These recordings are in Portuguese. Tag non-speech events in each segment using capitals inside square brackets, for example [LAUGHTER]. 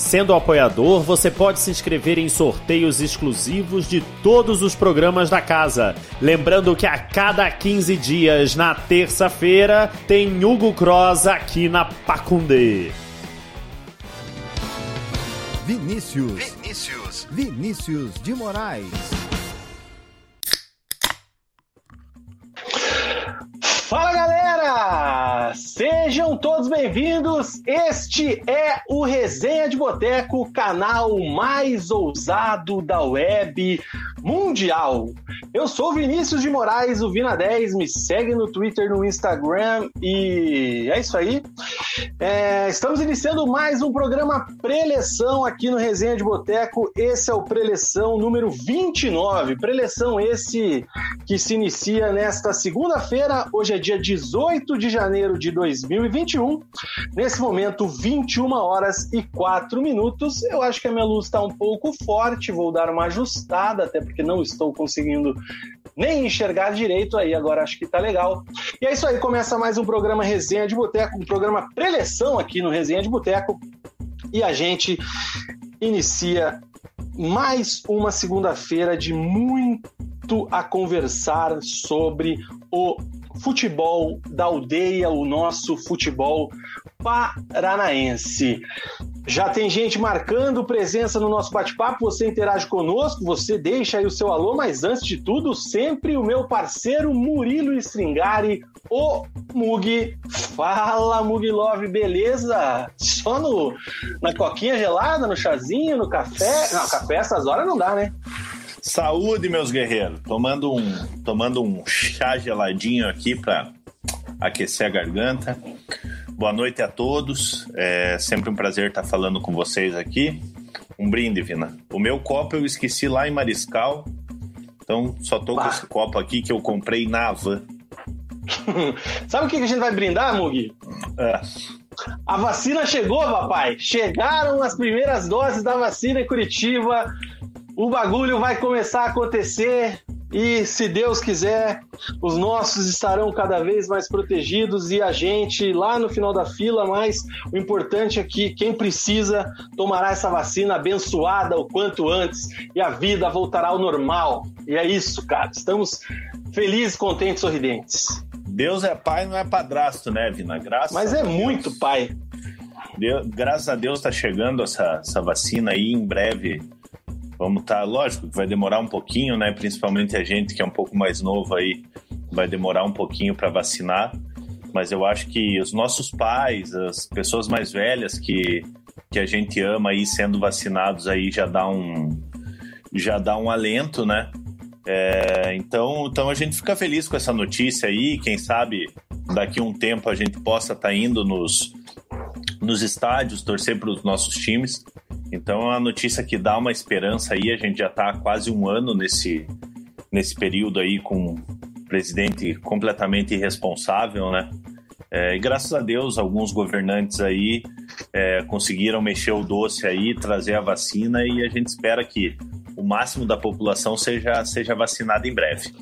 Sendo apoiador, você pode se inscrever em sorteios exclusivos de todos os programas da casa. Lembrando que a cada 15 dias, na terça-feira, tem Hugo Cross aqui na Pacundê. Vinícius. Vinícius. Vinícius de Moraes. Fala galera! Sejam todos bem-vindos. Este é o Resenha de Boteco, canal mais ousado da web mundial. Eu sou Vinícius de Moraes, o Vina 10. Me segue no Twitter, no Instagram e é isso aí. É, estamos iniciando mais um programa preleção aqui no Resenha de Boteco. Esse é o preleção número 29. Preleção esse que se inicia nesta segunda-feira. Hoje é dia 18 de janeiro de 2021. Nesse momento, 21 horas e 4 minutos. Eu acho que a minha luz está um pouco forte, vou dar uma ajustada, até porque não estou conseguindo nem enxergar direito aí, agora acho que tá legal. E é isso aí, começa mais um programa Resenha de Boteco, um programa preleção aqui no Resenha de Boteco. E a gente inicia mais uma segunda-feira de muito a conversar sobre o futebol da aldeia, o nosso futebol paranaense. Já tem gente marcando presença no nosso bate-papo, você interage conosco, você deixa aí o seu alô, mas antes de tudo, sempre o meu parceiro Murilo Stringari, o Mug. Fala, Mug Love, beleza? Só no, na coquinha gelada, no chazinho, no café? Não, café essas horas não dá, né? Saúde, meus guerreiros. Tomando um, tomando um chá geladinho aqui para aquecer a garganta. Boa noite a todos. É sempre um prazer estar falando com vocês aqui. Um brinde, Vina. O meu copo eu esqueci lá em Mariscal. Então só tô bah. com esse copo aqui que eu comprei na Havan. [LAUGHS] Sabe o que a gente vai brindar, Mugi? É. A vacina chegou, papai. Chegaram as primeiras doses da vacina em Curitiba o bagulho vai começar a acontecer e, se Deus quiser, os nossos estarão cada vez mais protegidos e a gente lá no final da fila. Mas o importante é que quem precisa tomará essa vacina abençoada o quanto antes e a vida voltará ao normal. E é isso, cara. Estamos felizes, contentes, sorridentes. Deus é pai, não é padrasto, né, Vina? Graças Mas é muito pai. Deus, graças a Deus está chegando essa, essa vacina aí em breve Vamos estar, tá, lógico, vai demorar um pouquinho, né? Principalmente a gente que é um pouco mais novo aí, vai demorar um pouquinho para vacinar. Mas eu acho que os nossos pais, as pessoas mais velhas que, que a gente ama aí sendo vacinados aí já dá um já dá um alento, né? É, então, então a gente fica feliz com essa notícia aí. Quem sabe daqui a um tempo a gente possa estar tá indo nos, nos estádios torcer para os nossos times. Então é uma notícia que dá uma esperança aí. A gente já está quase um ano nesse, nesse período aí com um presidente completamente irresponsável, né? É, e graças a Deus, alguns governantes aí é, conseguiram mexer o doce aí, trazer a vacina e a gente espera que o máximo da população seja, seja vacinada em breve.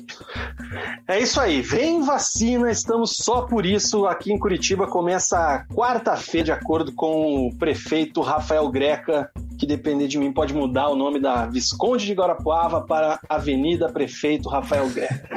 É isso aí, vem vacina, estamos só por isso. Aqui em Curitiba começa quarta-feira, de acordo com o prefeito Rafael Greca, que depender de mim pode mudar o nome da Visconde de Guarapuava para Avenida Prefeito Rafael Greco.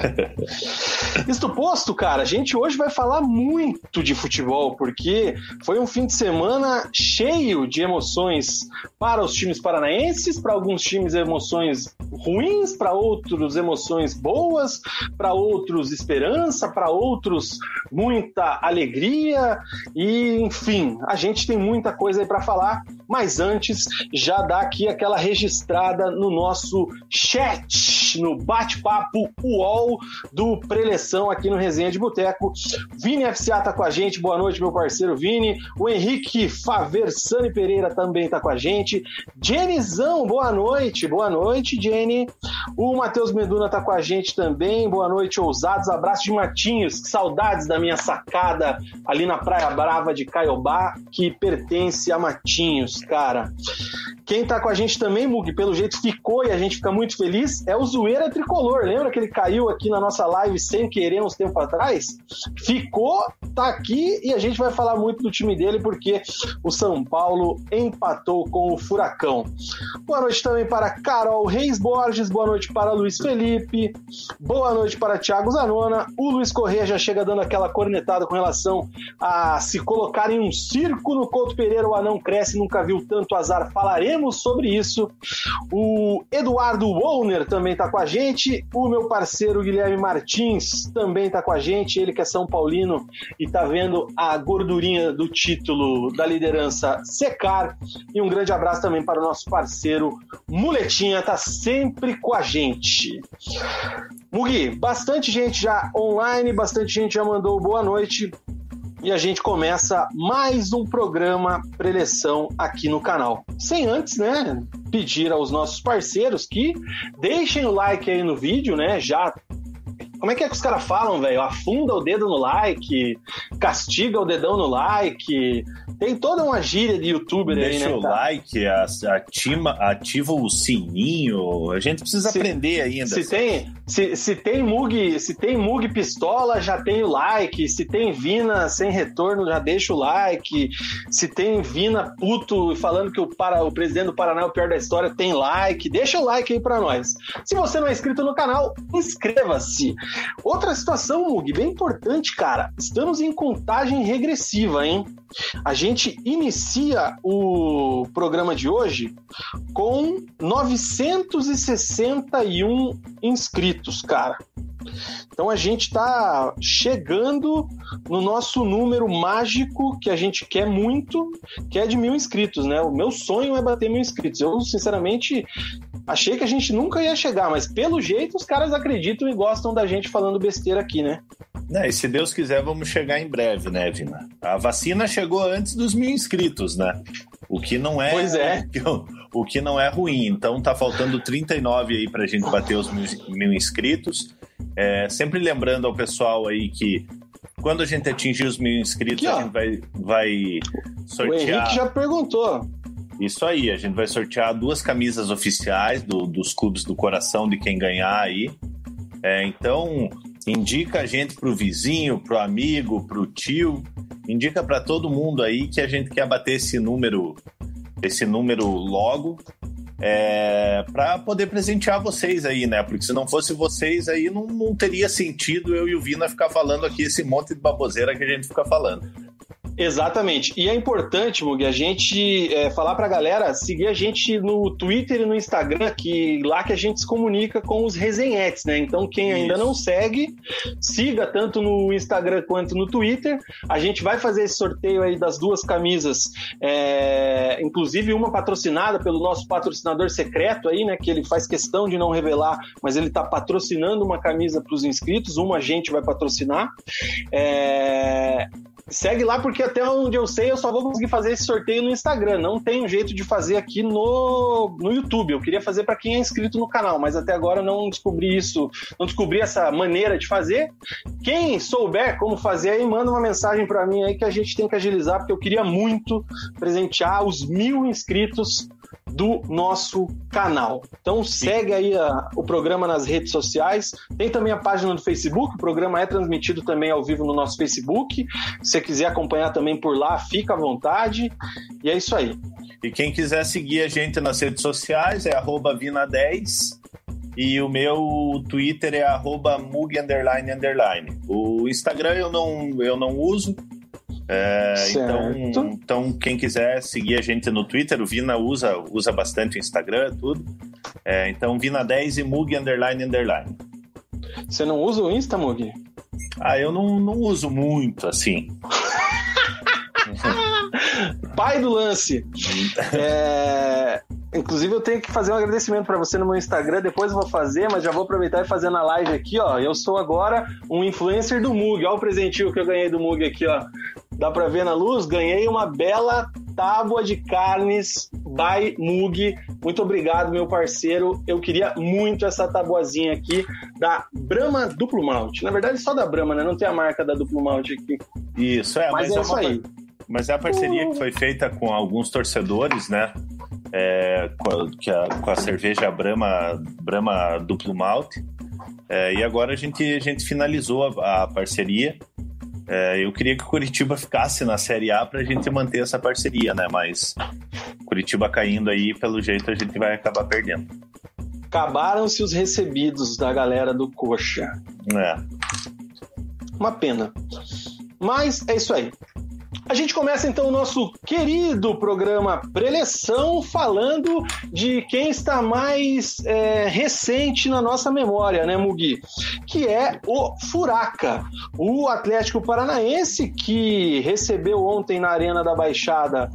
[LAUGHS] Isto posto, cara, a gente hoje vai falar muito de futebol, porque foi um fim de semana cheio de emoções para os times paranaenses, para alguns times emoções ruins, para outros emoções boas, para outros esperança, para outros muita alegria e enfim, a gente tem muita coisa aí para falar, mas antes já dá aqui aquela registrada no nosso chat, no bate-papo UOL do Preleção aqui no Resenha de Boteco. Vini FCA tá com a gente, boa noite, meu parceiro Vini. O Henrique Faversani Pereira também tá com a gente. Jenizão, boa noite, boa noite, Jenny. O Matheus Meduna tá com a gente também, boa noite, ousados. Abraço de Matinhos, que saudades da minha sacada ali na Praia Brava de Caiobá, que pertence a Matinhos, cara. Quem tá com a gente também, Mug, pelo jeito ficou e a gente fica muito feliz, é o Zoeira Tricolor. Lembra que ele caiu aqui na nossa live sem querer uns tempo atrás? Ficou, tá aqui e a gente vai falar muito do time dele porque o São Paulo empatou com o Furacão. Boa noite também para Carol Reis Borges, boa noite para Luiz Felipe, boa noite para Thiago Zanona. O Luiz Corrêa já chega dando aquela cornetada com relação a se colocar em um circo no Couto Pereira, o anão cresce, nunca viu tanto azar. Falaremos sobre isso. O Eduardo Wollner também está com a gente. O meu parceiro Guilherme Martins também está com a gente. Ele que é São Paulino e está vendo a gordurinha do título da liderança secar. E um grande abraço também para o nosso parceiro Muletinha, está sempre com a gente. Mugi, bastante gente já online, bastante gente já mandou boa noite e a gente começa mais um programa preleção aqui no canal. Sem antes, né, pedir aos nossos parceiros que deixem o like aí no vídeo, né? Já como é que é que os caras falam, velho? Afunda o dedo no like, castiga o dedão no like. Tem toda uma gíria de youtuber Deixa aí, né? Deixa o like, ativa, ativa o sininho. A gente precisa Se- aprender ainda. Se tem, se, se tem mug, se tem mug pistola, já tem o like. Se tem Vina sem retorno, já deixa o like. Se tem Vina puto falando que o, para, o presidente do Paraná é o pior da história, tem like. Deixa o like aí pra nós. Se você não é inscrito no canal, inscreva-se. Outra situação, Mug, bem importante, cara. Estamos em contagem regressiva, hein? A gente inicia o programa de hoje com 961 inscritos, cara. Então a gente está chegando no nosso número mágico que a gente quer muito, que é de mil inscritos, né? O meu sonho é bater mil inscritos. Eu, sinceramente, achei que a gente nunca ia chegar, mas pelo jeito os caras acreditam e gostam da gente falando besteira aqui, né? Né, e se Deus quiser, vamos chegar em breve, né, Vina? A vacina chegou antes dos mil inscritos, né? O que não é. Pois é. [LAUGHS] O que não é ruim. Então tá faltando 39 aí pra gente bater os mil, mil inscritos. É, sempre lembrando ao pessoal aí que quando a gente atingir os mil inscritos, Aqui, a gente vai, vai O sortear. Henrique já perguntou. Isso aí, a gente vai sortear duas camisas oficiais do- dos clubes do coração de quem ganhar aí. É, então, indica a gente pro vizinho, pro amigo, pro tio, indica para todo mundo aí que a gente quer bater esse número, esse número logo, é, para poder presentear vocês aí, né? Porque se não fosse vocês aí, não, não teria sentido eu e o Vina ficar falando aqui esse monte de baboseira que a gente fica falando. Exatamente. E é importante, Mug, a gente é, falar pra galera seguir a gente no Twitter e no Instagram, que lá que a gente se comunica com os resenhetes, né? Então, quem ainda Isso. não segue, siga tanto no Instagram quanto no Twitter. A gente vai fazer esse sorteio aí das duas camisas, é, inclusive uma patrocinada pelo nosso patrocinador secreto aí, né? Que ele faz questão de não revelar, mas ele tá patrocinando uma camisa para os inscritos, uma a gente vai patrocinar. É, Segue lá, porque até onde eu sei, eu só vou conseguir fazer esse sorteio no Instagram. Não tem um jeito de fazer aqui no, no YouTube. Eu queria fazer para quem é inscrito no canal, mas até agora não descobri isso, não descobri essa maneira de fazer. Quem souber como fazer aí, manda uma mensagem para mim aí que a gente tem que agilizar, porque eu queria muito presentear os mil inscritos do nosso canal. Então segue aí a- o programa nas redes sociais. Tem também a página do Facebook. O programa é transmitido também ao vivo no nosso Facebook. Se você quiser acompanhar também por lá, fica à vontade. E é isso aí. E quem quiser seguir a gente nas redes sociais é Vina10 e o meu Twitter é Mug underline, underline. O Instagram eu não, eu não uso. É, então, então, quem quiser seguir a gente no Twitter, o Vina usa, usa bastante o Instagram, tudo. É, então, Vina10 e Mug underline, underline. Você não usa o Insta, Mug? Ah, eu não, não uso muito, assim. [LAUGHS] Pai do lance. [LAUGHS] É... Inclusive, eu tenho que fazer um agradecimento para você no meu Instagram. Depois eu vou fazer, mas já vou aproveitar e fazer na live aqui, ó. Eu sou agora um influencer do Mug. Olha o presentinho que eu ganhei do Mug aqui, ó. Dá para ver na luz? Ganhei uma bela tábua de carnes by Mug. Muito obrigado, meu parceiro. Eu queria muito essa tabuazinha aqui da Brahma Duplo Malte. Na verdade, só da Brahma, né? Não tem a marca da Duplo Malte aqui. Isso, é, mas, mas é, é isso aí. Mas é a parceria que foi feita com alguns torcedores, né? É, com, a, com, a, cerveja Brahma, Brahma Duplo Malte. É, e agora a gente, a gente finalizou a, a parceria. É, eu queria que o Curitiba ficasse na Série A para a gente manter essa parceria, né? Mas Curitiba caindo aí, pelo jeito a gente vai acabar perdendo. Acabaram-se os recebidos da galera do Coxa. É. Uma pena. Mas é isso aí. A gente começa então o nosso querido programa Preleção falando de quem está mais é, recente na nossa memória, né, Mugi? Que é o Furaca, o Atlético Paranaense que recebeu ontem na Arena da Baixada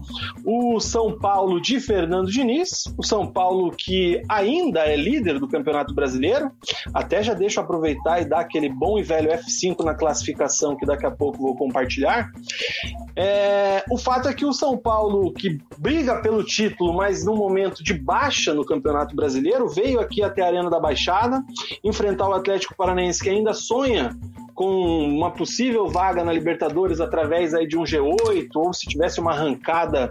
o São Paulo de Fernando Diniz, o São Paulo que ainda é líder do Campeonato Brasileiro. Até já deixo aproveitar e dar aquele bom e velho F5 na classificação que daqui a pouco vou compartilhar. É, o fato é que o São Paulo, que briga pelo título, mas num momento de baixa no Campeonato Brasileiro, veio aqui até a Arena da Baixada enfrentar o Atlético Paranaense, que ainda sonha com uma possível vaga na Libertadores através aí de um G8, ou se tivesse uma arrancada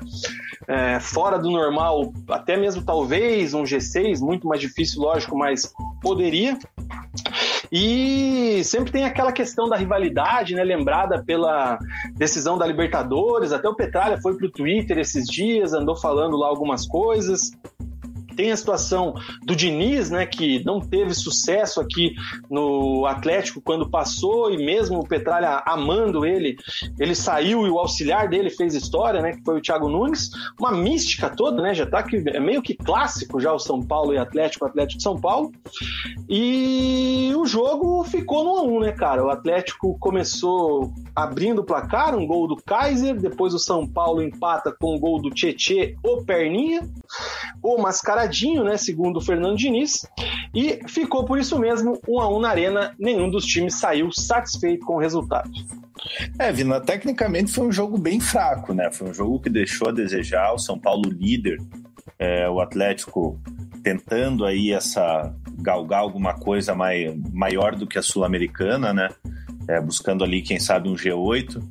é, fora do normal, até mesmo talvez um G6, muito mais difícil, lógico, mas poderia. E sempre tem aquela questão da rivalidade, né? Lembrada pela decisão da Libertadores. Até o Petralha foi pro Twitter esses dias, andou falando lá algumas coisas. Tem a situação do Diniz, né, que não teve sucesso aqui no Atlético quando passou, e mesmo o Petralha amando ele, ele saiu e o auxiliar dele fez história, né, que foi o Thiago Nunes. Uma mística toda, né, já tá que é meio que clássico já o São Paulo e Atlético, Atlético São Paulo. E o jogo ficou no a 1, né, cara? O Atlético começou abrindo o placar, um gol do Kaiser, depois o São Paulo empata com um gol do Tietê, o Perninha, o mascaradinho, né, segundo o Fernando Diniz, e ficou por isso mesmo um a um na arena, nenhum dos times saiu satisfeito com o resultado. É, Vina, tecnicamente foi um jogo bem fraco, né? Foi um jogo que deixou a desejar, o São Paulo líder, é, o Atlético tentando aí essa galgar alguma coisa mai, maior do que a sul-americana, né? É, buscando ali, quem sabe, um G8.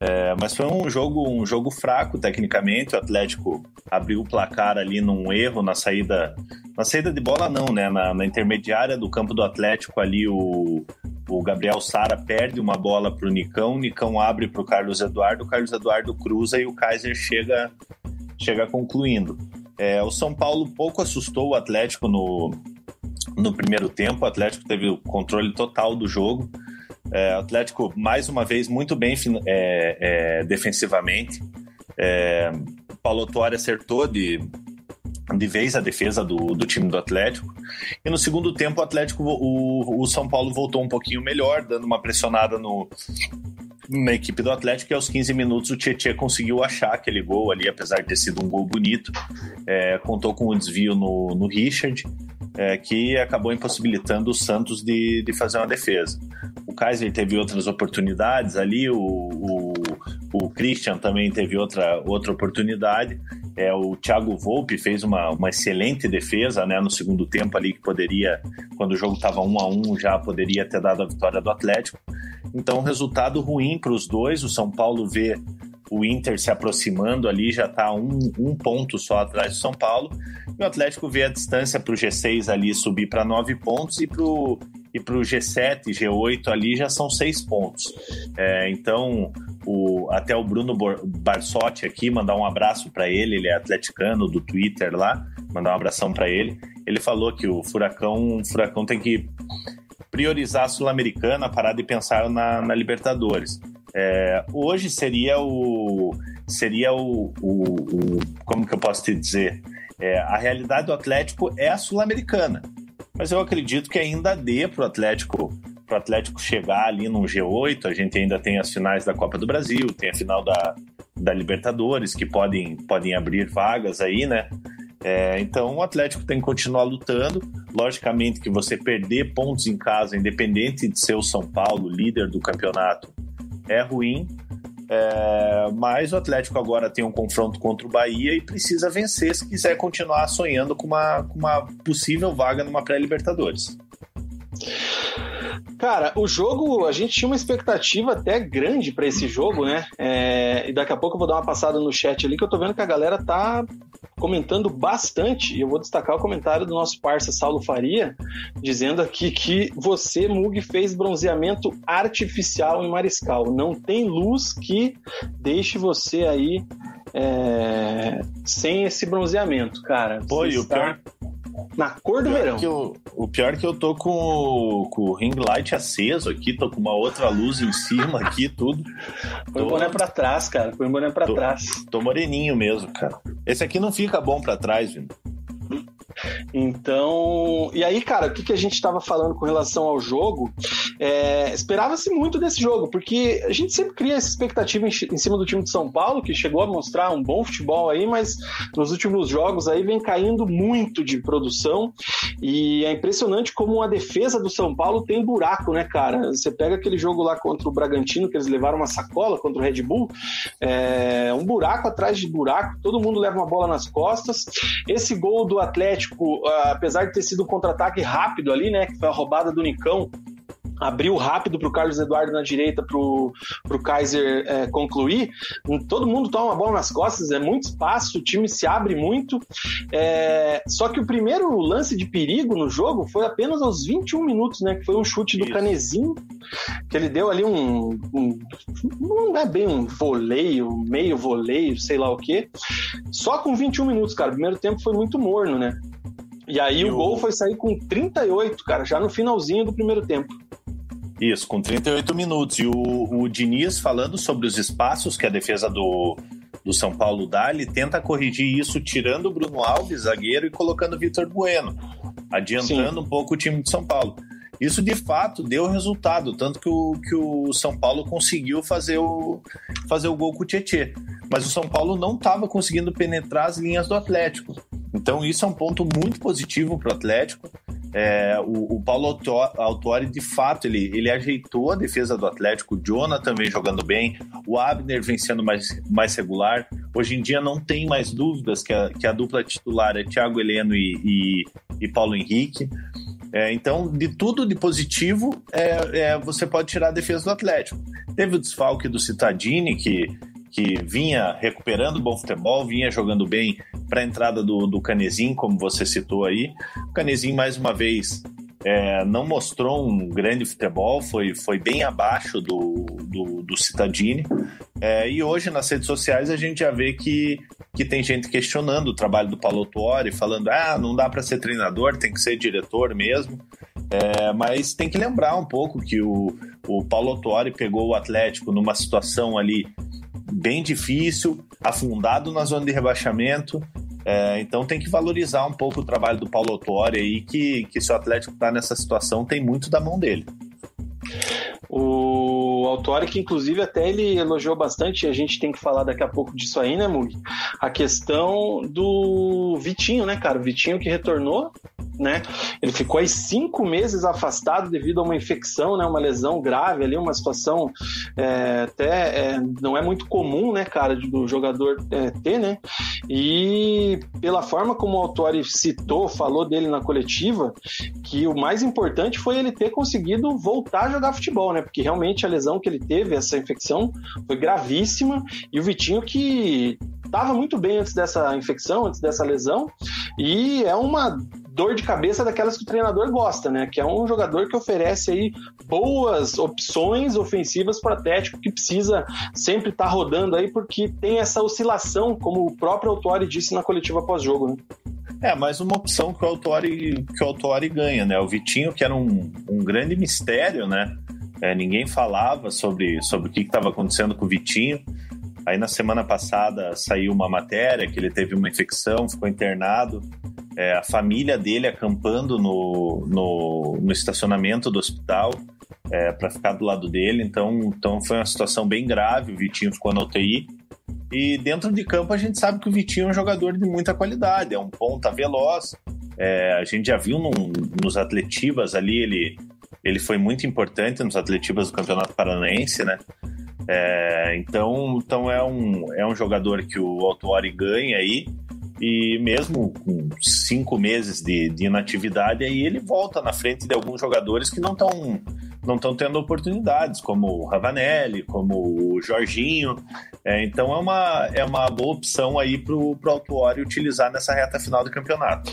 É, mas foi um jogo, um jogo fraco tecnicamente. O Atlético abriu o placar ali num erro na saída, na saída de bola não, né? Na, na intermediária do campo do Atlético ali o, o Gabriel Sara perde uma bola para o Nicão, Nicão abre para o Carlos Eduardo, o Carlos Eduardo cruza e o Kaiser chega, chega concluindo. É, o São Paulo pouco assustou o Atlético no, no primeiro tempo. O Atlético teve o controle total do jogo. É, Atlético, mais uma vez, muito bem é, é, defensivamente. É, Paulo Tuori acertou de, de vez a defesa do, do time do Atlético. E no segundo tempo, o Atlético, o, o São Paulo voltou um pouquinho melhor, dando uma pressionada no, na equipe do Atlético e aos 15 minutos o Tietchan conseguiu achar aquele gol ali, apesar de ter sido um gol bonito. É, contou com um desvio no, no Richard, é, que acabou impossibilitando o Santos de, de fazer uma defesa. O Kaiser teve outras oportunidades ali, o, o, o Christian também teve outra, outra oportunidade. É, o Thiago Volpe fez uma, uma excelente defesa né, no segundo tempo ali, que poderia, quando o jogo estava um a um, já poderia ter dado a vitória do Atlético. Então, resultado ruim para os dois. O São Paulo vê o Inter se aproximando ali, já está um, um ponto só atrás do São Paulo. E o Atlético vê a distância para o G6 ali subir para nove pontos e para o e para o G7 G8 ali já são seis pontos. É, então, o, até o Bruno Barsotti aqui, mandar um abraço para ele, ele é atleticano do Twitter lá, mandar um abração para ele. Ele falou que o Furacão, o Furacão tem que priorizar a Sul-Americana, parar de pensar na, na Libertadores. É, hoje seria o seria o, o, o, como que eu posso te dizer é, a realidade do Atlético é a sul-americana mas eu acredito que ainda dê para o Atlético Atlético chegar ali num G8 a gente ainda tem as finais da Copa do Brasil tem a final da, da Libertadores que podem podem abrir vagas aí né é, então o Atlético tem que continuar lutando. Logicamente que você perder pontos em casa, independente de ser o São Paulo, líder do campeonato, é ruim. É, mas o Atlético agora tem um confronto contra o Bahia e precisa vencer se quiser continuar sonhando com uma, com uma possível vaga numa pré-Libertadores. Cara, o jogo, a gente tinha uma expectativa até grande para esse jogo, né? É, e daqui a pouco eu vou dar uma passada no chat ali que eu tô vendo que a galera tá comentando bastante, e eu vou destacar o comentário do nosso parça Saulo Faria, dizendo aqui que você, Mug, fez bronzeamento artificial em Mariscal. Não tem luz que deixe você aí é, sem esse bronzeamento, cara. Pô, e o pior, na cor do verão. Eu, o pior é que eu tô com o, com o ring light aceso aqui, tô com uma outra luz em cima aqui, tudo. Põe tô... o boné pra trás, cara. Põe o boné pra tô, trás. Tô moreninho mesmo, cara. Esse aqui não fica bom pra trás, viu? Então, e aí, cara, o que, que a gente estava falando com relação ao jogo? É, Esperava-se muito desse jogo, porque a gente sempre cria essa expectativa em, em, cima do time de São Paulo, que chegou a mostrar um bom futebol aí, mas nos últimos jogos aí vem caindo muito de produção. E é impressionante como a defesa do São Paulo tem buraco, né, cara? Você pega aquele jogo lá contra o Bragantino, que eles levaram uma sacola contra o Red Bull, é, um buraco atrás de buraco, todo mundo leva uma bola nas costas. Esse gol do Atlético ah, apesar de ter sido um contra-ataque rápido ali, né? Que foi a roubada do Nicão, abriu rápido para o Carlos Eduardo na direita para o Kaiser é, concluir. Todo mundo toma uma bola nas costas, é muito espaço, o time se abre muito. É, só que o primeiro lance de perigo no jogo foi apenas aos 21 minutos, né? Que foi um chute do Canezinho, que ele deu ali um, um, Não é bem um voleio, meio voleio, sei lá o quê. Só com 21 minutos, cara. O primeiro tempo foi muito morno, né? E aí e o, o gol foi sair com 38, cara, já no finalzinho do primeiro tempo. Isso, com 38 minutos. E o, o Diniz falando sobre os espaços que a defesa do, do São Paulo dá, ele tenta corrigir isso tirando o Bruno Alves, zagueiro, e colocando o Vitor Bueno, adiantando Sim. um pouco o time de São Paulo. Isso de fato deu resultado, tanto que o, que o São Paulo conseguiu fazer o, fazer o gol com o Tietê. Mas o São Paulo não estava conseguindo penetrar as linhas do Atlético. Então isso é um ponto muito positivo para o Atlético. É, o, o, Paulo Autori, de fato, ele, ele ajeitou a defesa do Atlético, o Jonah também jogando bem, o Abner vem sendo mais, mais regular. Hoje em dia não tem mais dúvidas que a, que a dupla titular é Thiago Heleno e, e, e Paulo Henrique. É, então, de tudo de positivo, é, é, você pode tirar a defesa do Atlético. Teve o desfalque do Citadini, que que vinha recuperando bom futebol, vinha jogando bem para a entrada do, do Canezinho, como você citou aí. O Canezinho, mais uma vez, é, não mostrou um grande futebol, foi, foi bem abaixo do, do, do Citadini. É, e hoje nas redes sociais a gente já vê que, que tem gente questionando o trabalho do Paulo Tuori, falando: ah, não dá para ser treinador, tem que ser diretor mesmo. É, mas tem que lembrar um pouco que o, o Paulo Tuori pegou o Atlético numa situação ali bem difícil, afundado na zona de rebaixamento. É, então tem que valorizar um pouco o trabalho do Paulo Autori aí, que, que se o Atlético está nessa situação, tem muito da mão dele. O Autori, que inclusive até ele elogiou bastante, e a gente tem que falar daqui a pouco disso aí, né, Mug? A questão do Vitinho, né, cara? O Vitinho que retornou né? Ele ficou aí cinco meses afastado devido a uma infecção, né? Uma lesão grave ali, uma situação é, até é, não é muito comum, né, cara, do jogador é, ter, né? E pela forma como o Autori citou, falou dele na coletiva, que o mais importante foi ele ter conseguido voltar a jogar futebol, né? Porque realmente a lesão que ele teve, essa infecção, foi gravíssima e o Vitinho que estava muito bem antes dessa infecção, antes dessa lesão, e é uma dor de cabeça daquelas que o treinador gosta, né? Que é um jogador que oferece aí boas opções ofensivas para o Atlético, que precisa sempre estar tá rodando aí, porque tem essa oscilação, como o próprio Autori disse na coletiva pós-jogo, né? É, mais uma opção que o Autori, que o Autori ganha, né? O Vitinho, que era um, um grande mistério, né? É, ninguém falava sobre, sobre o que estava acontecendo com o Vitinho. Aí na semana passada saiu uma matéria que ele teve uma infecção, ficou internado. É, a família dele acampando no, no, no estacionamento do hospital é, para ficar do lado dele. Então, então foi uma situação bem grave. O Vitinho ficou na UTI. E dentro de campo a gente sabe que o Vitinho é um jogador de muita qualidade, é um ponta veloz. É, a gente já viu num, nos atletivas ali, ele, ele foi muito importante nos atletivas do Campeonato Paranaense, né? É, então, então é, um, é um jogador que o Autuori ganha aí, e mesmo com cinco meses de, de inatividade, aí ele volta na frente de alguns jogadores que não estão não estão tendo oportunidades, como o Ravanelli, como o Jorginho. É, então é uma, é uma boa opção aí para o Autuori utilizar nessa reta final do campeonato.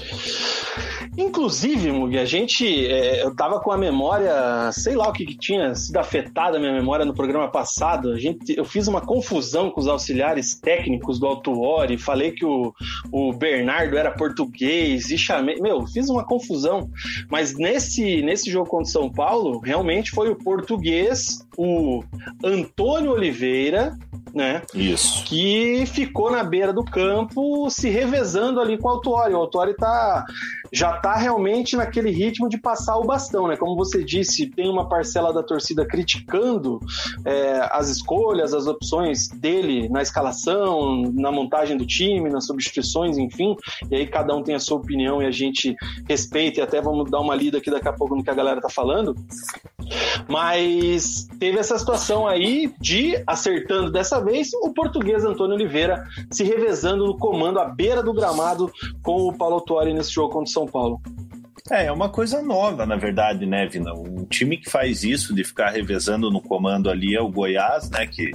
Inclusive, Mugi, a gente. É, eu tava com a memória, sei lá o que, que tinha sido afetada a minha memória no programa passado. A gente, eu fiz uma confusão com os auxiliares técnicos do Autuori, falei que o, o Bernardo era português e chamei. Meu, fiz uma confusão. Mas nesse, nesse jogo contra o São Paulo, realmente foi o português, o Antônio Oliveira, né? Isso. Que ficou na beira do campo se revezando ali com o Autuori. O Autuori tá já está realmente naquele ritmo de passar o bastão, né? Como você disse, tem uma parcela da torcida criticando é, as escolhas, as opções dele na escalação, na montagem do time, nas substituições, enfim. E aí cada um tem a sua opinião e a gente respeita e até vamos dar uma lida aqui daqui a pouco no que a galera tá falando. Mas teve essa situação aí de, acertando dessa vez, o português Antônio Oliveira se revezando no comando à beira do gramado com o Paulo Tuori nesse jogo contra o São Paulo. É, é uma coisa nova, na verdade, né, Vina? Um time que faz isso, de ficar revezando no comando ali, é o Goiás, né? Que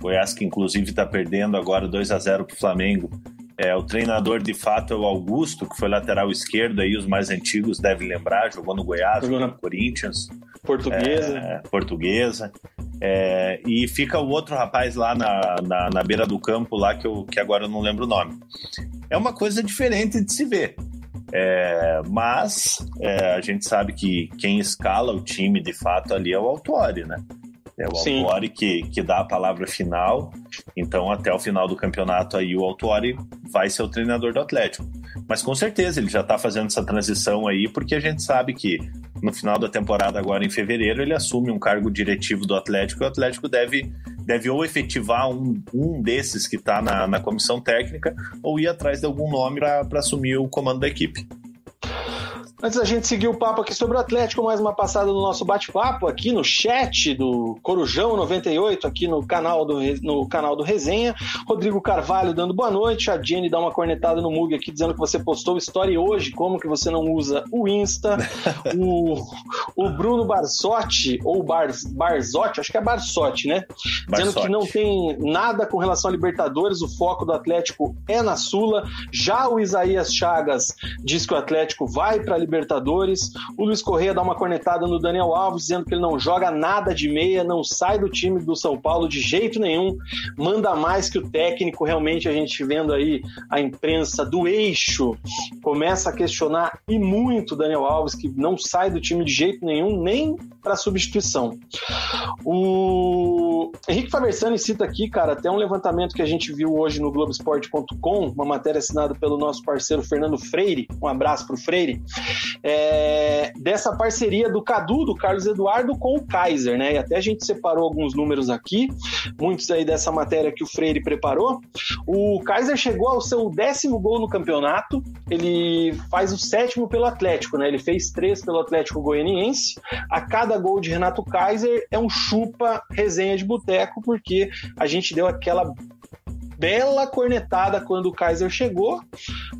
Goiás que inclusive está perdendo agora 2 a 0 para o Flamengo. É, o treinador de fato é o Augusto, que foi lateral esquerdo, aí os mais antigos devem lembrar, jogou no Goiás, jogou no Corinthians. Portuguesa. É, portuguesa. É, e fica o outro rapaz lá na, na, na, beira do campo, lá que, eu, que agora eu não lembro o nome. É uma coisa diferente de se ver. É, mas é, a gente sabe que quem escala o time de fato ali é o Autuori, né? É o Sim. Autuori que, que dá a palavra final. Então, até o final do campeonato, aí o Autuori vai ser o treinador do Atlético. Mas com certeza ele já está fazendo essa transição aí, porque a gente sabe que no final da temporada, agora em fevereiro, ele assume um cargo diretivo do Atlético e o Atlético deve, deve ou efetivar um, um desses que está na, na comissão técnica ou ir atrás de algum nome para assumir o comando da equipe. Antes da gente seguir o papo aqui sobre o Atlético, mais uma passada do nosso bate-papo aqui no chat do Corujão 98, aqui no canal do, no canal do Resenha. Rodrigo Carvalho dando boa noite. A Jenny dá uma cornetada no Mug aqui dizendo que você postou story hoje, como que você não usa o Insta. [LAUGHS] o, o Bruno Barsotti, ou Bar, Barzotti, acho que é Barsotti, né? Dizendo que não tem nada com relação a Libertadores, o foco do Atlético é na Sula. Já o Isaías Chagas diz que o Atlético vai para a Libertadores. O Luiz Correia dá uma cornetada no Daniel Alves, dizendo que ele não joga nada de meia, não sai do time do São Paulo de jeito nenhum, manda mais que o técnico. Realmente, a gente vendo aí a imprensa do eixo começa a questionar e muito Daniel Alves, que não sai do time de jeito nenhum, nem para substituição. O Henrique Faversani cita aqui, cara, até um levantamento que a gente viu hoje no Globoesporte.com, uma matéria assinada pelo nosso parceiro Fernando Freire. Um abraço para o Freire é, dessa parceria do Cadu, do Carlos Eduardo, com o Kaiser, né? E até a gente separou alguns números aqui, muitos aí dessa matéria que o Freire preparou. O Kaiser chegou ao seu décimo gol no campeonato, ele faz o sétimo pelo Atlético, né? Ele fez três pelo Atlético Goianiense. A cada gol de Renato Kaiser é um chupa resenha de boteco, porque a gente deu aquela bela cornetada quando o Kaiser chegou,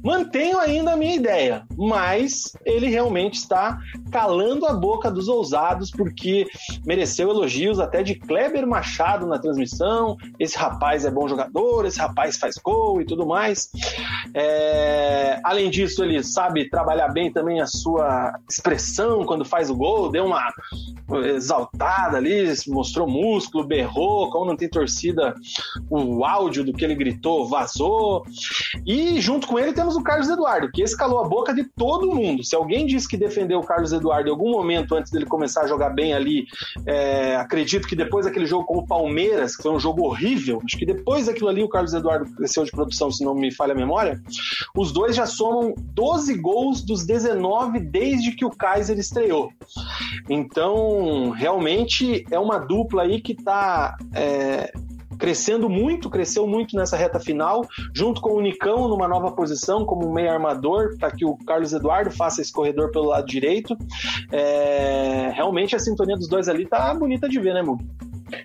Mantenho ainda a minha ideia, mas ele realmente está calando a boca dos ousados, porque mereceu elogios até de Kleber Machado na transmissão. Esse rapaz é bom jogador, esse rapaz faz gol e tudo mais. É... Além disso, ele sabe trabalhar bem também a sua expressão quando faz o gol, deu uma exaltada ali, mostrou músculo, berrou, como não tem torcida, o áudio do que ele gritou vazou. E junto com ele temos o Carlos Eduardo, que esse calou a boca de todo mundo. Se alguém disse que defendeu o Carlos Eduardo em algum momento antes dele começar a jogar bem ali, é, acredito que depois daquele jogo com o Palmeiras, que foi um jogo horrível, acho que depois daquilo ali o Carlos Eduardo cresceu de produção, se não me falha a memória, os dois já somam 12 gols dos 19 desde que o Kaiser estreou. Então, realmente é uma dupla aí que está é, crescendo muito, cresceu muito nessa reta final, junto com o Nicão numa nova posição como meio armador, para que o Carlos Eduardo faça esse corredor pelo lado direito. É, realmente a sintonia dos dois ali tá bonita de ver, né, Mug?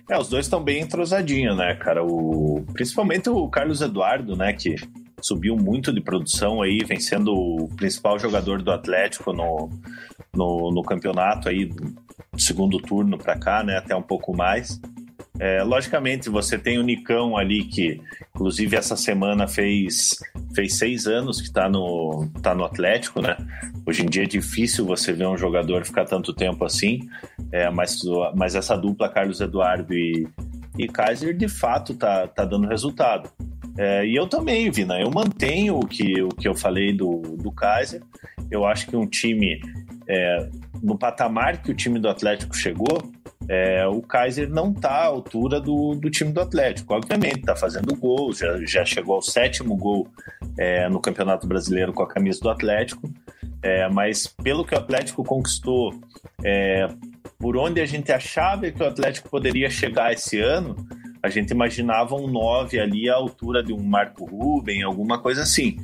É, os dois estão bem entrosadinhos, né, cara? O, principalmente o Carlos Eduardo, né, que subiu muito de produção aí, vem sendo o principal jogador do Atlético no, no, no campeonato aí, segundo turno para cá, né, até um pouco mais. É, logicamente, você tem o Nicão ali, que inclusive essa semana fez, fez seis anos que está no, tá no Atlético, né? Hoje em dia é difícil você ver um jogador ficar tanto tempo assim, é, mas, mas essa dupla Carlos Eduardo e, e Kaiser de fato tá, tá dando resultado. É, e eu também, Vina, eu mantenho o que, o que eu falei do, do Kaiser. Eu acho que um time, é, no patamar que o time do Atlético chegou, é, o Kaiser não está à altura do, do time do Atlético. Obviamente, está fazendo gol, já, já chegou ao sétimo gol é, no Campeonato Brasileiro com a camisa do Atlético. É, mas pelo que o Atlético conquistou, é, por onde a gente achava que o Atlético poderia chegar esse ano, a gente imaginava um 9 ali à altura de um Marco Ruben, alguma coisa assim.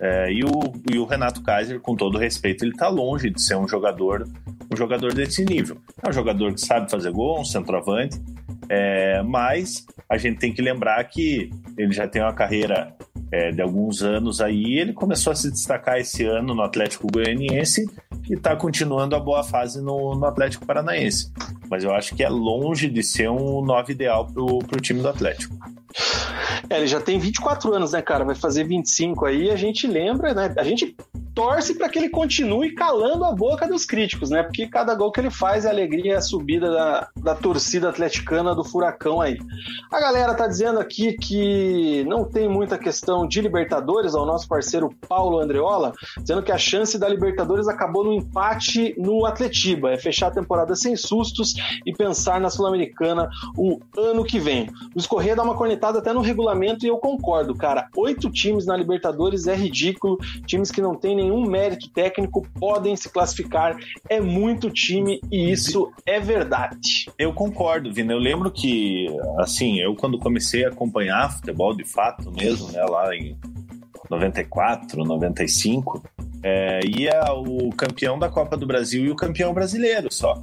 É, e, o, e o Renato Kaiser, com todo respeito, ele está longe de ser um jogador um jogador desse nível. É um jogador que sabe fazer gol, um centroavante, é, mas a gente tem que lembrar que ele já tem uma carreira é, de alguns anos aí, ele começou a se destacar esse ano no Atlético Goianiense e está continuando a boa fase no, no, Atlético Paranaense. Mas eu acho que é longe de ser um 9 ideal para o time do Atlético. É, ele já tem 24 anos, né, cara? Vai fazer 25 aí. A gente lembra, né? A gente torce para que ele continue calando a boca dos críticos, né? Porque cada gol que ele faz é alegria, a subida da, da torcida atleticana do Furacão aí. A galera tá dizendo aqui que não tem muita questão de Libertadores, ao nosso parceiro Paulo Andreola, dizendo que a chance da Libertadores acabou no empate no Atletiba, é fechar a temporada sem sustos e pensar na Sul-Americana o ano que vem. O Escorreia dá uma cornetada até no regulamento e eu concordo, cara. Oito times na Libertadores é ridículo, times que não têm nenhum mérito técnico podem se classificar. É muito time e isso é verdade. Eu concordo, Vina. Eu lembro que, assim, eu quando comecei a acompanhar futebol de fato mesmo, né, lá em 94, 95, é, ia o campeão da Copa do Brasil e o campeão brasileiro só.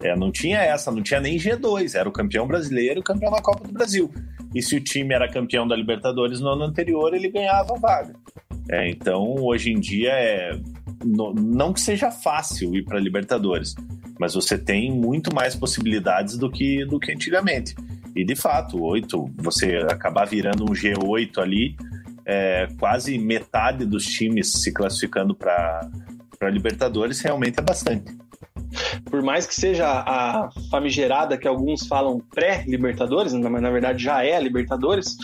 É, não tinha essa, não tinha nem G2, era o campeão brasileiro e o campeão da Copa do Brasil. E se o time era campeão da Libertadores no ano anterior, ele ganhava a vaga. É, então, hoje em dia, é, não que seja fácil ir para Libertadores, mas você tem muito mais possibilidades do que, do que antigamente. E de fato, oito, você acabar virando um G8 ali, é, quase metade dos times se classificando para Libertadores realmente é bastante por mais que seja a famigerada que alguns falam pré-Libertadores, mas na verdade já é a Libertadores,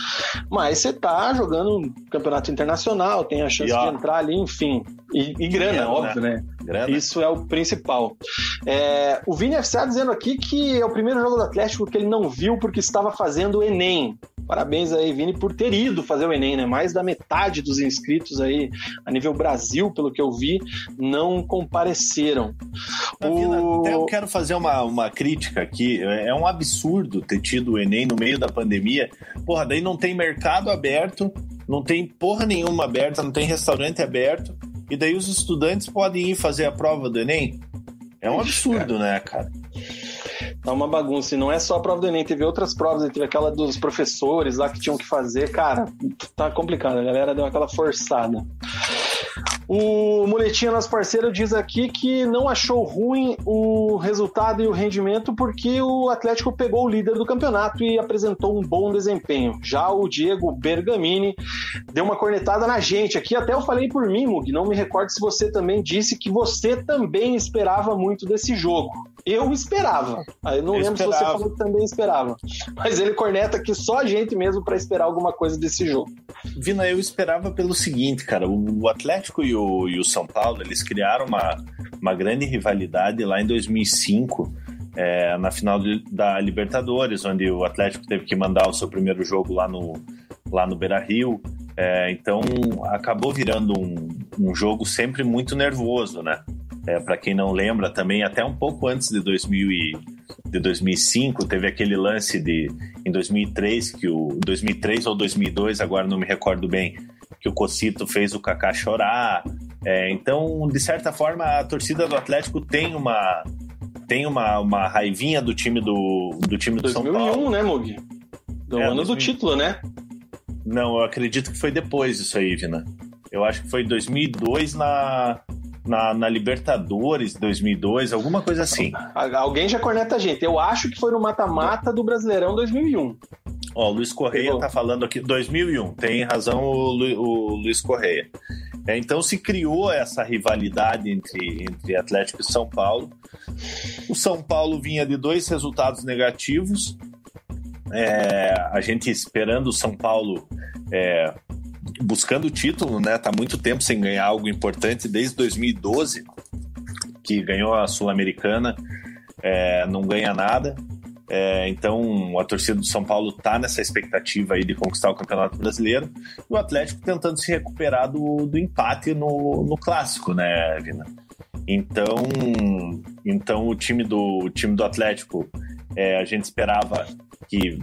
mas você tá jogando campeonato internacional, tem a chance de entrar ali, enfim. E, e grana, grana, óbvio, né? né? Grana. Isso é o principal. É, o Vini FCA dizendo aqui que é o primeiro jogo do Atlético que ele não viu porque estava fazendo o Enem. Parabéns aí, Vini, por ter ido fazer o Enem, né? Mais da metade dos inscritos aí a nível Brasil, pelo que eu vi, não compareceram. O... Até eu quero fazer uma, uma crítica aqui. É um absurdo ter tido o Enem no meio da pandemia. Porra, daí não tem mercado aberto, não tem porra nenhuma aberta, não tem restaurante aberto. E daí os estudantes podem ir fazer a prova do Enem? É um absurdo, né, cara? Tá uma bagunça. E não é só a prova do Enem, teve outras provas, teve aquela dos professores lá que tinham que fazer. Cara, tá complicado. A galera deu aquela forçada. O Muletinha, nosso parceiro, diz aqui que não achou ruim o resultado e o rendimento porque o Atlético pegou o líder do campeonato e apresentou um bom desempenho. Já o Diego Bergamini deu uma cornetada na gente aqui. Até eu falei por mim, Mug, não me recordo se você também disse que você também esperava muito desse jogo. Eu esperava. Eu não eu lembro esperava. se você falou que também esperava. Mas ele corneta que só a gente mesmo para esperar alguma coisa desse jogo. Vina, eu esperava pelo seguinte, cara. O Atlético e o, e o São Paulo, eles criaram uma, uma grande rivalidade lá em 2005. É, na final da Libertadores, onde o Atlético teve que mandar o seu primeiro jogo lá no, lá no Beira Rio. É, então acabou virando um, um jogo sempre muito nervoso, né? É, para quem não lembra, também até um pouco antes de, 2000 e, de 2005, teve aquele lance de em 2003 que o 2003 ou 2002, agora não me recordo bem, que o Cocito fez o Kaká chorar. É, então, de certa forma, a torcida do Atlético tem uma tem uma, uma raivinha do time do, do time do 2001, São Paulo. 2001, né, Mug? Do é, ano 2000... do título, né? Não, eu acredito que foi depois isso aí, Vina. Eu acho que foi 2002 na na, na Libertadores 2002, alguma coisa assim. Alguém já corneta a gente. Eu acho que foi no mata-mata do Brasileirão 2001. Ó, o Luiz Correia tá falando aqui 2001. Tem razão o, Lu, o Luiz Correia. É, então se criou essa rivalidade entre, entre Atlético e São Paulo. O São Paulo vinha de dois resultados negativos. É, a gente esperando o São Paulo é, buscando o título, né? Tá muito tempo sem ganhar algo importante desde 2012, que ganhou a Sul-Americana, é, não ganha nada. É, então a torcida do São Paulo tá nessa expectativa aí de conquistar o Campeonato Brasileiro e o Atlético tentando se recuperar do, do empate no, no clássico, né, Vina? Então, então o time do o time do Atlético, é, a gente esperava que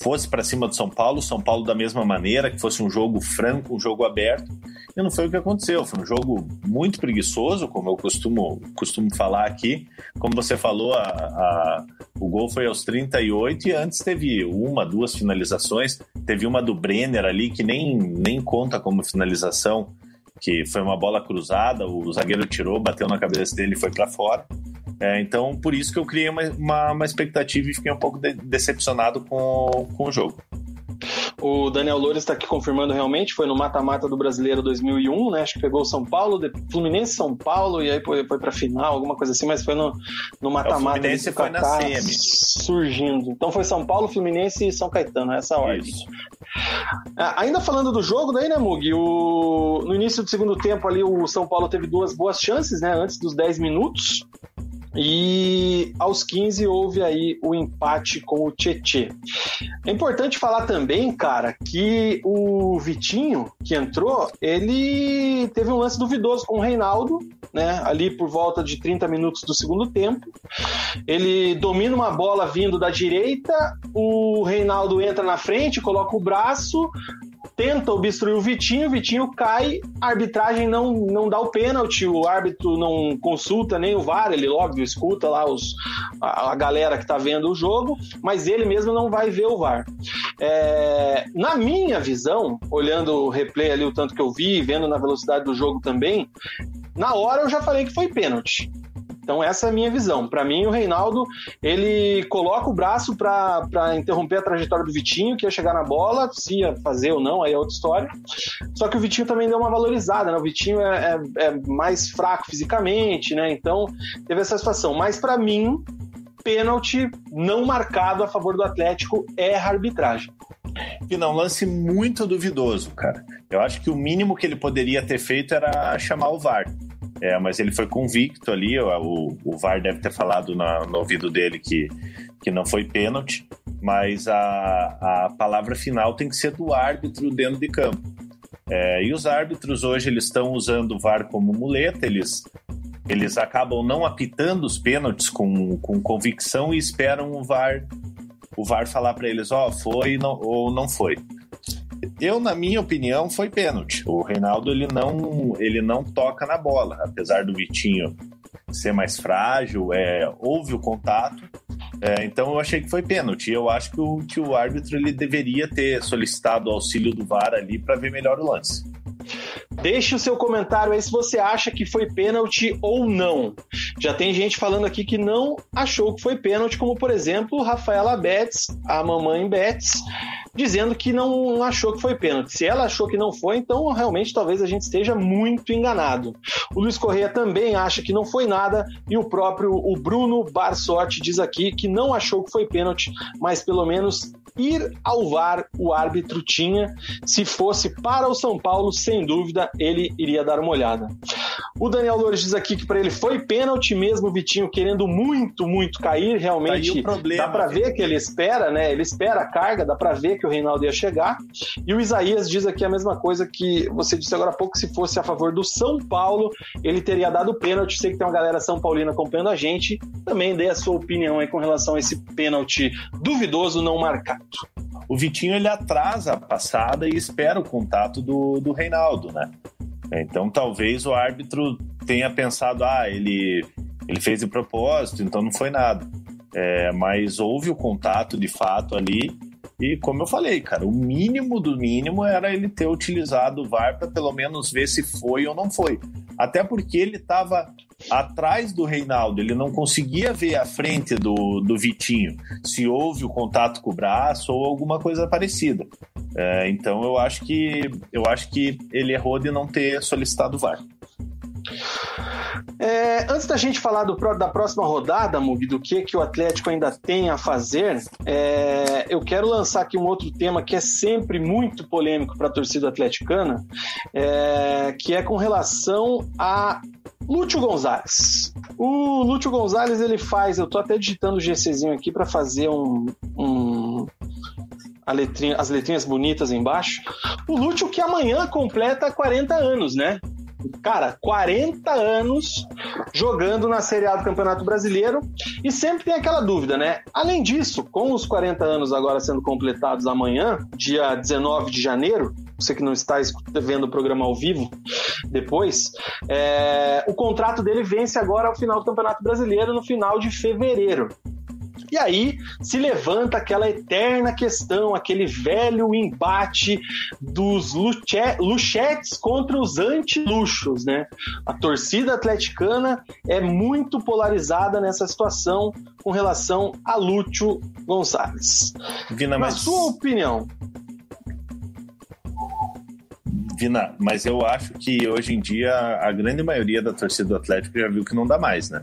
fosse para cima do São Paulo, São Paulo da mesma maneira, que fosse um jogo franco, um jogo aberto. E não foi o que aconteceu. Foi um jogo muito preguiçoso, como eu costumo, costumo falar aqui. Como você falou, a, a, o gol foi aos 38 e antes teve uma, duas finalizações. Teve uma do Brenner ali que nem, nem conta como finalização, que foi uma bola cruzada, o zagueiro tirou, bateu na cabeça dele e foi para fora. É, então, por isso que eu criei uma, uma, uma expectativa e fiquei um pouco de, decepcionado com, com o jogo. O Daniel Loures está aqui confirmando realmente, foi no mata-mata do Brasileiro 2001, né? Acho que pegou o São Paulo, Fluminense São Paulo e aí foi, foi para final, alguma coisa assim, mas foi no mata-mata. O Fluminense foi na semi. Surgindo. Então foi São Paulo, Fluminense e São Caetano, essa ordem. Isso. Ah, ainda falando do jogo, daí, né, Mug? O... No início do segundo tempo ali, o São Paulo teve duas boas chances, né? Antes dos 10 minutos. E aos 15 houve aí o empate com o Tietê. É importante falar também, cara, que o Vitinho, que entrou, ele teve um lance duvidoso com o Reinaldo, né? Ali por volta de 30 minutos do segundo tempo. Ele domina uma bola vindo da direita, o Reinaldo entra na frente, coloca o braço, tenta obstruir o Vitinho, o Vitinho cai, a arbitragem não, não dá o pênalti, o árbitro não consulta nem o VAR, ele óbvio escuta lá os, a, a galera que está vendo o jogo, mas ele mesmo não vai ver o VAR. É, na minha visão, olhando o replay ali, o tanto que eu vi, vendo na velocidade do jogo também, na hora eu já falei que foi pênalti. Então essa é a minha visão. Para mim, o Reinaldo ele coloca o braço para interromper a trajetória do Vitinho, que ia chegar na bola, se ia fazer ou não, aí é outra história. Só que o Vitinho também deu uma valorizada, né? O Vitinho é, é, é mais fraco fisicamente, né? Então teve essa situação. Mas para mim, pênalti não marcado a favor do Atlético é arbitragem. E não, lance muito duvidoso, cara. Eu acho que o mínimo que ele poderia ter feito era chamar o VAR. É, mas ele foi convicto ali, o, o VAR deve ter falado na, no ouvido dele que, que não foi pênalti, mas a, a palavra final tem que ser do árbitro dentro de campo. É, e os árbitros hoje eles estão usando o VAR como muleta, eles, eles acabam não apitando os pênaltis com, com convicção e esperam o VAR, o VAR falar para eles, ó, oh, foi não, ou não foi. Eu, na minha opinião, foi pênalti. O Reinaldo ele não, ele não toca na bola, apesar do Vitinho ser mais frágil, é, houve o contato. É, então eu achei que foi pênalti. Eu acho que o, que o árbitro ele deveria ter solicitado o auxílio do VAR ali para ver melhor o lance. Deixe o seu comentário aí se você acha que foi pênalti ou não. Já tem gente falando aqui que não achou que foi pênalti, como por exemplo Rafaela Betts, a mamãe Betts, dizendo que não achou que foi pênalti. Se ela achou que não foi, então realmente talvez a gente esteja muito enganado. O Luiz Correia também acha que não foi nada e o próprio o Bruno Barsotti diz aqui que não achou que foi pênalti, mas pelo menos ir ao VAR o árbitro tinha. Se fosse para o São Paulo, sem dúvida, ele iria dar uma olhada. O Daniel Loures diz aqui que para ele foi pênalti mesmo, o Vitinho querendo muito, muito cair. Realmente tá problema, dá para ver que ele espera, né? Ele espera a carga, dá para ver que o Reinaldo ia chegar. E o Isaías diz aqui a mesma coisa que você disse agora há pouco: se fosse a favor do São Paulo, ele teria dado pênalti. Sei que tem uma galera São Paulina acompanhando a gente. Também dê a sua opinião aí com relação a esse pênalti duvidoso não marcado. O Vitinho ele atrasa a passada e espera o contato do, do Reinaldo, né? Então talvez o árbitro tenha pensado, ah, ele, ele fez de propósito, então não foi nada. É, mas houve o contato de fato ali. E como eu falei, cara, o mínimo do mínimo era ele ter utilizado o VAR para pelo menos ver se foi ou não foi. Até porque ele estava atrás do Reinaldo, ele não conseguia ver a frente do, do Vitinho, se houve o contato com o braço ou alguma coisa parecida. É, então eu acho que eu acho que ele errou de não ter solicitado o VAR. É, antes da gente falar do, da próxima rodada, Mug, do que, que o Atlético ainda tem a fazer, é, eu quero lançar aqui um outro tema que é sempre muito polêmico para a torcida atleticana, é, que é com relação a Lúcio Gonzalez. O Lúcio Gonzalez ele faz, eu tô até digitando o GCzinho aqui para fazer um, um letrinha, as letrinhas bonitas embaixo. O Lúcio que amanhã completa 40 anos, né? Cara, 40 anos jogando na Série A do Campeonato Brasileiro e sempre tem aquela dúvida, né? Além disso, com os 40 anos agora sendo completados amanhã, dia 19 de janeiro, você que não está vendo o programa ao vivo depois, é, o contrato dele vence agora ao final do Campeonato Brasileiro, no final de fevereiro. E aí se levanta aquela eterna questão, aquele velho embate dos luchetes contra os anti-luxos, né? A torcida atleticana é muito polarizada nessa situação com relação a Lúcio Gonçalves. Vina, Na mas... sua opinião, Vina, mas eu acho que hoje em dia a grande maioria da torcida do Atlético já viu que não dá mais, né?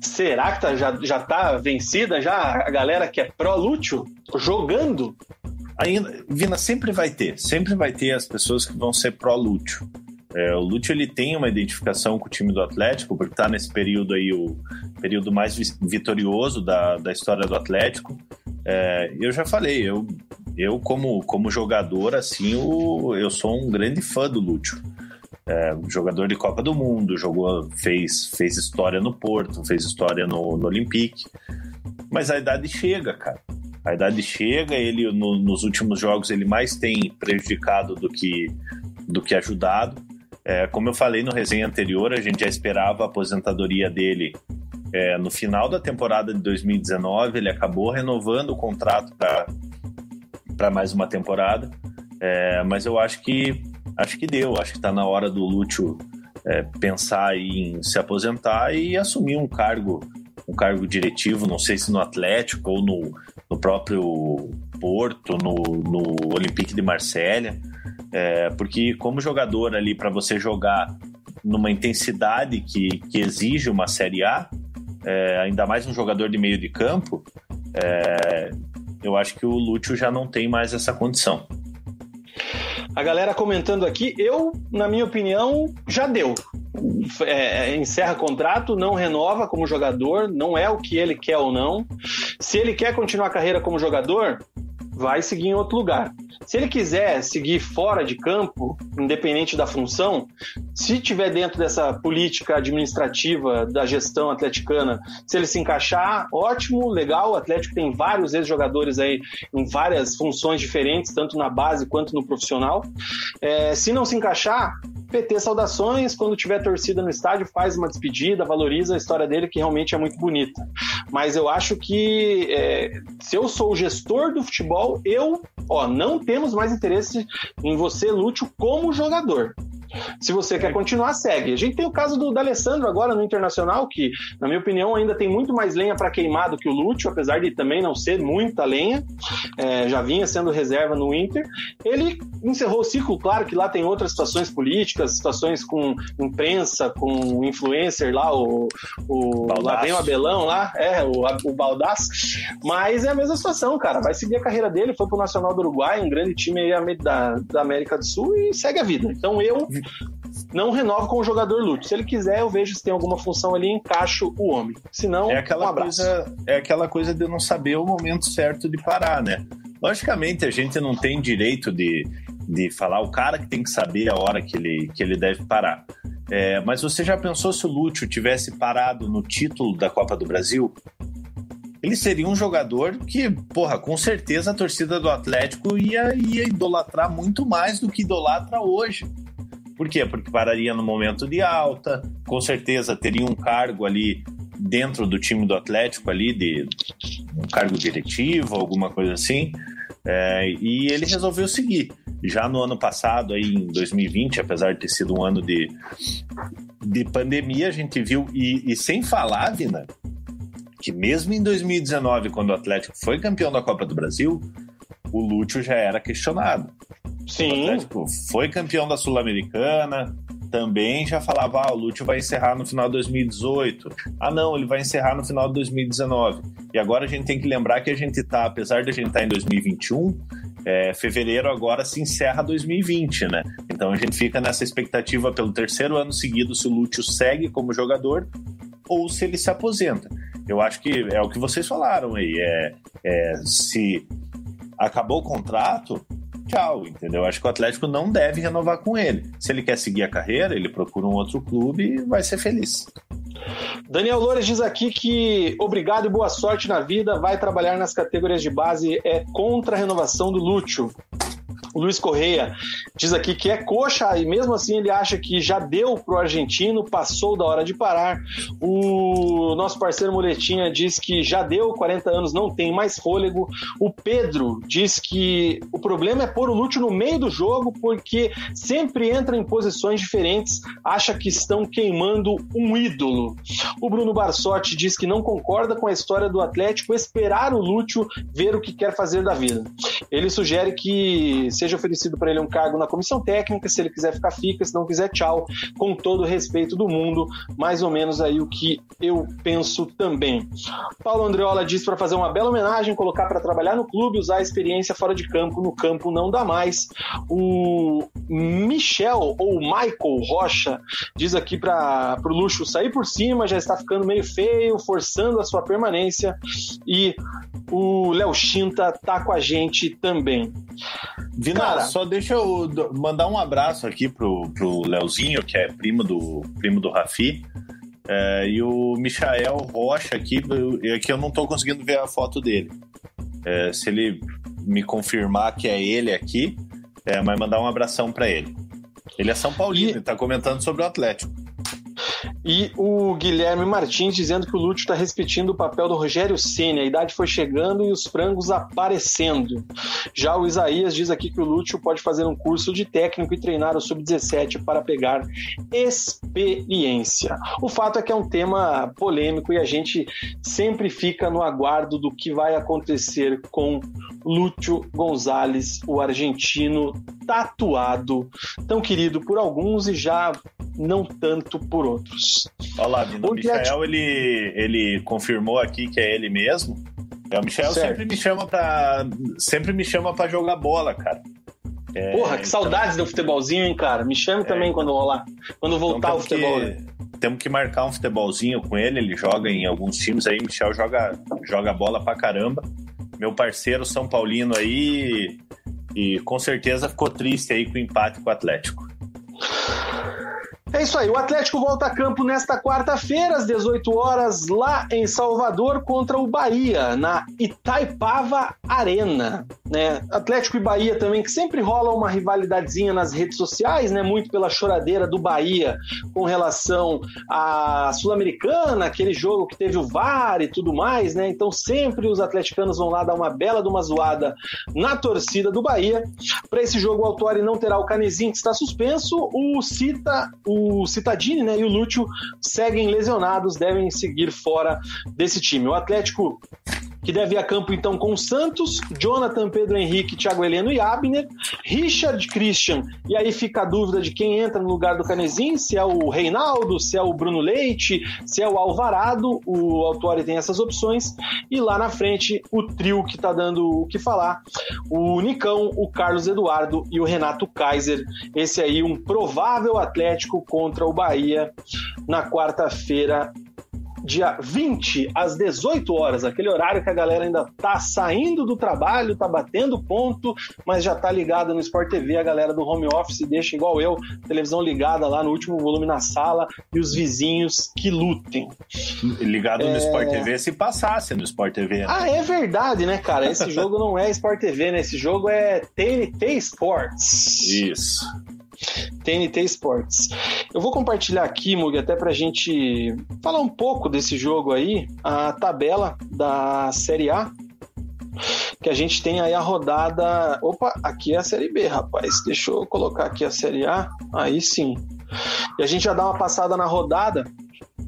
Será que tá, já, já tá vencida já a galera que é pró-lúcio jogando? Ainda, Vina, sempre vai ter, sempre vai ter as pessoas que vão ser pró-lúcio. É, o Lúcio ele tem uma identificação com o time do Atlético, porque está nesse período aí, o período mais vitorioso da, da história do Atlético. É, eu já falei, eu, eu como, como jogador, assim, o, eu sou um grande fã do Lúcio. É, jogador de Copa do Mundo, jogou, fez, fez história no Porto, fez história no, no Olympique. Mas a idade chega, cara. A idade chega, ele no, nos últimos jogos ele mais tem prejudicado do que, do que ajudado. É, como eu falei no resenha anterior, a gente já esperava a aposentadoria dele é, no final da temporada de 2019. Ele acabou renovando o contrato para mais uma temporada. É, mas eu acho que acho que deu. Acho que está na hora do Lúcio é, pensar em se aposentar e assumir um cargo, um cargo diretivo, não sei se no Atlético ou no, no próprio Porto, no, no Olympique de Marselha, é, porque como jogador ali para você jogar numa intensidade que, que exige uma Série A, é, ainda mais um jogador de meio de campo, é, eu acho que o Lúcio já não tem mais essa condição. A galera comentando aqui, eu, na minha opinião, já deu. É, é, encerra contrato, não renova como jogador, não é o que ele quer ou não. Se ele quer continuar a carreira como jogador, vai seguir em outro lugar. Se ele quiser seguir fora de campo, independente da função, se tiver dentro dessa política administrativa da gestão atleticana, se ele se encaixar, ótimo, legal. O Atlético tem vários ex-jogadores aí em várias funções diferentes, tanto na base quanto no profissional. É, se não se encaixar, PT saudações, quando tiver torcida no estádio, faz uma despedida, valoriza a história dele, que realmente é muito bonita. Mas eu acho que é, se eu sou o gestor do futebol, eu ó, não temos mais interesse em você, Lúcio, como jogador. Se você quer continuar, segue. A gente tem o caso do D'Alessandro agora no Internacional, que, na minha opinião, ainda tem muito mais lenha para queimar do que o Lúcio, apesar de também não ser muita lenha. É, já vinha sendo reserva no Inter. Ele encerrou o ciclo, claro que lá tem outras situações políticas, situações com imprensa, com influencer lá, o, o lá vem o Abelão lá, é, o, o Baldaço. Mas é a mesma situação, cara. Vai seguir a carreira dele, foi pro Nacional do Uruguai, um grande time aí da, da América do Sul e segue a vida. Então eu não renovo com o jogador Lute. Se ele quiser, eu vejo se tem alguma função ali, encaixo o homem. Se não, é aquela um coisa, é aquela coisa de não saber o momento certo de parar, né? Logicamente, a gente não tem direito de, de falar o cara que tem que saber a hora que ele, que ele deve parar. É, mas você já pensou se o Lúcio tivesse parado no título da Copa do Brasil? Ele seria um jogador que, porra, com certeza a torcida do Atlético ia, ia idolatrar muito mais do que idolatra hoje. Por quê? Porque pararia no momento de alta, com certeza teria um cargo ali dentro do time do Atlético ali, de um cargo diretivo, alguma coisa assim. É, e ele resolveu seguir. Já no ano passado, aí em 2020, apesar de ter sido um ano de, de pandemia, a gente viu, e, e sem falar, Vina, que mesmo em 2019, quando o Atlético foi campeão da Copa do Brasil, o Lúcio já era questionado. Sim. Atlético foi campeão da Sul-Americana, também já falava, ah, o Lúcio vai encerrar no final de 2018. Ah, não, ele vai encerrar no final de 2019. E agora a gente tem que lembrar que a gente tá, apesar de a gente estar tá em 2021, é, fevereiro agora se encerra 2020, né? Então a gente fica nessa expectativa pelo terceiro ano seguido se o Lúcio segue como jogador ou se ele se aposenta. Eu acho que é o que vocês falaram aí. É, é se acabou o contrato, tchau, entendeu? Acho que o Atlético não deve renovar com ele. Se ele quer seguir a carreira, ele procura um outro clube e vai ser feliz. Daniel Loures diz aqui que obrigado e boa sorte na vida, vai trabalhar nas categorias de base, é contra a renovação do Lúcio. O Luiz Correia diz aqui que é coxa e mesmo assim ele acha que já deu pro argentino, passou da hora de parar. O nosso parceiro Muletinha diz que já deu, 40 anos não tem mais fôlego. O Pedro diz que o problema é pôr o Lúcio no meio do jogo porque sempre entra em posições diferentes, acha que estão queimando um ídolo. O Bruno Barsotti diz que não concorda com a história do Atlético esperar o Lúcio ver o que quer fazer da vida. Ele sugere que seja oferecido para ele um cargo na comissão técnica, se ele quiser ficar, fica, se não quiser, tchau, com todo o respeito do mundo, mais ou menos aí o que eu penso também. Paulo Andreola diz para fazer uma bela homenagem, colocar para trabalhar no clube, usar a experiência fora de campo, no campo não dá mais. O Michel ou Michael Rocha diz aqui para o Luxo sair por cima, já está ficando meio feio, forçando a sua permanência e o Léo Chinta tá com a gente também. Cara, só deixa eu mandar um abraço aqui pro, pro Leozinho, que é primo do, primo do Rafi. É, e o Michael Rocha aqui, eu, que eu não tô conseguindo ver a foto dele. É, se ele me confirmar que é ele aqui, é, mas mandar um abração para ele. Ele é São Paulino, e... ele tá comentando sobre o Atlético. E o Guilherme Martins dizendo que o Lúcio está repetindo o papel do Rogério Ceni. A idade foi chegando e os frangos aparecendo. Já o Isaías diz aqui que o Lúcio pode fazer um curso de técnico e treinar o sub-17 para pegar experiência. O fato é que é um tema polêmico e a gente sempre fica no aguardo do que vai acontecer com Lúcio Gonzalez, o argentino tatuado, tão querido por alguns e já não tanto por outros. Olha lá, o Michael, ele, ele confirmou aqui que é ele mesmo. É, o Michel certo. sempre me chama para sempre me chama para jogar bola, cara. É, Porra, que então... saudades do futebolzinho, hein, cara? Me chame é, também quando rolar, quando então voltar então, o futebol. Que, temos que marcar um futebolzinho com ele, ele joga em alguns times aí, Michel joga joga bola pra caramba. Meu parceiro São Paulino aí e com certeza ficou triste aí com o empate com o Atlético. É isso aí, o Atlético volta a campo nesta quarta-feira, às 18 horas, lá em Salvador, contra o Bahia, na Itaipava Arena. né? Atlético e Bahia também, que sempre rola uma rivalidadezinha nas redes sociais, né? Muito pela choradeira do Bahia com relação à Sul-Americana, aquele jogo que teve o VAR e tudo mais, né? Então sempre os atleticanos vão lá dar uma bela de uma zoada na torcida do Bahia. Para esse jogo o Autori não terá o Canezinho que está suspenso, o Cita, o Citadini, né, e o Lúcio seguem lesionados, devem seguir fora desse time. O Atlético que deve ir a campo então com Santos, Jonathan, Pedro Henrique, Thiago Heleno e Abner, Richard Christian, e aí fica a dúvida de quem entra no lugar do Canezinho, se é o Reinaldo, se é o Bruno Leite, se é o Alvarado, o Autori tem essas opções, e lá na frente o trio que tá dando o que falar, o Nicão, o Carlos Eduardo e o Renato Kaiser, esse aí um provável Atlético contra o Bahia na quarta-feira dia 20 às 18 horas, aquele horário que a galera ainda tá saindo do trabalho, tá batendo ponto, mas já tá ligada no Sport TV, a galera do home office deixa igual eu, televisão ligada lá no último volume na sala e os vizinhos que lutem. Ligado é... no Sport TV se passasse no Sport TV. Né? Ah, é verdade, né, cara? Esse [LAUGHS] jogo não é Sport TV, né? Esse jogo é TNT Sports. Isso. TNT Sports. Eu vou compartilhar aqui, Mug, até para a gente falar um pouco desse jogo aí, a tabela da Série A. Que a gente tem aí a rodada. Opa, aqui é a Série B, rapaz. Deixa eu colocar aqui a Série A. Aí sim. E a gente já dá uma passada na rodada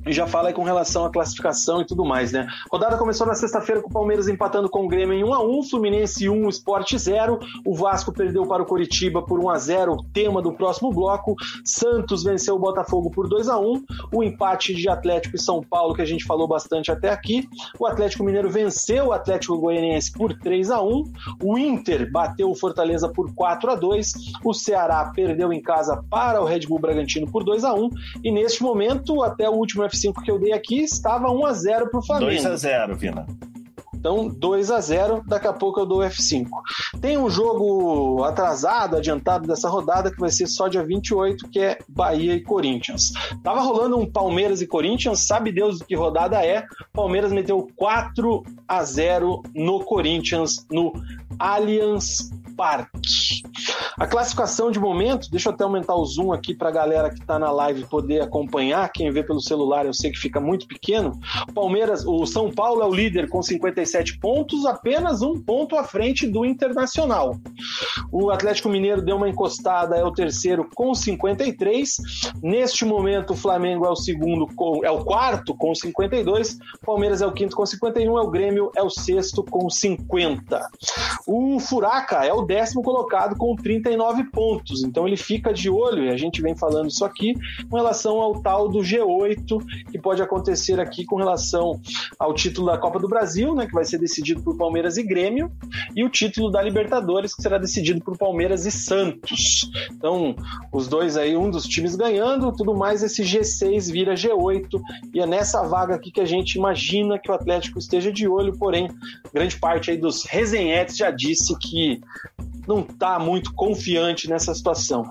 e já fala aí com relação à classificação e tudo mais, né? Rodada começou na sexta-feira com o Palmeiras empatando com o Grêmio em 1 a 1, Fluminense 1, Sport 0. O Vasco perdeu para o Coritiba por 1 a 0, tema do próximo bloco. Santos venceu o Botafogo por 2 a 1. O empate de Atlético e São Paulo que a gente falou bastante até aqui. O Atlético Mineiro venceu o Atlético Goianiense por 3 a 1. O Inter bateu o Fortaleza por 4 a 2. O Ceará perdeu em casa para o Red Bull Bragantino por 2 a 1 e neste momento até o último FC F5 que eu dei aqui estava 1 a 0 para o Flamengo. 2 a 0 Vina. Então, 2 a 0 daqui a pouco eu dou F5. Tem um jogo atrasado, adiantado dessa rodada, que vai ser só dia 28, que é Bahia e Corinthians. Tava rolando um Palmeiras e Corinthians, sabe Deus que rodada é. Palmeiras meteu 4 a 0 no Corinthians, no Allianz Parque. A classificação de momento, deixa eu até aumentar o zoom aqui para a galera que está na live poder acompanhar. Quem vê pelo celular eu sei que fica muito pequeno. O Palmeiras, o São Paulo é o líder com 57 pontos, apenas um ponto à frente do Internacional. O Atlético Mineiro deu uma encostada, é o terceiro com 53. Neste momento, o Flamengo é o segundo, com, é o quarto com 52. O Palmeiras é o quinto com 51. É o Grêmio é o sexto com 50. O Furaca é o décimo colocado com 39 pontos. Então ele fica de olho, e a gente vem falando isso aqui, com relação ao tal do G8, que pode acontecer aqui com relação ao título da Copa do Brasil, né, que vai ser decidido por Palmeiras e Grêmio, e o título da Libertadores, que será decidido por Palmeiras e Santos. Então, os dois aí, um dos times ganhando, tudo mais, esse G6 vira G8, e é nessa vaga aqui que a gente imagina que o Atlético esteja de olho, porém, grande parte aí dos resenhetes já disse que não está muito confiante nessa situação.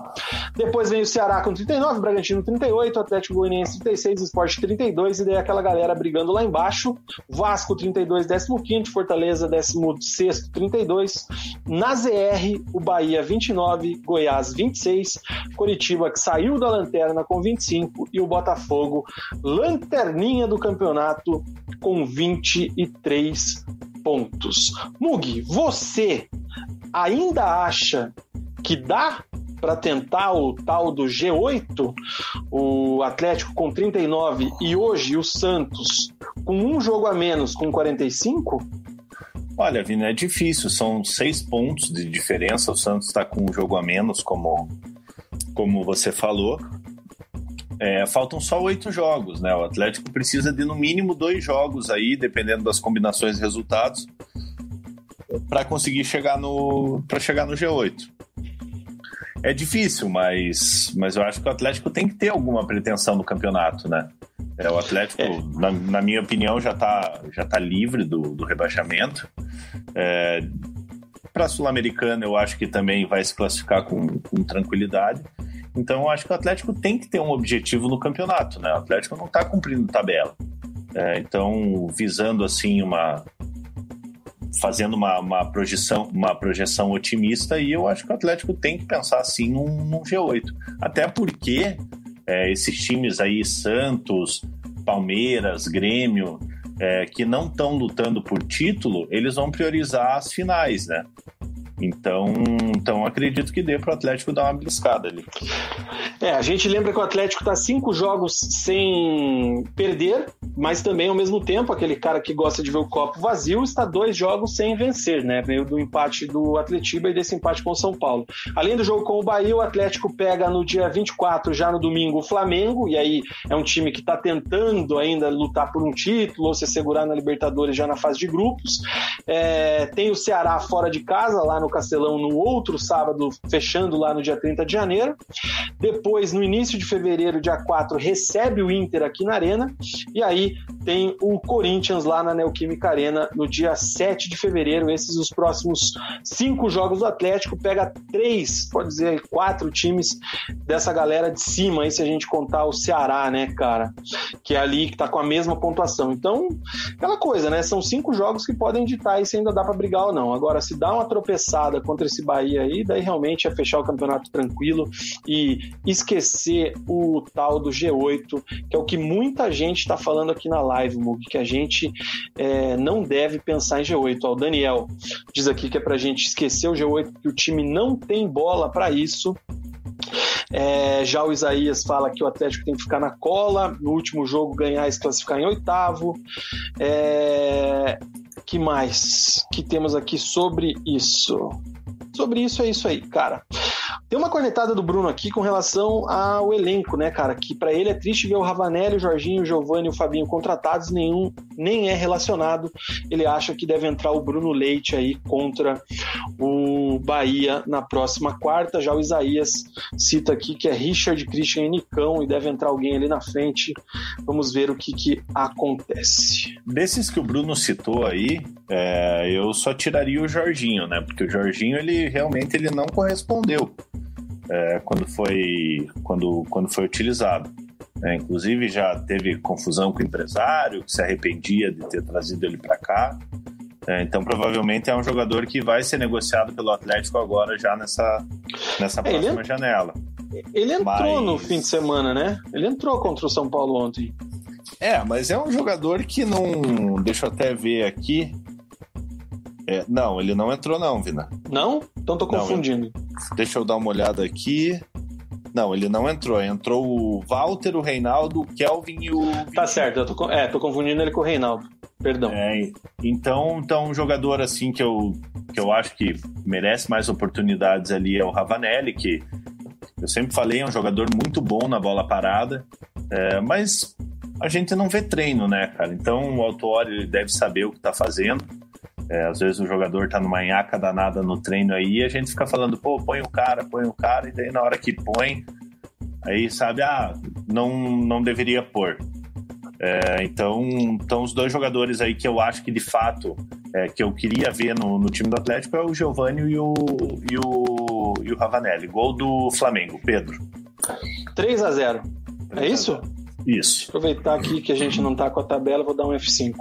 Depois vem o Ceará com 39, Bragantino 38, Atlético Goianiense 36, Sport 32, e daí aquela galera brigando lá embaixo. Vasco 32, 15, Fortaleza 16, 32. Na ZR, o Bahia 29, Goiás 26, Coritiba que saiu da lanterna com 25 e o Botafogo, lanterninha do campeonato com 23 pontos. Mug, você ainda acha que dá para tentar o tal do G8, o Atlético com 39 e hoje o Santos com um jogo a menos com 45? Olha, Vina, é difícil, são seis pontos de diferença. O Santos está com um jogo a menos, como, como você falou. É, faltam só oito jogos, né? O Atlético precisa de no mínimo dois jogos aí, dependendo das combinações de resultados, para conseguir chegar no para chegar no G8. É difícil, mas, mas eu acho que o Atlético tem que ter alguma pretensão no campeonato, né? É, o Atlético, é. Na, na, minha opinião, já está já tá livre do, do rebaixamento. É, para a Sul-Americana, eu acho que também vai se classificar com, com tranquilidade. Então, eu acho que o Atlético tem que ter um objetivo no campeonato, né? O Atlético não está cumprindo tabela. É, então, visando assim uma fazendo uma, uma, projeção, uma projeção otimista e eu acho que o Atlético tem que pensar assim num, num G8. Até porque é, esses times aí, Santos, Palmeiras, Grêmio, é, que não estão lutando por título, eles vão priorizar as finais, né? Então, então acredito que dê para o Atlético dar uma beliscada ali. É, a gente lembra que o Atlético está cinco jogos sem perder, mas também ao mesmo tempo aquele cara que gosta de ver o copo vazio está dois jogos sem vencer, né? Veio do empate do Atletiba e desse empate com o São Paulo. Além do jogo com o Bahia, o Atlético pega no dia 24, já no domingo, o Flamengo, e aí é um time que está tentando ainda lutar por um título ou se segurar na Libertadores já na fase de grupos. É, tem o Ceará fora de casa, lá no no Castelão no outro sábado, fechando lá no dia 30 de janeiro. Depois, no início de fevereiro, dia 4, recebe o Inter aqui na Arena. E aí tem o Corinthians lá na Neoquímica Arena no dia 7 de fevereiro. Esses os próximos cinco jogos do Atlético. Pega três, pode dizer, quatro times dessa galera de cima, aí se a gente contar o Ceará, né, cara? Que é ali que tá com a mesma pontuação. Então, aquela coisa, né? São cinco jogos que podem ditar aí se ainda dá para brigar ou não. Agora, se dá uma tropeçada passada contra esse Bahia aí, daí realmente é fechar o campeonato tranquilo e esquecer o tal do G8, que é o que muita gente está falando aqui na live, Mug, que a gente é, não deve pensar em G8. Ó, o Daniel diz aqui que é para a gente esquecer o G8, que o time não tem bola para isso. É, já o Isaías fala que o Atlético tem que ficar na cola, no último jogo ganhar e se classificar em oitavo. É, que mais que temos aqui sobre isso? Sobre isso é isso aí, cara. Tem uma cornetada do Bruno aqui com relação ao elenco, né, cara? Que para ele é triste ver o Ravanelli, o Jorginho, o Giovanni e o Fabinho contratados, nenhum nem é relacionado. Ele acha que deve entrar o Bruno Leite aí contra o Bahia na próxima quarta. Já o Isaías cita aqui que é Richard, Christian e Nicão e deve entrar alguém ali na frente. Vamos ver o que, que acontece. Desses que o Bruno citou aí, é, eu só tiraria o Jorginho, né? Porque o Jorginho ele realmente ele não correspondeu é, quando foi quando, quando foi utilizado. É, inclusive já teve confusão com o empresário que se arrependia de ter trazido ele para cá. É, então provavelmente é um jogador que vai ser negociado pelo Atlético agora já nessa nessa é, próxima ele, janela. Ele entrou mas... no fim de semana, né? Ele entrou contra o São Paulo ontem. É, mas é um jogador que não. Deixa eu até ver aqui. É, não, ele não entrou, não, Vina. Não? Então tô confundindo. Não, deixa eu dar uma olhada aqui. Não, ele não entrou. Entrou o Walter, o Reinaldo, o Kelvin e o. Tá certo, eu tô, é, tô confundindo ele com o Reinaldo. Perdão. É, então, então, um jogador assim que eu, que eu acho que merece mais oportunidades ali é o Ravanelli, que eu sempre falei, é um jogador muito bom na bola parada, é, mas a gente não vê treino, né, cara? Então o Autuori ele deve saber o que tá fazendo. É, às vezes o jogador tá numa nhaca danada no treino aí e a gente fica falando, pô, põe o cara, põe o cara, e daí na hora que põe, aí sabe, ah, não, não deveria pôr. É, então, então, os dois jogadores aí que eu acho que de fato é, que eu queria ver no, no time do Atlético é o Giovanni e o, e o, e o Ravanelli. Gol do Flamengo, Pedro. 3 a 0 É isso? Isso. Aproveitar aqui que a gente não está com a tabela, vou dar um F5.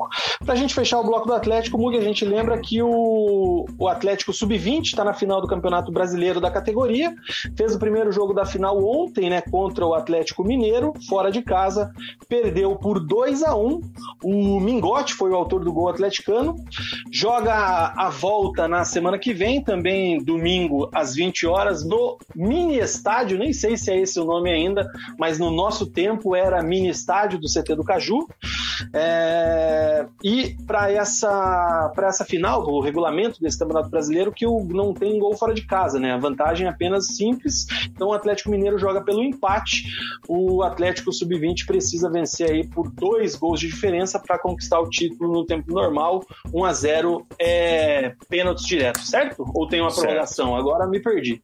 Para a gente fechar o bloco do Atlético, Mug, a gente lembra que o, o Atlético Sub-20 está na final do Campeonato Brasileiro da categoria. Fez o primeiro jogo da final ontem, né, contra o Atlético Mineiro, fora de casa. Perdeu por 2 a 1 O Mingote foi o autor do gol atleticano. Joga a volta na semana que vem, também domingo às 20 horas, no mini estádio. Nem sei se é esse o nome ainda, mas no nosso tempo era mini mini estádio do CT do Caju. É, e para essa, essa final, o regulamento desse Campeonato Brasileiro, que o, não tem gol fora de casa, né? A vantagem é apenas simples. Então o Atlético Mineiro joga pelo empate. O Atlético Sub-20 precisa vencer aí por dois gols de diferença para conquistar o título no tempo normal. 1 a 0 é pênalti direto, certo? Ou tem uma prorrogação? Certo. Agora me perdi.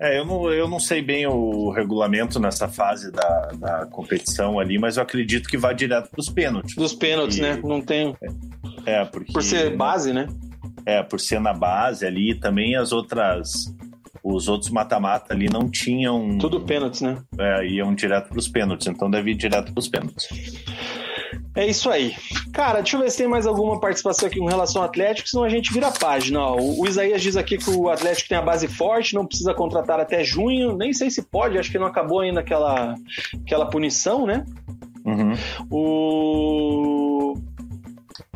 É, eu não, eu não sei bem o regulamento nessa fase da, da competição ali, mas eu acredito que vai direto para os pênaltis. Dos pênaltis, né? Não tem. É, é, porque. Por ser base, né? É, por ser na base ali, também as outras. Os outros mata-mata ali não tinham. Tudo pênaltis, né? É, iam direto para os pênaltis, então deve ir direto para os pênaltis. É isso aí. Cara, deixa eu ver se tem mais alguma participação aqui com relação ao Atlético, senão a gente vira a página. Ó, o Isaías diz aqui que o Atlético tem a base forte, não precisa contratar até junho. Nem sei se pode, acho que não acabou ainda aquela, aquela punição, né? Uhum. O...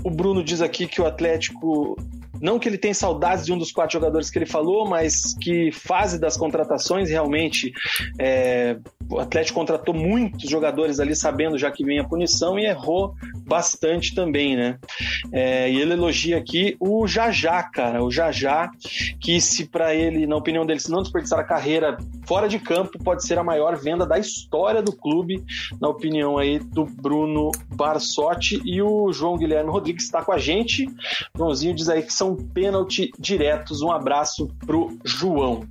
o Bruno diz aqui que o Atlético não que ele tem saudades de um dos quatro jogadores que ele falou, mas que fase das contratações realmente é, o Atlético contratou muitos jogadores ali sabendo já que vinha a punição e errou bastante também, né? É, e ele elogia aqui o Jajá, cara, o Jajá, que se para ele, na opinião dele, se não desperdiçar a carreira fora de campo, pode ser a maior venda da história do clube, na opinião aí do Bruno Barsotti e o João Guilherme Rodrigues está com a gente. Joãozinho diz aí que são pênalti diretos. Um abraço pro João.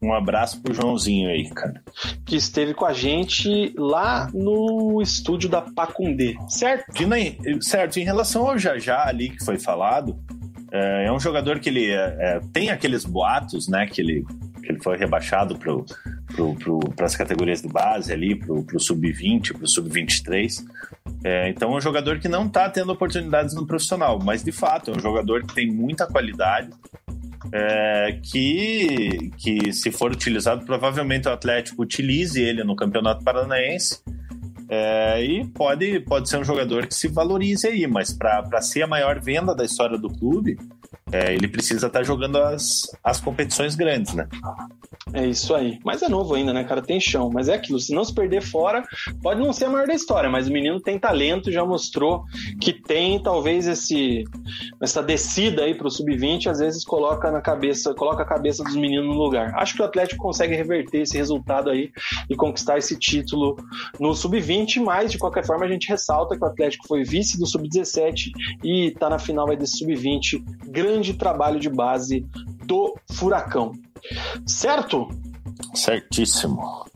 Um abraço pro Joãozinho aí, cara. Que esteve com a gente lá no estúdio da Pacundê, certo? certo, em relação ao Jajá ali que foi falado, é, é um jogador que ele é, é, tem aqueles boatos, né, que ele, que ele foi rebaixado para as categorias de base ali, pro, pro sub-20, pro sub-23. É, então é um jogador que não está tendo oportunidades no profissional, mas de fato é um jogador que tem muita qualidade, é, que, que, se for utilizado, provavelmente o Atlético utilize ele no Campeonato Paranaense. É, e pode, pode ser um jogador que se valorize aí, mas para ser a maior venda da história do clube, é, ele precisa estar tá jogando as, as competições grandes, né? É isso aí. Mas é novo ainda, né, cara? Tem chão. Mas é aquilo. Se não se perder fora, pode não ser a maior da história, mas o menino tem talento, já mostrou que tem talvez esse essa descida aí pro sub-20, às vezes coloca na cabeça, coloca a cabeça dos meninos no lugar. Acho que o Atlético consegue reverter esse resultado aí e conquistar esse título no sub-20, mas de qualquer forma a gente ressalta que o Atlético foi vice do sub-17 e tá na final aí desse sub-20. Grande trabalho de base do Furacão. Certo? Certíssimo.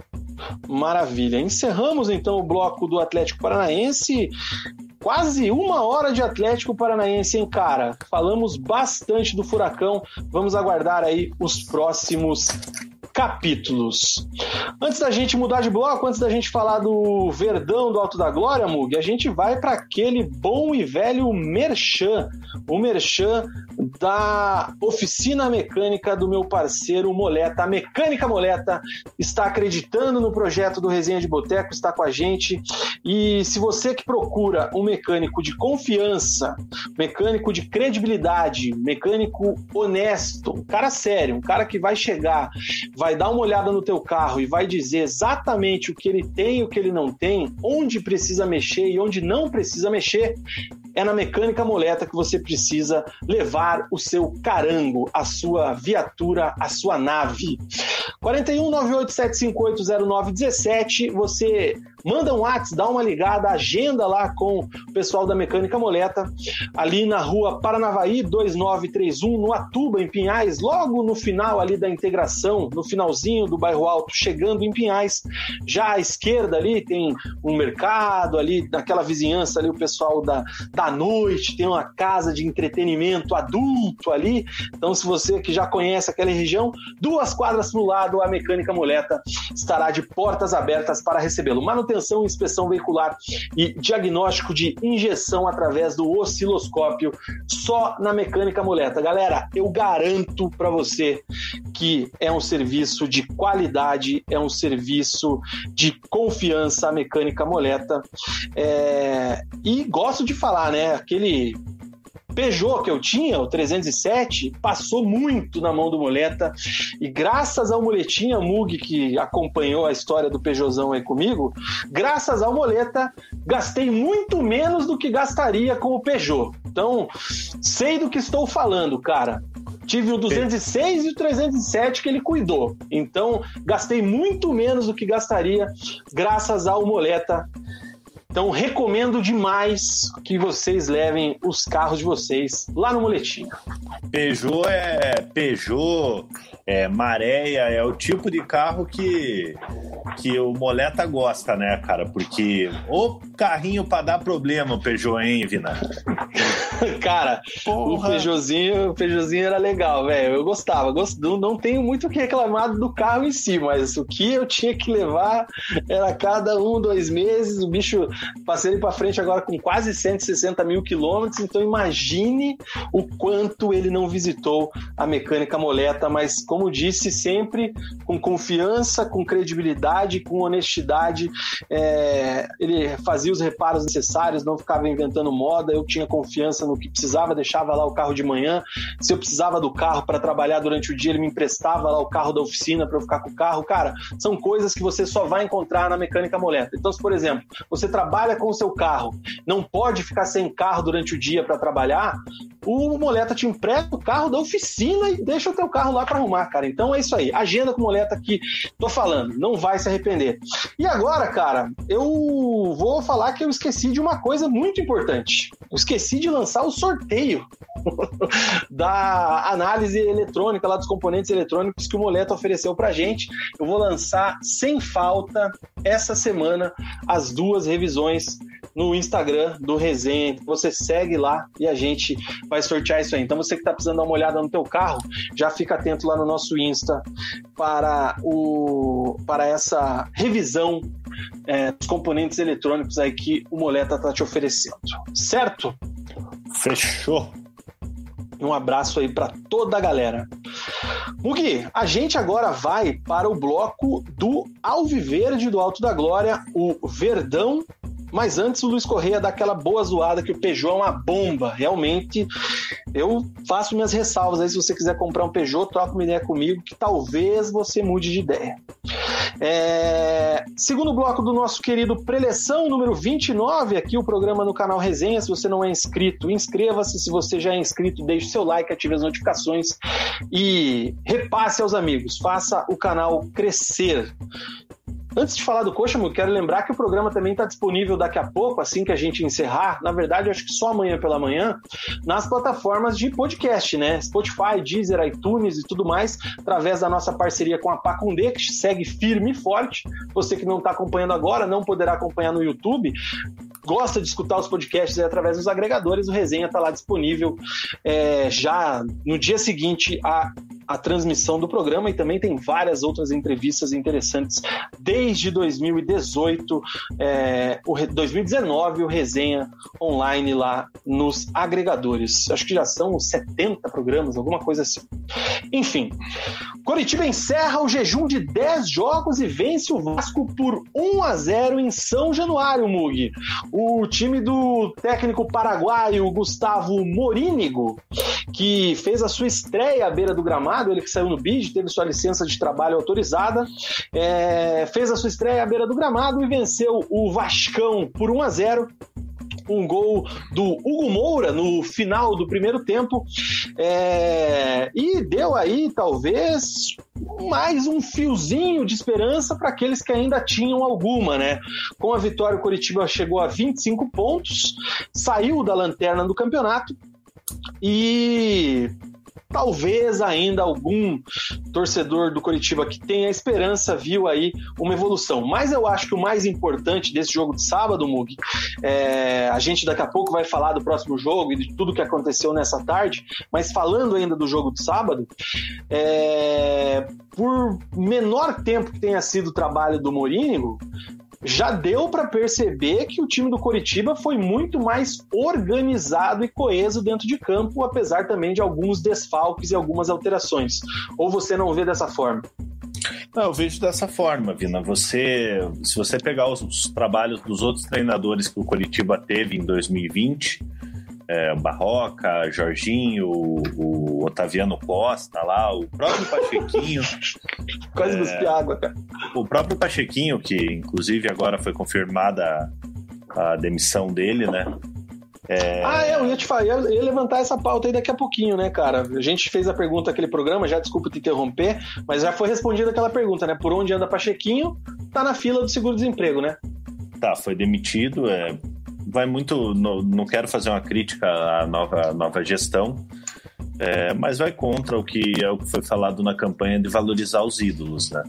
Maravilha. Encerramos então o bloco do Atlético Paranaense. Quase uma hora de Atlético Paranaense, hein, cara? Falamos bastante do Furacão. Vamos aguardar aí os próximos capítulos. Antes da gente mudar de bloco, antes da gente falar do Verdão do Alto da Glória, Mug, a gente vai para aquele bom e velho Merchan. O Merchan da oficina mecânica do meu parceiro Moleta. A Mecânica Moleta está acreditando no projeto do Resenha de Boteco, está com a gente. E se você que procura um mecânico de confiança, mecânico de credibilidade, mecânico honesto, um cara sério, um cara que vai chegar, vai dar uma olhada no teu carro e vai dizer exatamente o que ele tem e o que ele não tem, onde precisa mexer e onde não precisa mexer, é na mecânica moleta que você precisa levar o seu carango, a sua viatura, a sua nave. 41 987580917, você manda um WhatsApp, dá uma ligada, agenda lá com o pessoal da Mecânica Moleta, ali na rua Paranavaí 2931, no Atuba, em Pinhais, logo no final ali da integração, no finalzinho do bairro Alto, chegando em Pinhais. Já à esquerda ali tem um mercado, ali naquela vizinhança ali o pessoal da, da noite, tem uma casa de entretenimento adulto ali. Então, se você que já conhece aquela região, duas quadras para lado, a Mecânica Moleta estará de portas abertas para recebê-lo. Manutenção e inspeção veicular e diagnóstico de injeção através do osciloscópio só na mecânica moleta. Galera, eu garanto para você que é um serviço de qualidade, é um serviço de confiança a mecânica moleta. É... E gosto de falar, né? Aquele Peugeot que eu tinha, o 307, passou muito na mão do Muleta e graças ao Muletinha Mug que acompanhou a história do Peugeotzão aí comigo, graças ao Muleta, gastei muito menos do que gastaria com o Peugeot. Então, sei do que estou falando, cara. Tive o 206 e o 307 que ele cuidou. Então, gastei muito menos do que gastaria graças ao Moleta então, recomendo demais que vocês levem os carros de vocês lá no Moletinho. Peugeot é Peugeot, é Maréia, é o tipo de carro que, que o Moleta gosta, né, cara? Porque o carrinho para dar problema, o Peugeot, hein, Vina? [LAUGHS] Cara, Porra. o Peugeotzinho, o Peugeotzinho era legal, velho. Eu gostava. Gost... Não, não tenho muito o que reclamar do carro em si, mas o que eu tinha que levar era cada um, dois meses. O bicho, passei ele pra frente agora com quase 160 mil quilômetros. Então imagine o quanto ele não visitou a mecânica moleta. Mas, como disse, sempre com confiança, com credibilidade, com honestidade. É... Ele fazia os reparos necessários, não ficava inventando moda. Eu tinha confiança no que precisava, deixava lá o carro de manhã. Se eu precisava do carro para trabalhar durante o dia, ele me emprestava lá o carro da oficina para eu ficar com o carro. Cara, são coisas que você só vai encontrar na mecânica moleta. Então, se por exemplo, você trabalha com o seu carro, não pode ficar sem carro durante o dia para trabalhar, o moleta te empresta o carro da oficina e deixa o teu carro lá para arrumar, cara. Então é isso aí. Agenda com moleta aqui, tô falando, não vai se arrepender. E agora, cara, eu vou falar que eu esqueci de uma coisa muito importante. Eu esqueci de lançar o sorteio [LAUGHS] da análise eletrônica lá dos componentes eletrônicos que o Moleta ofereceu pra gente. Eu vou lançar sem falta essa semana as duas revisões no Instagram do Resenha. Você segue lá e a gente vai sortear isso aí. Então você que está precisando dar uma olhada no teu carro, já fica atento lá no nosso Insta para o para essa revisão é, dos componentes eletrônicos aí que o Moleta está te oferecendo. Certo? Fechou. Um abraço aí para toda a galera. Mugi, a gente agora vai para o bloco do Alviverde do Alto da Glória, o Verdão mas antes o Luiz Correia dá aquela boa zoada que o Peugeot é uma bomba. Realmente, eu faço minhas ressalvas aí. Se você quiser comprar um Peugeot, troca uma ideia comigo que talvez você mude de ideia. É... Segundo bloco do nosso querido Preleção, número 29, aqui o programa no canal Resenha. Se você não é inscrito, inscreva-se. Se você já é inscrito, deixe seu like, ative as notificações e repasse aos amigos. Faça o canal crescer. Antes de falar do Coxa, eu quero lembrar que o programa também está disponível daqui a pouco, assim que a gente encerrar. Na verdade, acho que só amanhã pela manhã, nas plataformas de podcast, né? Spotify, Deezer, iTunes e tudo mais, através da nossa parceria com a Pacundê, que segue firme e forte. Você que não está acompanhando agora, não poderá acompanhar no YouTube gosta de escutar os podcasts através dos agregadores, o Resenha está lá disponível é, já no dia seguinte a a transmissão do programa e também tem várias outras entrevistas interessantes desde 2018, é, o 2019, o Resenha Online lá nos agregadores. Acho que já são 70 programas, alguma coisa assim. Enfim, Coritiba encerra o jejum de 10 jogos e vence o Vasco por 1 a 0 em São Januário, Mug. O time do técnico paraguaio Gustavo Morínigo, que fez a sua estreia à beira do gramado, ele que saiu no BID, teve sua licença de trabalho autorizada, é, fez a sua estreia à beira do gramado e venceu o Vascão por 1 a 0 um gol do Hugo Moura no final do primeiro tempo é, e deu aí talvez mais um fiozinho de esperança para aqueles que ainda tinham alguma, né? Com a vitória, o Curitiba chegou a 25 pontos, saiu da lanterna do campeonato e talvez ainda algum torcedor do Coritiba que tenha esperança viu aí uma evolução. Mas eu acho que o mais importante desse jogo de sábado, Mug, é, a gente daqui a pouco vai falar do próximo jogo e de tudo que aconteceu nessa tarde, mas falando ainda do jogo de sábado, é, por menor tempo que tenha sido o trabalho do Morínigo, já deu para perceber que o time do Coritiba foi muito mais organizado e coeso dentro de campo, apesar também de alguns desfalques e algumas alterações. Ou você não vê dessa forma? Não, eu vejo dessa forma, Vina. Você, se você pegar os, os trabalhos dos outros treinadores que o Coritiba teve em 2020, é, Barroca, Jorginho, o, o, Otaviano Costa lá, o próprio Pachequinho. [LAUGHS] Quase é, água, cara. O próprio Pachequinho, que inclusive agora foi confirmada a, a demissão dele, né? É... Ah, é, eu ia te falar, eu ia levantar essa pauta aí daqui a pouquinho, né, cara? A gente fez a pergunta naquele programa, já desculpa te interromper, mas já foi respondida aquela pergunta, né? Por onde anda Pachequinho, tá na fila do seguro-desemprego, né? Tá, foi demitido, é, vai muito. No, não quero fazer uma crítica à nova, nova gestão, é, mas vai contra o que é o que foi falado na campanha de valorizar os ídolos, né?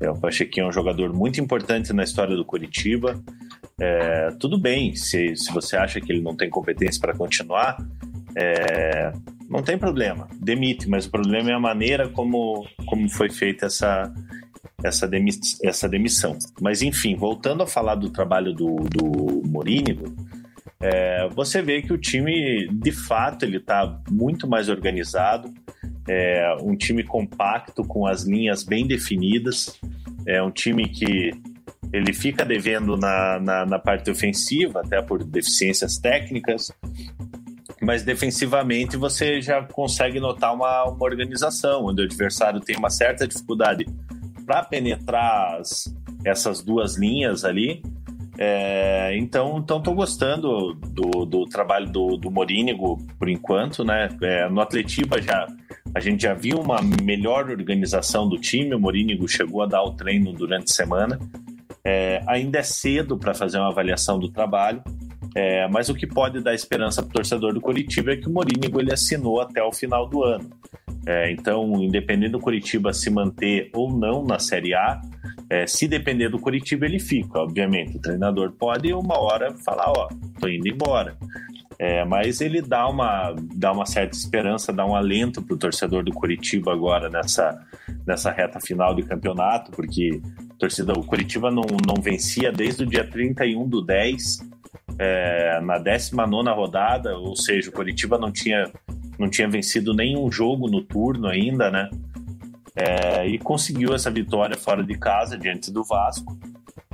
É, o Pachequinho é um jogador muito importante na história do Curitiba. É, tudo bem, se, se você acha que ele não tem competência para continuar, É, não tem problema, demite, mas o problema é a maneira como, como foi feita essa, essa, demi, essa demissão. Mas enfim, voltando a falar do trabalho do, do Morínigo, é, você vê que o time, de fato, ele está muito mais organizado, é um time compacto, com as linhas bem definidas, é um time que ele fica devendo na, na, na parte ofensiva, até por deficiências técnicas, mas defensivamente você já consegue notar uma, uma organização, onde o adversário tem uma certa dificuldade para penetrar as, essas duas linhas ali. É, então, então tô gostando do, do trabalho do, do Morínigo por enquanto, né? É, no Atletiba já a gente já viu uma melhor organização do time. O Morínigo chegou a dar o treino durante a semana. É, ainda é cedo para fazer uma avaliação do trabalho, é, mas o que pode dar esperança para o torcedor do Curitiba é que o Morínigo ele assinou até o final do ano. É, então, independente do Curitiba se manter ou não na Série A, é, se depender do Curitiba, ele fica, obviamente. O treinador pode uma hora falar, ó, tô indo embora. É, mas ele dá uma, dá uma certa esperança, dá um alento para o torcedor do Curitiba agora nessa, nessa reta final de campeonato, porque torcida, o Curitiba não, não vencia desde o dia 31 do 10, é, na 19 rodada, ou seja, o Curitiba não tinha, não tinha vencido nenhum jogo no turno ainda, né? É, e conseguiu essa vitória fora de casa diante do Vasco.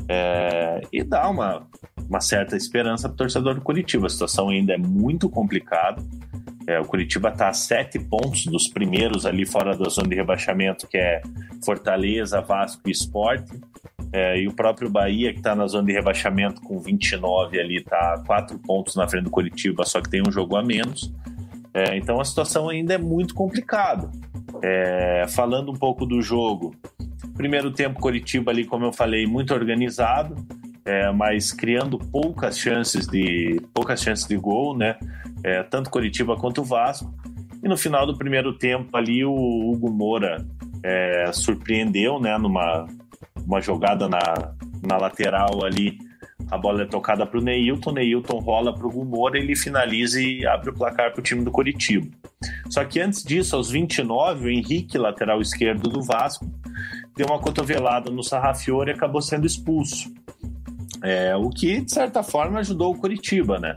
É, e dá uma, uma certa esperança para o torcedor do Curitiba. A situação ainda é muito complicada. É, o Curitiba está a sete pontos dos primeiros ali fora da zona de rebaixamento, que é Fortaleza, Vasco e Esporte. É, e o próprio Bahia, que está na zona de rebaixamento com 29 ali, está quatro pontos na frente do Curitiba, só que tem um jogo a menos. É, então a situação ainda é muito complicada. É, falando um pouco do jogo, primeiro tempo Curitiba ali, como eu falei, muito organizado, é, mas criando poucas chances de poucas chances de gol, né? É, tanto Curitiba quanto o Vasco. E no final do primeiro tempo ali o Hugo Moura é, surpreendeu, né? Numa uma jogada na, na lateral ali, a bola é tocada para o Neilton, Neilton rola para o Gumora, ele finaliza e abre o placar para o time do Curitiba. Só que antes disso, aos 29, o Henrique, lateral esquerdo do Vasco, deu uma cotovelada no Sarrafiore e acabou sendo expulso. É, o que, de certa forma, ajudou o Curitiba, né?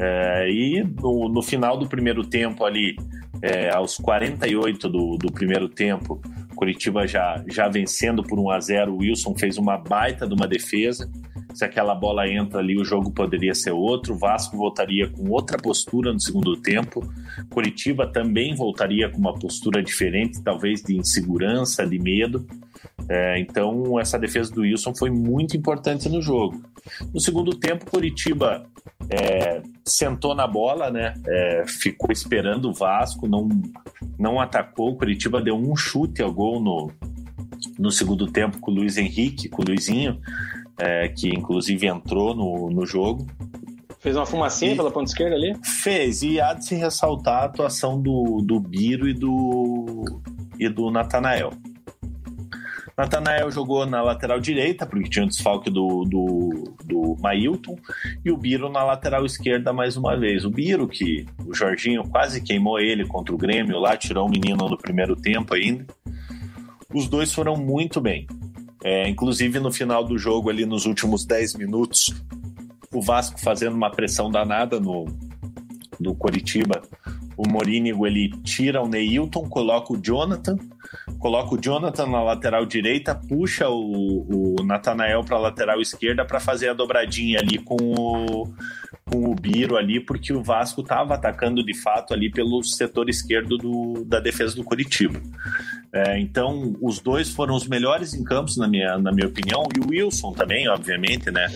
É, e no, no, final do primeiro tempo ali, é, aos 48 do, do primeiro tempo, Curitiba já, já vencendo por 1 a 0 o Wilson fez uma baita de uma defesa. Se aquela bola entra ali, o jogo poderia ser outro. O Vasco voltaria com outra postura no segundo tempo. Curitiba também voltaria com uma postura diferente, talvez de insegurança, de medo. É, então, essa defesa do Wilson foi muito importante no jogo. No segundo tempo, Curitiba é, sentou na bola, né? É, ficou esperando o Vasco, não, não atacou. O Curitiba deu um chute ao gol no, no segundo tempo com o Luiz Henrique, com o Luizinho, é, que inclusive entrou no, no jogo. Fez uma fumacinha e, pela ponta esquerda ali? Fez, e há de se ressaltar a atuação do, do Biro e do, e do Natanael. Natanael jogou na lateral direita, porque tinha o desfalque do, do, do Mailton, e o Biro na lateral esquerda mais uma vez. O Biro, que o Jorginho quase queimou ele contra o Grêmio lá, tirou o menino no primeiro tempo ainda. Os dois foram muito bem. É, inclusive no final do jogo, ali nos últimos 10 minutos, o Vasco fazendo uma pressão danada no, no Coritiba. O Morínigo ele tira o Neilton, coloca o Jonathan coloca o Jonathan na lateral direita, puxa o, o Natanael para a lateral esquerda para fazer a dobradinha ali com o, com o Biro ali, porque o Vasco estava atacando de fato ali pelo setor esquerdo do, da defesa do Curitiba. É, então, os dois foram os melhores em campos, na minha, na minha opinião, e o Wilson também, obviamente, né?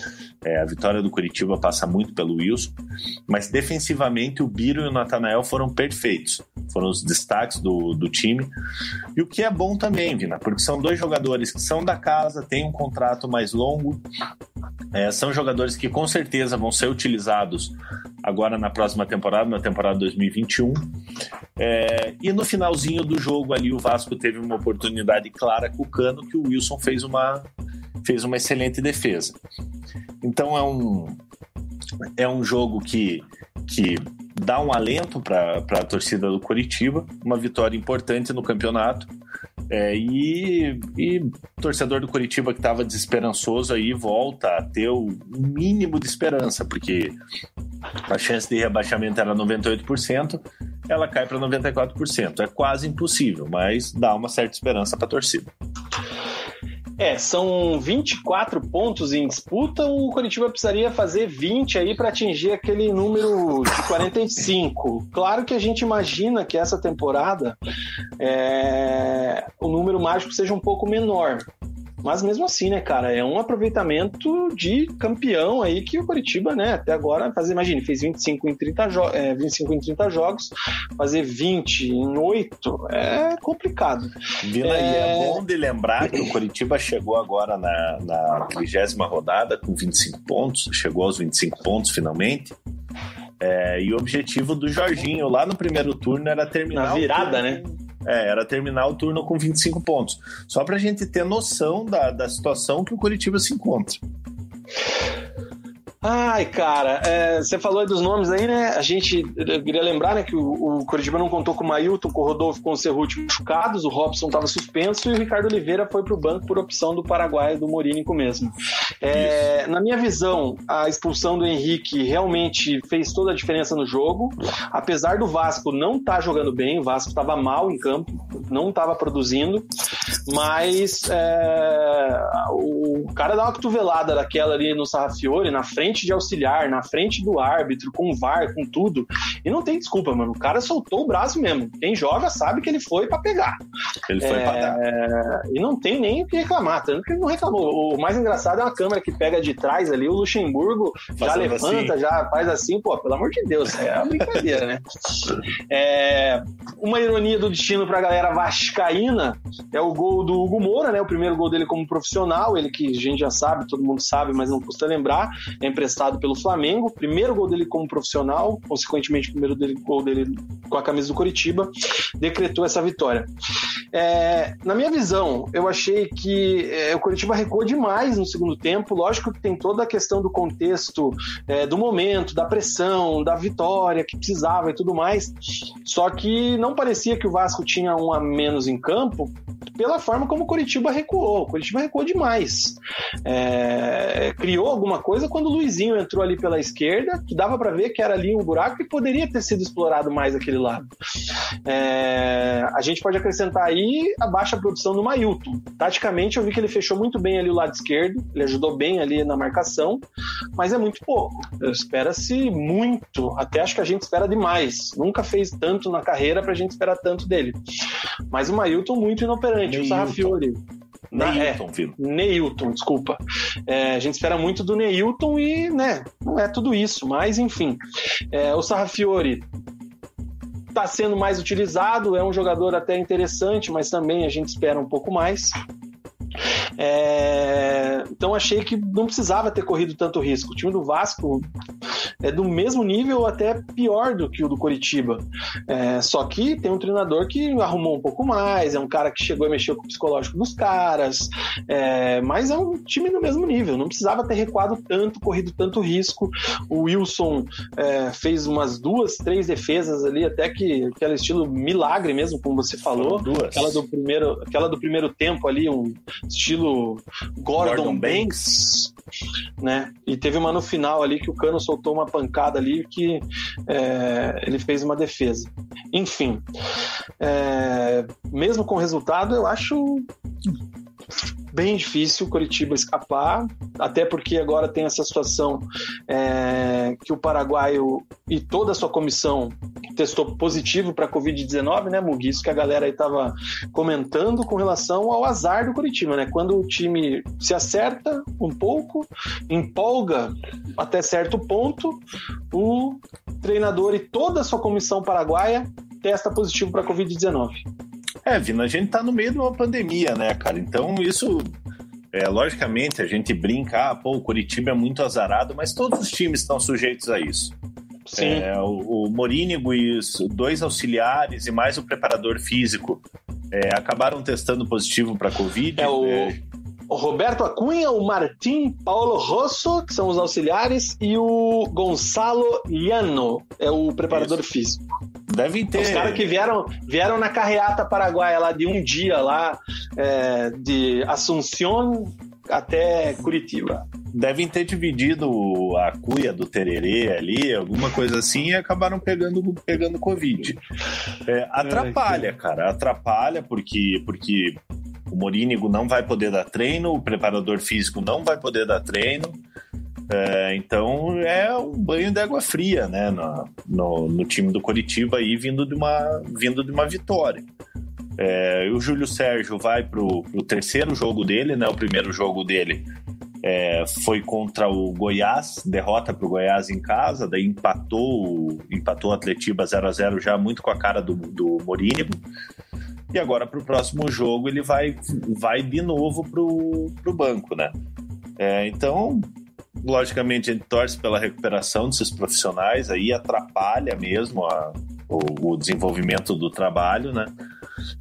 É, a vitória do Curitiba passa muito pelo Wilson, mas defensivamente o Biro e o Natanael foram perfeitos, foram os destaques do, do time. E o que é bom também, Vina, porque são dois jogadores que são da casa, têm um contrato mais longo, é, são jogadores que com certeza vão ser utilizados agora na próxima temporada, na temporada 2021. É, e no finalzinho do jogo ali, o Vasco teve uma oportunidade clara com o Cano, que o Wilson fez uma, fez uma excelente defesa. Então é um, é um jogo que, que dá um alento para a torcida do Curitiba, uma vitória importante no campeonato. É, e, e torcedor do Curitiba que estava desesperançoso aí volta a ter o mínimo de esperança, porque a chance de rebaixamento era 98%, ela cai para 94%. É quase impossível, mas dá uma certa esperança para a torcida. É, são 24 pontos em disputa. O Curitiba precisaria fazer 20 aí para atingir aquele número de 45. Claro que a gente imagina que essa temporada é, o número mágico seja um pouco menor. Mas mesmo assim, né, cara, é um aproveitamento de campeão aí que o Curitiba, né, até agora, fazer, imagine, fez 25 em 30, é, 25 em 30 jogos, fazer 20 em 8 é complicado. Vila, é... e é bom de lembrar que o Curitiba chegou agora na, na 30 rodada com 25 pontos, chegou aos 25 pontos finalmente. É, e o objetivo do Jorginho lá no primeiro turno era terminar. Na virada, né? É, era terminar o turno com 25 pontos. Só para a gente ter noção da, da situação que o Curitiba se encontra. Ai, cara, é, você falou aí dos nomes aí, né? A gente eu queria lembrar né, que o, o Curitiba não contou com o Mailton, com o Rodolfo com o Cerruti machucados, o Robson estava suspenso e o Ricardo Oliveira foi para o banco por opção do Paraguai do Morínico mesmo. É, na minha visão, a expulsão do Henrique realmente fez toda a diferença no jogo. Apesar do Vasco não estar tá jogando bem, o Vasco estava mal em campo, não estava produzindo, mas é, o cara dá uma cotovelada daquela ali no Sarrafiore, na frente frente de auxiliar, na frente do árbitro, com o VAR, com tudo. E não tem desculpa, mano. O cara soltou o braço mesmo. Quem joga sabe que ele foi para pegar. Ele foi é... pra dar. E não tem nem o que reclamar, tanto que ele não reclamou. O mais engraçado é uma câmera que pega de trás ali, o Luxemburgo Fazendo já levanta, assim. já faz assim, pô, pelo amor de Deus, é uma brincadeira, né? É... Uma ironia do destino pra galera vascaína é o gol do Hugo Moura, né? O primeiro gol dele como profissional, ele que a gente já sabe, todo mundo sabe, mas não custa lembrar. É emprestado pelo Flamengo, primeiro gol dele como profissional, consequentemente, primeiro dele, gol dele com a camisa do Coritiba, decretou essa vitória. É, na minha visão, eu achei que é, o Coritiba recuou demais no segundo tempo. Lógico que tem toda a questão do contexto, é, do momento, da pressão, da vitória que precisava e tudo mais. Só que não parecia que o Vasco tinha um a menos em campo pela forma como o Coritiba recuou. O Coritiba recuou demais. É, criou alguma coisa quando o Entrou ali pela esquerda, que dava para ver que era ali um buraco e poderia ter sido explorado mais aquele lado. É, a gente pode acrescentar aí a baixa produção do Mailton. Taticamente, eu vi que ele fechou muito bem ali o lado esquerdo, ele ajudou bem ali na marcação, mas é muito pouco. Espera-se muito, até acho que a gente espera demais. Nunca fez tanto na carreira pra gente esperar tanto dele. Mas o Mailton muito inoperante, Neilton. o Sarrafiori. Neilton, é, Neilton, desculpa. É, a gente espera muito do Neilton e, né, não é tudo isso, mas enfim. É, o Sarrafiore está sendo mais utilizado, é um jogador até interessante, mas também a gente espera um pouco mais. É, então achei que não precisava ter corrido tanto risco. O time do Vasco é do mesmo nível, até pior do que o do Coritiba. É, só que tem um treinador que arrumou um pouco mais, é um cara que chegou e mexeu com o psicológico dos caras, é, mas é um time no mesmo nível. Não precisava ter recuado tanto, corrido tanto risco. O Wilson é, fez umas duas, três defesas ali, até que aquele estilo milagre mesmo, como você falou. Aquela do primeiro, aquela do primeiro tempo ali, um estilo Gordon, Gordon Banks, né? E teve uma no final ali que o Cano soltou uma pancada ali que é, ele fez uma defesa. Enfim, é, mesmo com o resultado, eu acho bem difícil o Curitiba escapar, até porque agora tem essa situação é, que o paraguaio e toda a sua comissão testou positivo para a Covid-19, né, Mugi? Isso que a galera aí estava comentando com relação ao azar do Curitiba, né? Quando o time se acerta um pouco, empolga até certo ponto, o treinador e toda a sua comissão paraguaia testa positivo para a Covid-19. É, Vina, a gente tá no meio de uma pandemia, né, cara? Então isso. É, logicamente, a gente brinca, ah, pô, o Curitiba é muito azarado, mas todos os times estão sujeitos a isso. Sim. É, o, o Morínigo e os dois auxiliares e mais o preparador físico é, acabaram testando positivo para Covid. É, o, é, Roberto Acunha, o Martim Paulo Rosso, que são os auxiliares, e o Gonçalo Llano, é o preparador Isso. físico. Devem ter. Os caras que vieram, vieram na carreata paraguaia lá de um dia lá, é, de Assunção até Curitiba. Devem ter dividido a cuia do tererê ali, alguma coisa assim, e acabaram pegando, pegando Covid. É, atrapalha, cara, atrapalha, porque, porque o Morínigo não vai poder dar treino, o preparador físico não vai poder dar treino. É, então é um banho de água fria, né, no, no, no, time do Coritiba aí vindo de uma, vindo de uma vitória. É, o Júlio Sérgio vai para o terceiro jogo dele, né? O primeiro jogo dele é, foi contra o Goiás, derrota para o Goiás em casa, daí empatou, empatou o Atletiba 0 a 0 já muito com a cara do, do Morínigo. E agora para o próximo jogo ele vai, vai de novo para o banco, né? É, então, logicamente, a gente torce pela recuperação desses profissionais, aí atrapalha mesmo a, o, o, desenvolvimento do trabalho, né?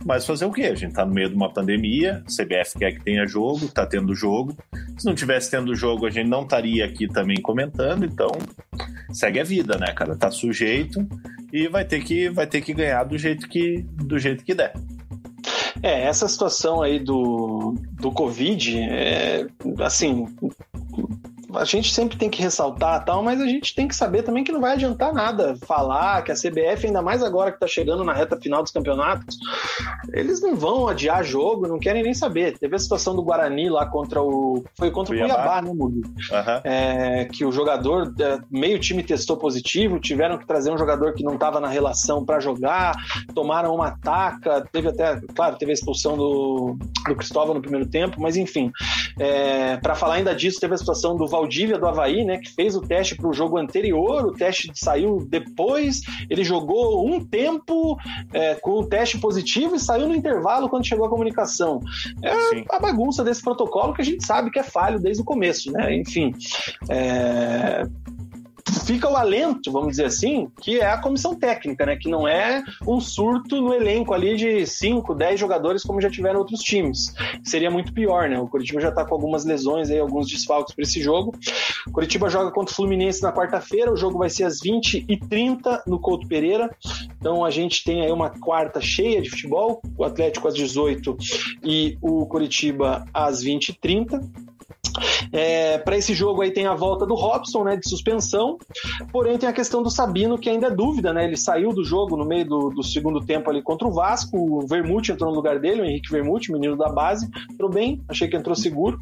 Mas fazer o quê? A gente tá no meio de uma pandemia, CBF quer que tenha jogo, tá tendo jogo. Se não tivesse tendo jogo, a gente não estaria aqui também comentando, então segue a vida, né, cara? Tá sujeito e vai ter que, vai ter que ganhar do jeito que, do jeito que der. É, essa situação aí do, do Covid, é, assim, a gente sempre tem que ressaltar tal, mas a gente tem que saber também que não vai adiantar nada falar que a CBF, ainda mais agora que está chegando na reta final dos campeonatos, eles não vão adiar jogo, não querem nem saber. Teve a situação do Guarani lá contra o. Foi contra o Cuiabá, né, Murilo? Uhum. É, que o jogador, é, meio time testou positivo, tiveram que trazer um jogador que não estava na relação para jogar, tomaram uma taca, teve até, claro, teve a expulsão do, do Cristóvão no primeiro tempo, mas enfim. É, para falar ainda disso, teve a situação do Val Valdívia do Havaí, né, que fez o teste para o jogo anterior, o teste saiu depois, ele jogou um tempo é, com o teste positivo e saiu no intervalo quando chegou a comunicação. É Sim. a bagunça desse protocolo que a gente sabe que é falho desde o começo, né? Enfim, é, fica o alento, vamos dizer assim, que é a comissão técnica, né? Que não é um surto no elenco ali de 5, 10 jogadores como já tiveram outros times. Seria muito pior, né? O Curitiba já tá com algumas lesões aí, alguns desfalques para esse jogo. O Curitiba joga contra o Fluminense na quarta-feira, o jogo vai ser às 20h30 no Couto Pereira. Então a gente tem aí uma quarta cheia de futebol, o Atlético às 18 e o Curitiba às 20h30. É, para esse jogo aí tem a volta do Robson, né, de suspensão, porém tem a questão do Sabino, que ainda é dúvida, né, ele saiu do jogo no meio do, do segundo tempo ali contra o Vasco, o Vermute entrou no lugar dele, o Henrique Vermute, menino da base, entrou bem, achei que entrou seguro.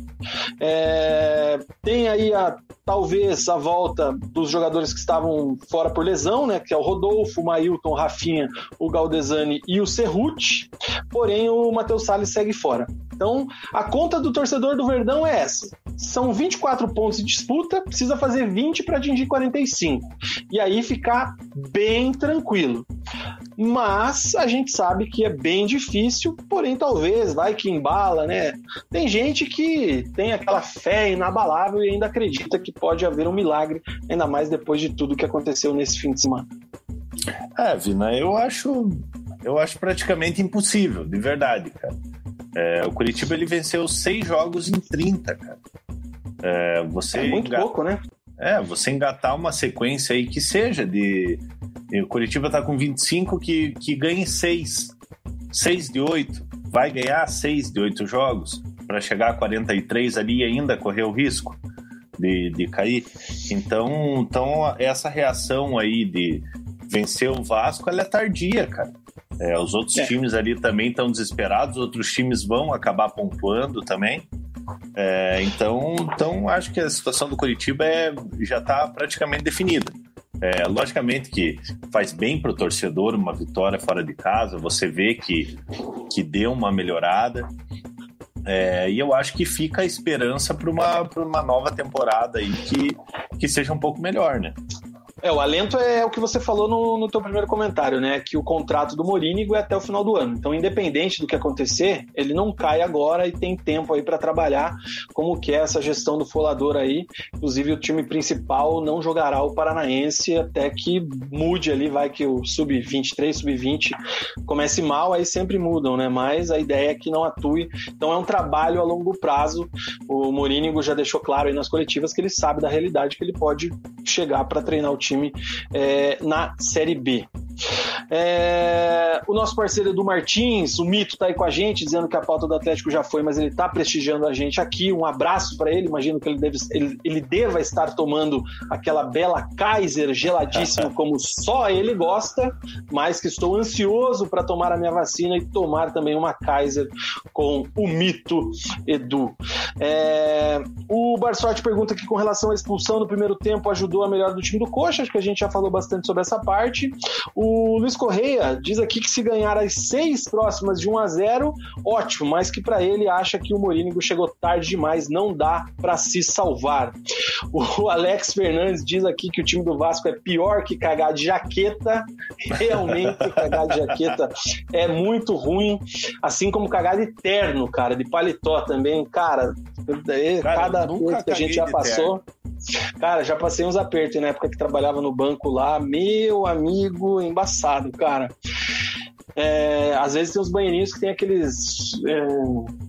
É, tem aí a, talvez a volta dos jogadores que estavam fora por lesão, né, que é o Rodolfo, o Mailton, o Rafinha, o Galdesani e o Serruti, porém o Matheus Salles segue fora. Então, a conta do torcedor do Verdão é essa. São 24 pontos de disputa, precisa fazer 20 para atingir 45. E aí ficar bem tranquilo. Mas a gente sabe que é bem difícil, porém talvez vai que embala, né? Tem gente que tem aquela fé inabalável e ainda acredita que pode haver um milagre, ainda mais depois de tudo que aconteceu nesse fim de semana. É, Vina, eu acho eu acho praticamente impossível, de verdade, cara. É, o Curitiba ele venceu seis jogos em 30, cara. É, você é muito pouco, né? É, você engatar uma sequência aí que seja de. O Curitiba tá com 25 que, que ganhe 6. 6 de 8. Vai ganhar 6 de 8 jogos para chegar a 43 ali e ainda correr o risco de, de cair. Então, então, essa reação aí de vencer o Vasco, ela é tardia, cara. É, os outros é. times ali também estão desesperados, outros times vão acabar pontuando também. É, então, então, acho que a situação do Curitiba é, já está praticamente definida. É, logicamente que faz bem para o torcedor uma vitória fora de casa, você vê que, que deu uma melhorada. É, e eu acho que fica a esperança para uma, uma nova temporada aí que, que seja um pouco melhor, né? É, o alento é o que você falou no, no teu primeiro comentário, né? Que o contrato do Morínigo é até o final do ano. Então, independente do que acontecer, ele não cai agora e tem tempo aí para trabalhar como que é essa gestão do folador aí. Inclusive, o time principal não jogará o Paranaense até que mude ali, vai que o sub-23, sub-20 comece mal, aí sempre mudam, né? Mas a ideia é que não atue. Então, é um trabalho a longo prazo. O Morínigo já deixou claro aí nas coletivas que ele sabe da realidade que ele pode chegar para treinar o time time é, na Série B. É, o nosso parceiro Edu Martins, o Mito, tá aí com a gente, dizendo que a pauta do Atlético já foi, mas ele tá prestigiando a gente aqui. Um abraço para ele. Imagino que ele, deve, ele, ele deva estar tomando aquela bela Kaiser geladíssima, [LAUGHS] como só ele gosta, mas que estou ansioso para tomar a minha vacina e tomar também uma Kaiser com o Mito Edu. É, o Barsotti pergunta aqui com relação à expulsão no primeiro tempo ajudou a melhor do time do Coxa. Acho que a gente já falou bastante sobre essa parte. O Luiz Correia diz aqui que se ganhar as seis próximas de 1 a 0 ótimo, mas que para ele acha que o Morínigo chegou tarde demais, não dá para se salvar. O Alex Fernandes diz aqui que o time do Vasco é pior que cagar de jaqueta. Realmente, [LAUGHS] cagar de jaqueta é muito ruim, assim como cagar de terno, cara, de paletó também. Cara, cara cada coisa que a gente já passou. Terno. Cara, já passei uns apertos na época que trabalhava no banco lá. Meu amigo, embaçado, cara. É, às vezes tem uns banheirinhos que tem aqueles é,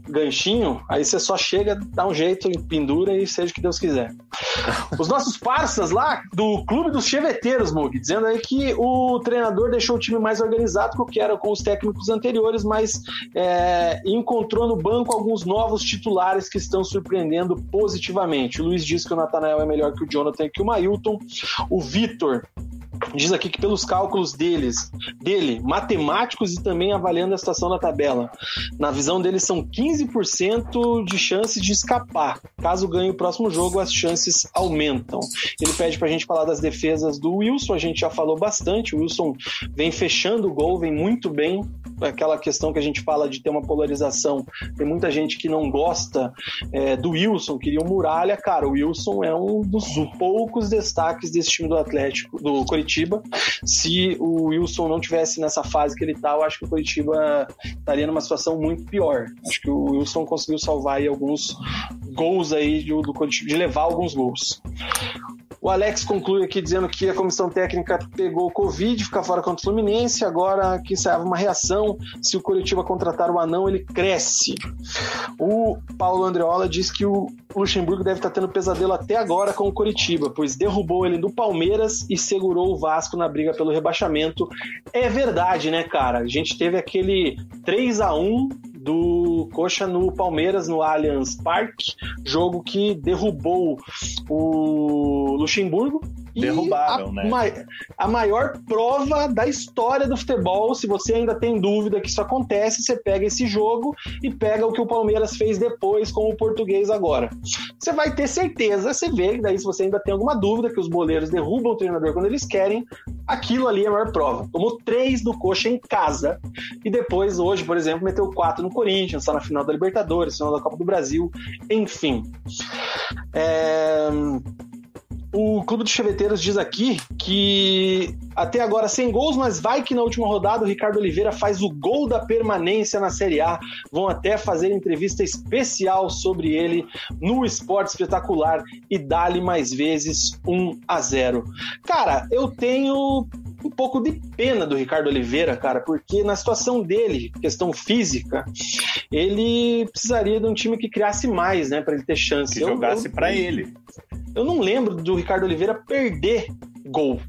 ganchinho, aí você só chega, dá um jeito, pendura e seja o que Deus quiser. [LAUGHS] Os nossos parças lá do Clube dos Cheveteiros, Mug, dizendo aí que o treinador deixou o time mais organizado do que era com os técnicos anteriores, mas é, encontrou no banco alguns novos titulares que estão surpreendendo positivamente. O Luiz diz que o Natanael é melhor que o Jonathan e que o Mailton. O Vitor Diz aqui que pelos cálculos deles, dele, e também avaliando a situação na tabela, na visão dele são 15% de chances de escapar. Caso ganhe o próximo jogo, as chances aumentam. Ele pede pra gente falar das defesas do Wilson, a gente já falou bastante. O Wilson vem fechando o gol, vem muito bem. Aquela questão que a gente fala de ter uma polarização. Tem muita gente que não gosta é, do Wilson, queria o um Muralha. Cara, o Wilson é um dos poucos destaques desse time do Atlético, do Coritiba. Se o Wilson não tivesse nessa fase que ele eu acho que o Curitiba estaria numa situação muito pior. Acho que o Wilson conseguiu salvar aí alguns gols aí do, do Curitiba, de levar alguns gols. O Alex conclui aqui dizendo que a comissão técnica pegou o Covid, fica fora contra o Fluminense, agora que ensaiava uma reação, se o Curitiba contratar o Anão, ele cresce. O Paulo Andreola diz que o Luxemburgo deve estar tendo pesadelo até agora com o Curitiba, pois derrubou ele do Palmeiras e segurou o Vasco na briga pelo rebaixamento. É verdade, né, cara? A gente teve aquele 3 a 1 do Coxa no Palmeiras, no Allianz Parque, jogo que derrubou o Luxemburgo Derrubaram, a, né? Ma a maior prova da história do futebol, se você ainda tem dúvida que isso acontece, você pega esse jogo e pega o que o Palmeiras fez depois com o português agora. Você vai ter certeza, você vê, daí se você ainda tem alguma dúvida que os boleiros derrubam o treinador quando eles querem, aquilo ali é a maior prova. Tomou três do Coxa em casa e depois, hoje, por exemplo, meteu quatro no Corinthians, está na final da Libertadores, final da Copa do Brasil, enfim. É... O Clube dos Cheveteiros diz aqui que até agora sem gols, mas vai que na última rodada o Ricardo Oliveira faz o gol da permanência na Série A. Vão até fazer entrevista especial sobre ele no Esporte Espetacular e dá-lhe mais vezes 1 a 0. Cara, eu tenho um pouco de pena do Ricardo Oliveira, cara, porque na situação dele, questão física, ele precisaria de um time que criasse mais, né, para ele ter chance. Que jogasse para ele. Eu não lembro do Ricardo Oliveira perder gol.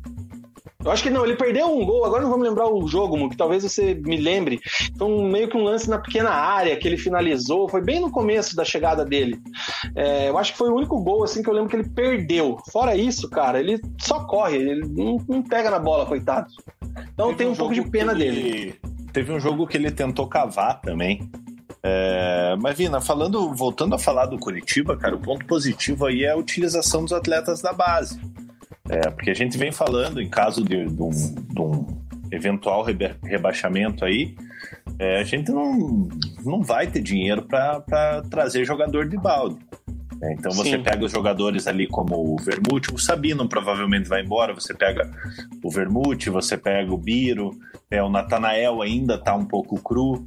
Eu acho que não, ele perdeu um gol, agora não vamos lembrar o jogo, que talvez você me lembre. Então, meio que um lance na pequena área que ele finalizou, foi bem no começo da chegada dele. É, eu acho que foi o único gol assim que eu lembro que ele perdeu. Fora isso, cara, ele só corre, ele não, não pega na bola, coitado. Então tem um, um pouco de pena ele... dele. Teve um jogo que ele tentou cavar também. É, mas, Vina, falando, voltando a falar do Curitiba, cara, o ponto positivo aí é a utilização dos atletas da base. É, porque a gente vem falando, em caso de, de, um, de um, eventual rebaixamento aí, é, a gente não, não vai ter dinheiro para trazer jogador de balde. É, então você Sim. pega os jogadores ali como o Vermute, o Sabino provavelmente vai embora, você pega o Vermute, você pega o Biro, é, o Natanael ainda está um pouco cru,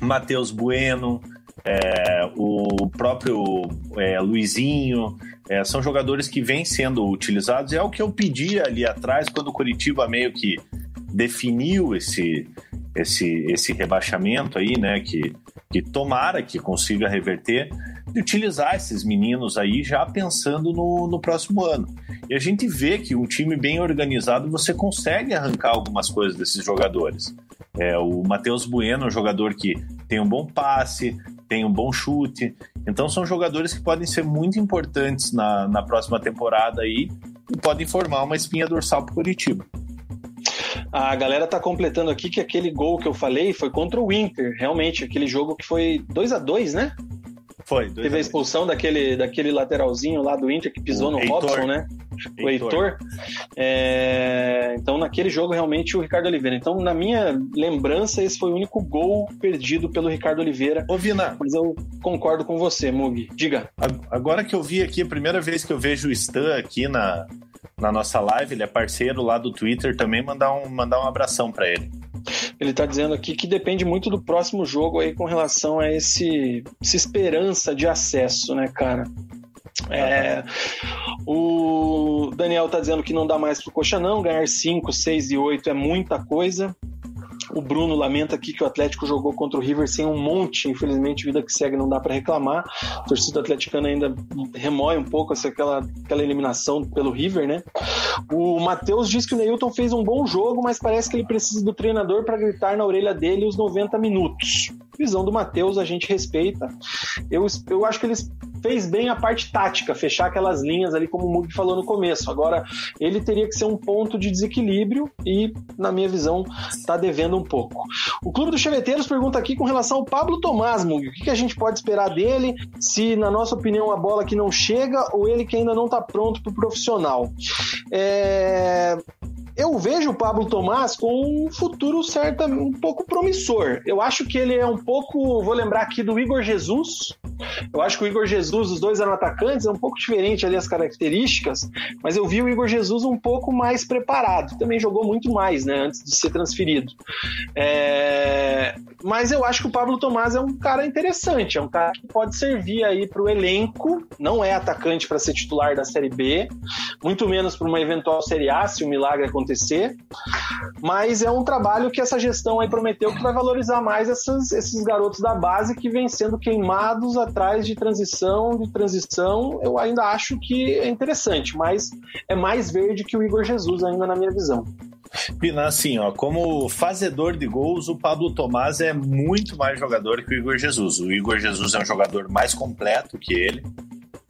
Matheus Bueno, é, o próprio é, Luizinho, é, são jogadores que vêm sendo utilizados. É o que eu pedi ali atrás, quando o Curitiba meio que definiu esse, esse, esse rebaixamento aí, né? Que, que tomara que consiga reverter, de utilizar esses meninos aí já pensando no, no próximo ano. E a gente vê que um time bem organizado você consegue arrancar algumas coisas desses jogadores. É, o Matheus Bueno é um jogador que tem um bom passe, tem um bom chute. Então são jogadores que podem ser muito importantes na, na próxima temporada aí e podem formar uma espinha dorsal para o Curitiba. A galera tá completando aqui que aquele gol que eu falei foi contra o Inter, realmente, aquele jogo que foi 2 a 2 né? Foi. Teve a, a expulsão daquele, daquele lateralzinho lá do Inter que pisou o no Heitor. Robson, né? O Heitor. É... Então, naquele jogo, realmente, o Ricardo Oliveira. Então, na minha lembrança, esse foi o único gol perdido pelo Ricardo Oliveira. Ô, Vina. Mas eu concordo com você, Mug. Diga. Agora que eu vi aqui, a primeira vez que eu vejo o Stan aqui na, na nossa live, ele é parceiro lá do Twitter também, mandar um, mandar um abração para ele. Ele está dizendo aqui que depende muito do próximo jogo aí com relação a esse, essa esperança de acesso, né, cara? É, o Daniel tá dizendo que não dá mais pro Coxa não, ganhar 5, 6 e 8 é muita coisa. O Bruno lamenta aqui que o Atlético jogou contra o River sem um monte, infelizmente, vida que segue não dá para reclamar. A torcida atleticana ainda remói um pouco essa, aquela, aquela eliminação pelo River, né? O Matheus diz que o Neilton fez um bom jogo, mas parece que ele precisa do treinador para gritar na orelha dele os 90 minutos. Visão do Matheus, a gente respeita. Eu, eu acho que eles fez bem a parte tática, fechar aquelas linhas ali, como o Mug falou no começo. Agora, ele teria que ser um ponto de desequilíbrio e, na minha visão, está devendo um pouco. O Clube dos Cheveteiros pergunta aqui com relação ao Pablo Tomás, Mug. O que, a gente pode esperar dele? Se, na nossa opinião, a bola que não chega ou ele que ainda não está pronto para o profissional. É eu vejo o Pablo Tomás com um futuro certo, um pouco promissor. Eu acho que ele é um pouco, vou lembrar aqui do Igor Jesus. Eu acho que o Igor Jesus, os dois eram atacantes, é um pouco diferente ali as características, mas eu vi o Igor Jesus um pouco mais preparado. Também jogou muito mais, né, antes de ser transferido. É... Mas eu acho que o Pablo Tomás é um cara interessante, é um cara que pode servir aí para o elenco. Não é atacante para ser titular da Série B, muito menos para uma eventual Série A, se o milagre acontecer acontecer, mas é um trabalho que essa gestão aí prometeu que vai valorizar mais essas, esses garotos da base que vêm sendo queimados atrás de transição, de transição. Eu ainda acho que é interessante, mas é mais verde que o Igor Jesus ainda na minha visão. Pina, assim, ó, como fazedor de gols, o Pablo Tomás é muito mais jogador que o Igor Jesus. O Igor Jesus é um jogador mais completo que ele,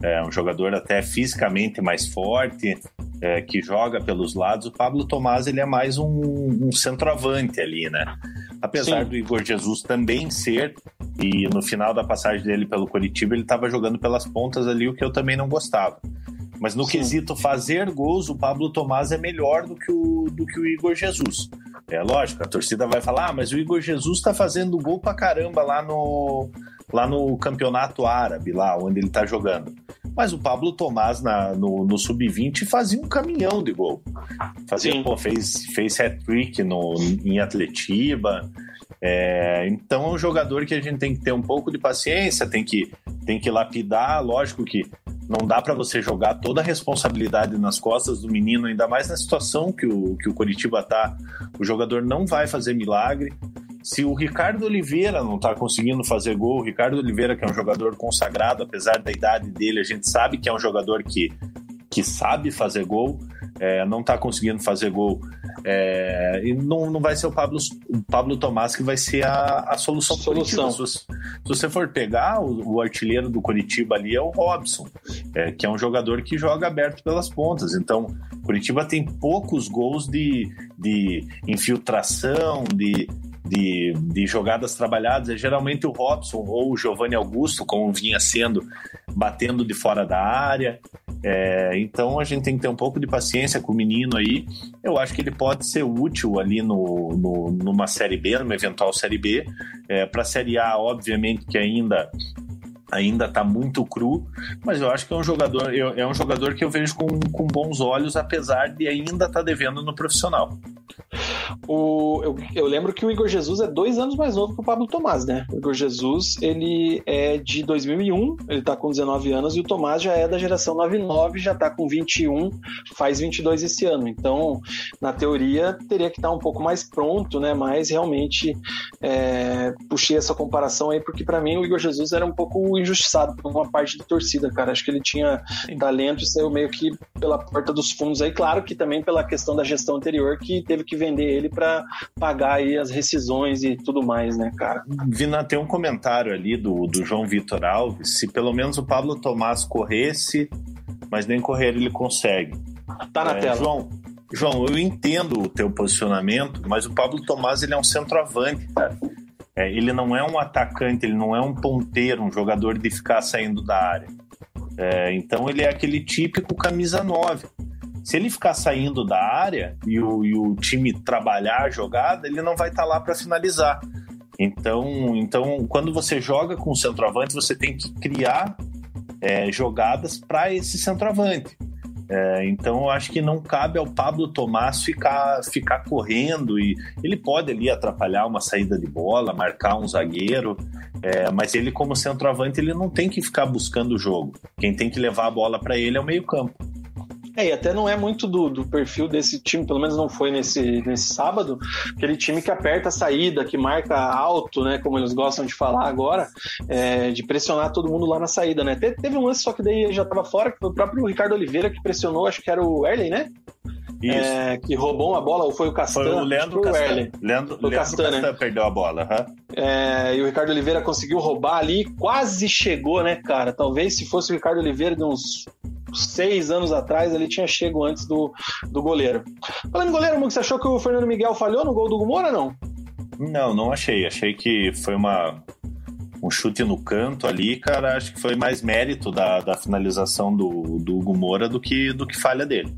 é um jogador até fisicamente mais forte, é, que joga pelos lados, o Pablo Tomás ele é mais um, um centroavante ali, né? Apesar Sim. do Igor Jesus também ser, e no final da passagem dele pelo Curitiba, ele estava jogando pelas pontas ali, o que eu também não gostava. Mas no Sim. quesito fazer gols, o Pablo Tomás é melhor do que o, do que o Igor Jesus. É lógico, a torcida vai falar, ah, mas o Igor Jesus está fazendo gol pra caramba lá no, lá no campeonato árabe, lá onde ele está jogando. Mas o Pablo Tomás na, no, no sub-20 fazia um caminhão de gol. Fazia, pô, fez, fez hat-trick em Atletiba. É, então é um jogador que a gente tem que ter um pouco de paciência, tem que, tem que lapidar. Lógico que não dá para você jogar toda a responsabilidade nas costas do menino, ainda mais na situação que o, que o Curitiba tá. O jogador não vai fazer milagre. Se o Ricardo Oliveira não está conseguindo fazer gol, o Ricardo Oliveira, que é um jogador consagrado, apesar da idade dele, a gente sabe que é um jogador que, que sabe fazer gol, é, não está conseguindo fazer gol. É, e não, não vai ser o Pablo, o Pablo Tomás que vai ser a, a solução. solução. Se, se, você for pegar, o, o, artilheiro do Curitiba ali é o Robson, é, que é um jogador que joga aberto pelas pontas. Então, Curitiba tem poucos gols de, de infiltração, de, de, de jogadas trabalhadas é geralmente o Robson ou o Giovanni Augusto, como vinha sendo, batendo de fora da área. É, então a gente tem que ter um pouco de paciência com o menino aí. Eu acho que ele pode ser útil ali no, no numa Série B, numa eventual Série B. É, Para a Série A, obviamente que ainda ainda está muito cru, mas eu acho que é um jogador, é um jogador que eu vejo com, com bons olhos, apesar de ainda estar tá devendo no profissional. O, eu, eu, lembro que o Igor Jesus é dois anos mais novo que o Pablo Tomás, né? O Igor Jesus, ele é de 2001, ele tá com 19 anos, e o Tomás já é da geração 99, já tá com 21, faz 22 esse ano. Então, na teoria, teria que estar tá um pouco mais pronto, né? Mas realmente é, puxei essa comparação aí, porque para mim o Igor Jesus era um pouco injustiçado por uma parte da torcida, cara. Acho que ele tinha talento e saiu meio que pela porta dos fundos aí. Claro que também pela questão da gestão anterior, que teve que vender ele para pagar aí as rescisões e tudo mais, né, cara? Vina, tem um comentário ali do, do João Vitor Alves. Se pelo menos o Pablo Tomás corresse, mas nem correr ele consegue. Tá na é, tela. João, João, eu entendo o teu posicionamento, mas o Pablo Tomás ele é um centroavante, cara. É, ele não é um atacante, ele não é um ponteiro, um jogador de ficar saindo da área. É, então ele é aquele típico camisa 9. Se ele ficar saindo da área e o, e o time trabalhar a jogada, ele não vai estar tá lá para finalizar. Então, então, quando você joga com o centroavante, você tem que criar é, jogadas para esse centroavante. É, então, eu acho que não cabe ao Pablo Tomás ficar, ficar correndo e ele pode ali atrapalhar uma saída de bola, marcar um zagueiro, é, mas ele, como centroavante, ele não tem que ficar buscando o jogo. Quem tem que levar a bola para ele é o meio-campo. É, e até não é muito do, do, perfil desse time, pelo menos não foi nesse, nesse sábado, aquele time que aperta a saída, que marca alto, né? Como eles gostam de falar agora, é, de pressionar todo mundo lá na saída, né? Teve, teve um lance, só que daí já estava fora, que foi o próprio Ricardo Oliveira que pressionou, acho que era o Erley, né? É, que roubou uma bola, ou foi o Castan? Foi o Leandro Castan. Leandro, Leandro Castan, né? perdeu a bola. Uhum. É, e o Ricardo Oliveira conseguiu roubar ali, quase chegou, né, cara? Talvez se fosse o Ricardo Oliveira de uns seis anos atrás, ele tinha chego antes do, do goleiro. Falando em goleiro, você achou que o Fernando Miguel falhou no gol do Gumora, não? Não, não achei. Achei que foi uma, um chute no canto ali, cara. Acho que foi mais mérito da, da finalização do, do Gumora do que, do que falha dele.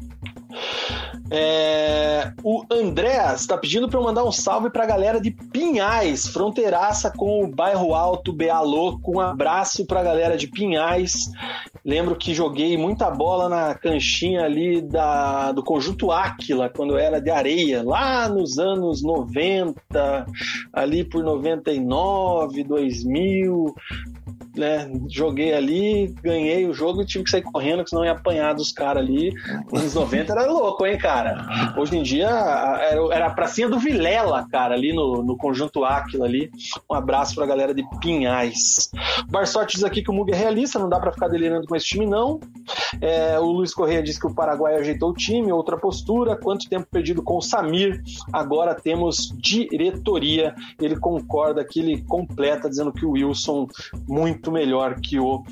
É, o Andréas está pedindo para eu mandar um salve para a galera de Pinhais, fronteiraça com o bairro Alto, BA Louco. Um abraço para a galera de Pinhais. Lembro que joguei muita bola na canchinha ali da, do Conjunto Áquila, quando era de areia, lá nos anos 90, ali por 99, 2000 né? Joguei ali, ganhei o jogo e tive que sair correndo, que senão ia apanhar dos caras ali. Nos anos 90 era louco, hein, cara? Hoje em dia era, a pracinha do Vilela, cara, ali no, no conjunto Áquila ali. Um abraço pra galera de Pinhais. O Barsotti diz aqui que o Mug é realista, não dá para ficar delirando com esse time, não. É, o Luiz Correia diz que o Paraguai ajeitou o time, outra postura. Quanto tempo perdido com o Samir? Agora temos diretoria. Ele concorda que ele completa, dizendo que o Wilson muito muito melhor que o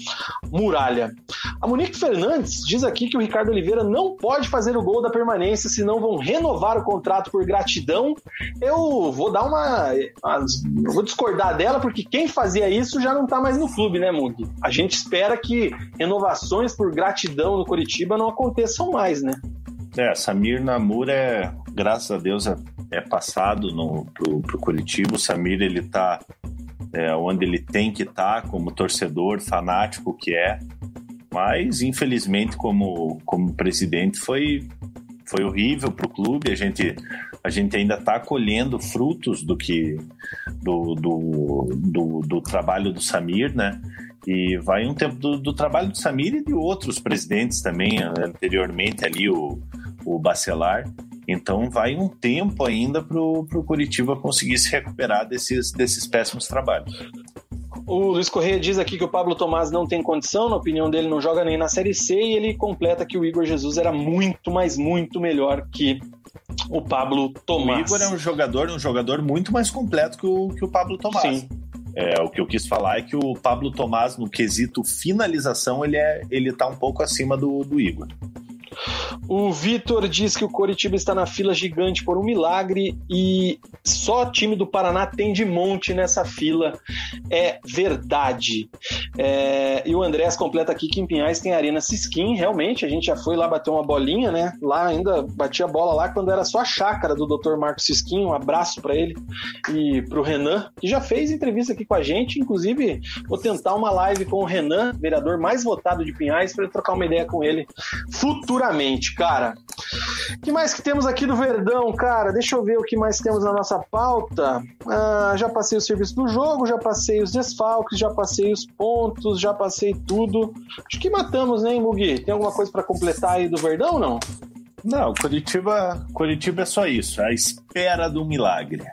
Muralha. A Monique Fernandes diz aqui que o Ricardo Oliveira não pode fazer o gol da permanência, senão vão renovar o contrato por gratidão. Eu vou dar uma. uma vou discordar dela, porque quem fazia isso já não tá mais no clube, né, Mug? A gente espera que renovações por gratidão no Curitiba não aconteçam mais, né? É, Samir Namur é, graças a Deus, é, é passado no, pro, pro Curitiba. O Samir, ele tá é, onde ele tem que estar tá como torcedor fanático que é. Mas, infelizmente, como, como presidente, foi, foi horrível para o clube. A gente, a gente ainda está colhendo frutos do que do, do, do, do, trabalho do Samir, né? E vai um tempo do, do, trabalho do Samir e de outros presidentes também, anteriormente ali, o, o Bacelar. Então vai um tempo ainda para o Curitiba conseguir se recuperar desses, desses péssimos trabalhos. O Luiz Correia diz aqui que o Pablo Tomás não tem condição, na opinião dele, não joga nem na Série C, e ele completa que o Igor Jesus era muito, mas muito melhor que o Pablo Tomás. O Igor é um jogador, um jogador muito mais completo que o, que o Pablo Tomás. Sim. É, o que eu quis falar é que o Pablo Tomás, no quesito finalização, ele, é, ele tá um pouco acima do, do Igor. O Vitor diz que o Coritiba está na fila gigante por um milagre e só time do Paraná tem de monte nessa fila. É verdade. É, e o Andrés completa aqui que em Pinhais tem Arena Sisquim, realmente, a gente já foi lá bater uma bolinha, né? Lá ainda batia bola lá quando era só a chácara do Dr. Marcos Sisquim, um abraço para ele e pro Renan, que já fez entrevista aqui com a gente, inclusive vou tentar uma live com o Renan, vereador mais votado de Pinhais, para trocar uma ideia com ele futuramente, cara. O que mais que temos aqui do Verdão, cara? Deixa eu ver o que mais temos na nossa pauta. Ah, já passei o serviço do jogo, já passei os desfalques, já passei os pontos, já passei tudo. Acho que matamos, né, Mugi? Tem alguma coisa para completar aí do Verdão não? Não, Curitiba, Curitiba é só isso, a espera do milagre.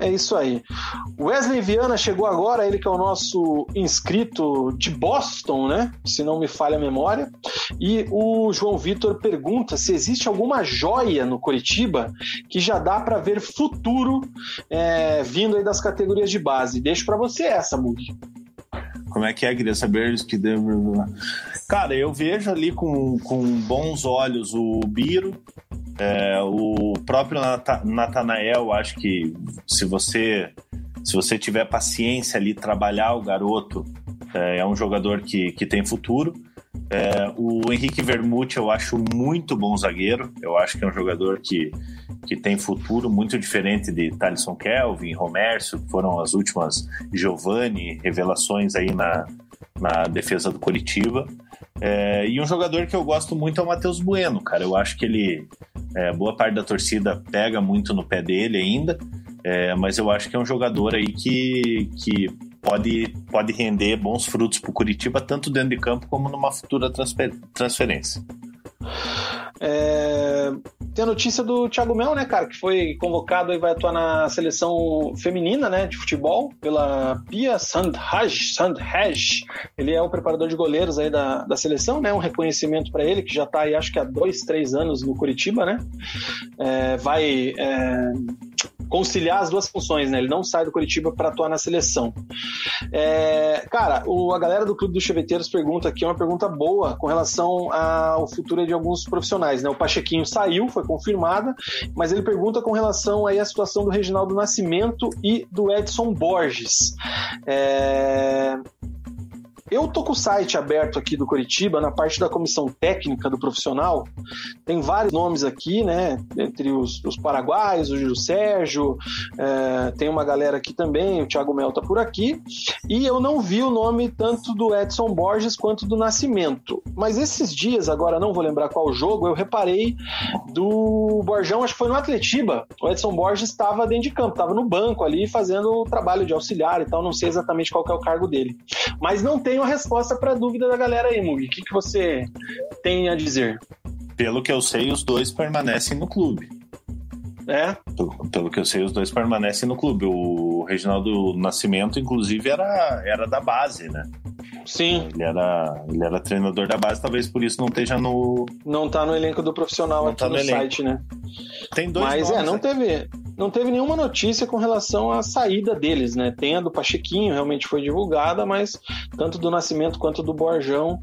É isso aí. Wesley Viana chegou agora, ele que é o nosso inscrito de Boston, né? Se não me falha a memória. E o João Vitor pergunta se existe alguma joia no Curitiba que já dá para ver futuro é, vindo aí das categorias de base. Deixo para você essa, Mugi. Como é que é? Queria saber que deu. Cara, eu vejo ali com, com bons olhos o Biro, é, o próprio Natanael, acho que se você se você tiver paciência ali, trabalhar o garoto, é, é um jogador que, que tem futuro. É, o Henrique Vermute eu acho muito bom zagueiro. Eu acho que é um jogador que, que tem futuro muito diferente de Thalisson Kelvin, Romércio, que foram as últimas Giovanni revelações aí na, na defesa do Curitiba. É, e um jogador que eu gosto muito é o Matheus Bueno, cara. Eu acho que ele. É, boa parte da torcida pega muito no pé dele ainda, é, mas eu acho que é um jogador aí que, que pode, pode render bons frutos para o Curitiba, tanto dentro de campo como numa futura transfer, transferência. É... Tem a notícia do Thiago Mel, né, cara, que foi convocado e vai atuar na seleção feminina, né, de futebol, pela Pia Sandhaj. Sandhaj. Ele é o preparador de goleiros aí da, da seleção, né, um reconhecimento para ele, que já está aí, acho que há dois, três anos no Curitiba, né. É, vai é, conciliar as duas funções, né? Ele não sai do Curitiba para atuar na seleção. É, cara, o, a galera do Clube dos Cheveteiros pergunta aqui uma pergunta boa com relação ao futuro de alguns profissionais, né? O Pachequinho saiu, foi confirmada, mas ele pergunta com relação aí à situação do Reginaldo Nascimento e do Edson Borges. É, eu tô com o site aberto aqui do Curitiba, na parte da comissão técnica do profissional. Tem vários nomes aqui, né? Entre os, os paraguaios, o Júlio Sérgio, é, tem uma galera aqui também, o Thiago Mel tá por aqui. E eu não vi o nome tanto do Edson Borges quanto do Nascimento. Mas esses dias, agora não vou lembrar qual jogo, eu reparei do Borjão, acho que foi no Atletiba. O Edson Borges estava dentro de campo, estava no banco ali fazendo o trabalho de auxiliar e tal, não sei exatamente qual é o cargo dele. Mas não tem uma resposta para a dúvida da galera aí, Mugi. O que, que você tem a dizer? Pelo que eu sei, os dois permanecem no clube. É? Pelo, que eu sei, os dois permanecem no clube. O Reginaldo Nascimento, inclusive, era, era da base, né? Sim. Ele era, ele era treinador da base, talvez por isso não esteja no. Não tá no elenco do profissional não aqui tá no, no site, né? Tem dois Mas é, não aqui. teve não teve nenhuma notícia com relação à saída deles, né? Tem a do Pachequinho, realmente foi divulgada, mas tanto do Nascimento quanto do Borjão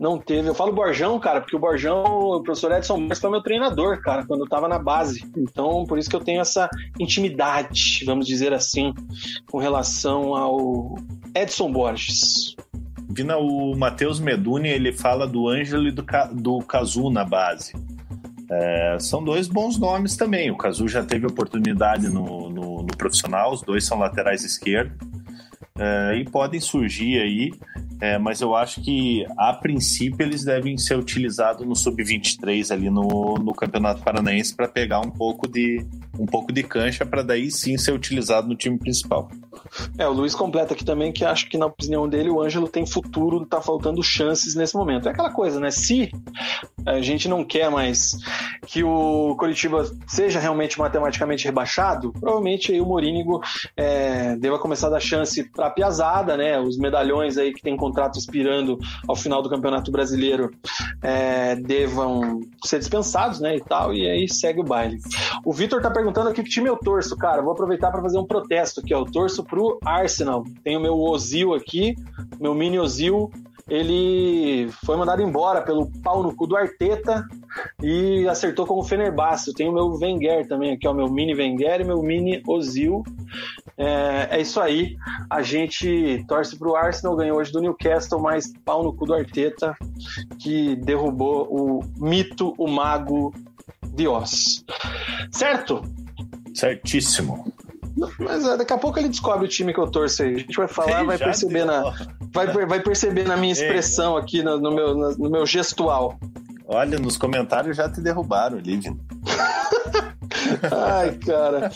não teve. Eu falo Borjão, cara, porque o Borjão, o professor Edson Marques foi meu treinador, cara, quando eu tava na base. Então, por isso que eu tenho essa intimidade, vamos dizer assim, com relação ao Edson Borges. Vina, o Matheus Meduni, ele fala do Ângelo e do, do Cazu na base. É, são dois bons nomes também. O Cazu já teve oportunidade no, no, no profissional, os dois são laterais esquerdos é, e podem surgir aí, é, mas eu acho que a princípio eles devem ser utilizados no sub-23 ali no, no Campeonato Paranaense para pegar um pouco de um pouco de cancha para daí sim ser utilizado no time principal. É, o Luiz completa aqui também que acho que, na opinião dele, o Ângelo tem futuro, tá faltando chances nesse momento. É aquela coisa, né? Se a gente não quer mais que o Curitiba seja realmente matematicamente rebaixado, provavelmente aí o Morínigo é, deva começar a dar chance para a Piazada, né? Os medalhões aí que tem contrato expirando ao final do Campeonato Brasileiro é, devam ser dispensados, né? E tal, e aí segue o baile. O Vitor tá perguntando aqui que time eu torço, cara. Vou aproveitar para fazer um protesto aqui, ó. Eu torço pro Arsenal. Tem o meu Ozil aqui, meu mini Ozil. Ele foi mandado embora pelo pau no cu do Arteta e acertou com o Fenerbahçe. Tenho o meu Wenger também aqui, ó, meu mini Wenger e meu mini Ozil. É, é isso aí. A gente torce pro Arsenal, ganhou hoje do Newcastle, mas pau no cu do Arteta, que derrubou o mito, o mago de Oz. Certo? Certíssimo. Mas é, daqui a pouco ele descobre o time que eu torço aí. A gente vai falar, vai perceber, na, vai, vai perceber na minha expressão aqui, no, no meu, no meu gestual. Olha, nos comentários já te derrubaram, Lívia. [LAUGHS] Ai, cara.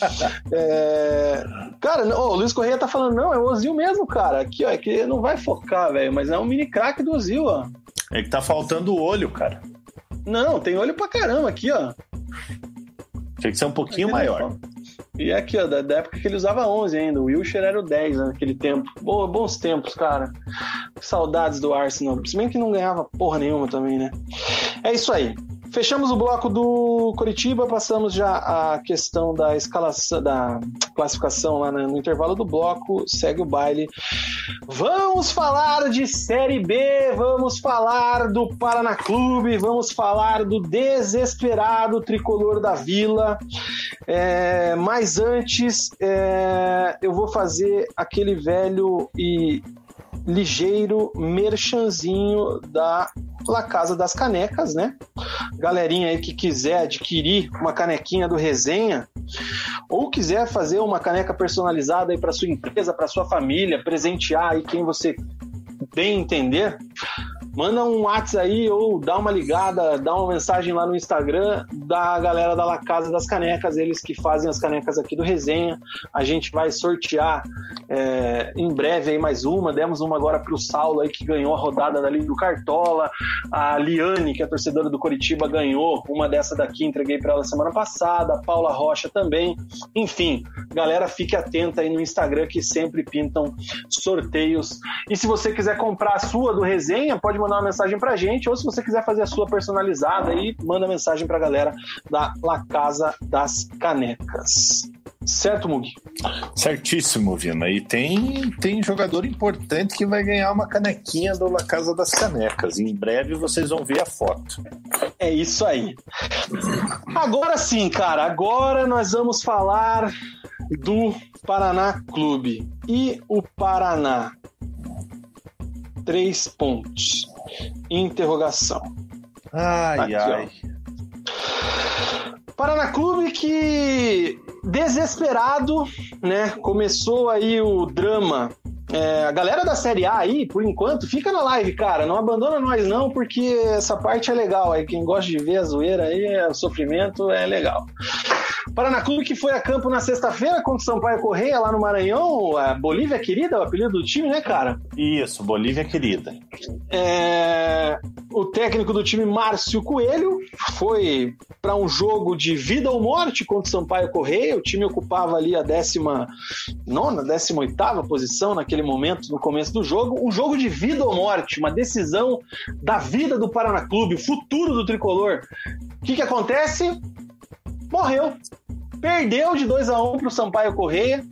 É... Cara, oh, o Luiz Correia tá falando, não, é o Ozil mesmo, cara. Aqui, ó, é que não vai focar, velho, mas é um mini craque do Ozil, ó. É que tá faltando o olho, cara. Não, tem olho pra caramba aqui, ó. Tinha que ser um pouquinho aqui maior. E aqui, ó, da, da, época que ele usava 11 ainda. O Wilshire era o 10 né, naquele tempo. Boa, bons tempos, cara. Saudades do Arsenal. Se bem que não ganhava porra nenhuma também, né? É isso aí. Fechamos o bloco do Curitiba, passamos já a questão da escalação, da classificação lá no intervalo do bloco, segue o baile. Vamos falar de Série B, vamos falar do Paraná Clube, vamos falar do desesperado tricolor da Vila. É, mas antes, é, eu vou fazer aquele velho e ligeiro merchanzinho da La Casa das Canecas, né? Galerinha aí que quiser adquirir uma canequinha do Resenha ou quiser fazer uma caneca personalizada aí para sua empresa, para sua família, presentear aí quem você bem entender, manda um WhatsApp aí ou dá uma ligada, dá uma mensagem lá no Instagram da galera da La Casa das Canecas, eles que fazem as canecas aqui do Resenha. A gente vai sortear é, em breve aí mais uma. Demos uma agora para o Saulo aí que ganhou a rodada dali do Cartola. A Liane, que é torcedora do Coritiba, ganhou uma dessa daqui, entreguei para ela semana passada. A Paula Rocha também. Enfim, galera, fique atenta aí no Instagram que sempre pintam sorteios. E se você quiser comprar a sua do Resenha, pode mandar uma mensagem pra gente, ou se você quiser fazer a sua personalizada aí, manda mensagem pra galera da La Casa das Canecas. Certo, Mugi? Certíssimo, Vina. E tem, tem jogador importante que vai ganhar uma canequinha do La Casa das Canecas. Em breve vocês vão ver a foto. É isso aí. Agora sim, cara. Agora nós vamos falar do Paraná Clube. E o Paraná três pontos. Interrogação. Ai, Aqui, ai. Ó. Paraná Clube que desesperado, né? Começou aí o drama. É, a galera da Série A aí, por enquanto, fica na live, cara. Não abandona nós, não, porque essa parte é legal. Aí quem gosta de ver a zoeira aí, o sofrimento é legal. Paraná Clube que foi a campo na sexta-feira contra o Sampaio Correia lá no Maranhão. A Bolívia Querida, o apelido do time, né, cara? Isso, Bolívia Querida. É... O técnico do time, Márcio Coelho, foi para um jogo de vida ou morte contra o Sampaio Correia. O time ocupava ali a 19, 18 posição naquele momento, no começo do jogo. Um jogo de vida ou morte, uma decisão da vida do Paraná Clube, o futuro do tricolor. O que, que acontece? morreu. Perdeu de 2 a 1 um para o Sampaio Correia.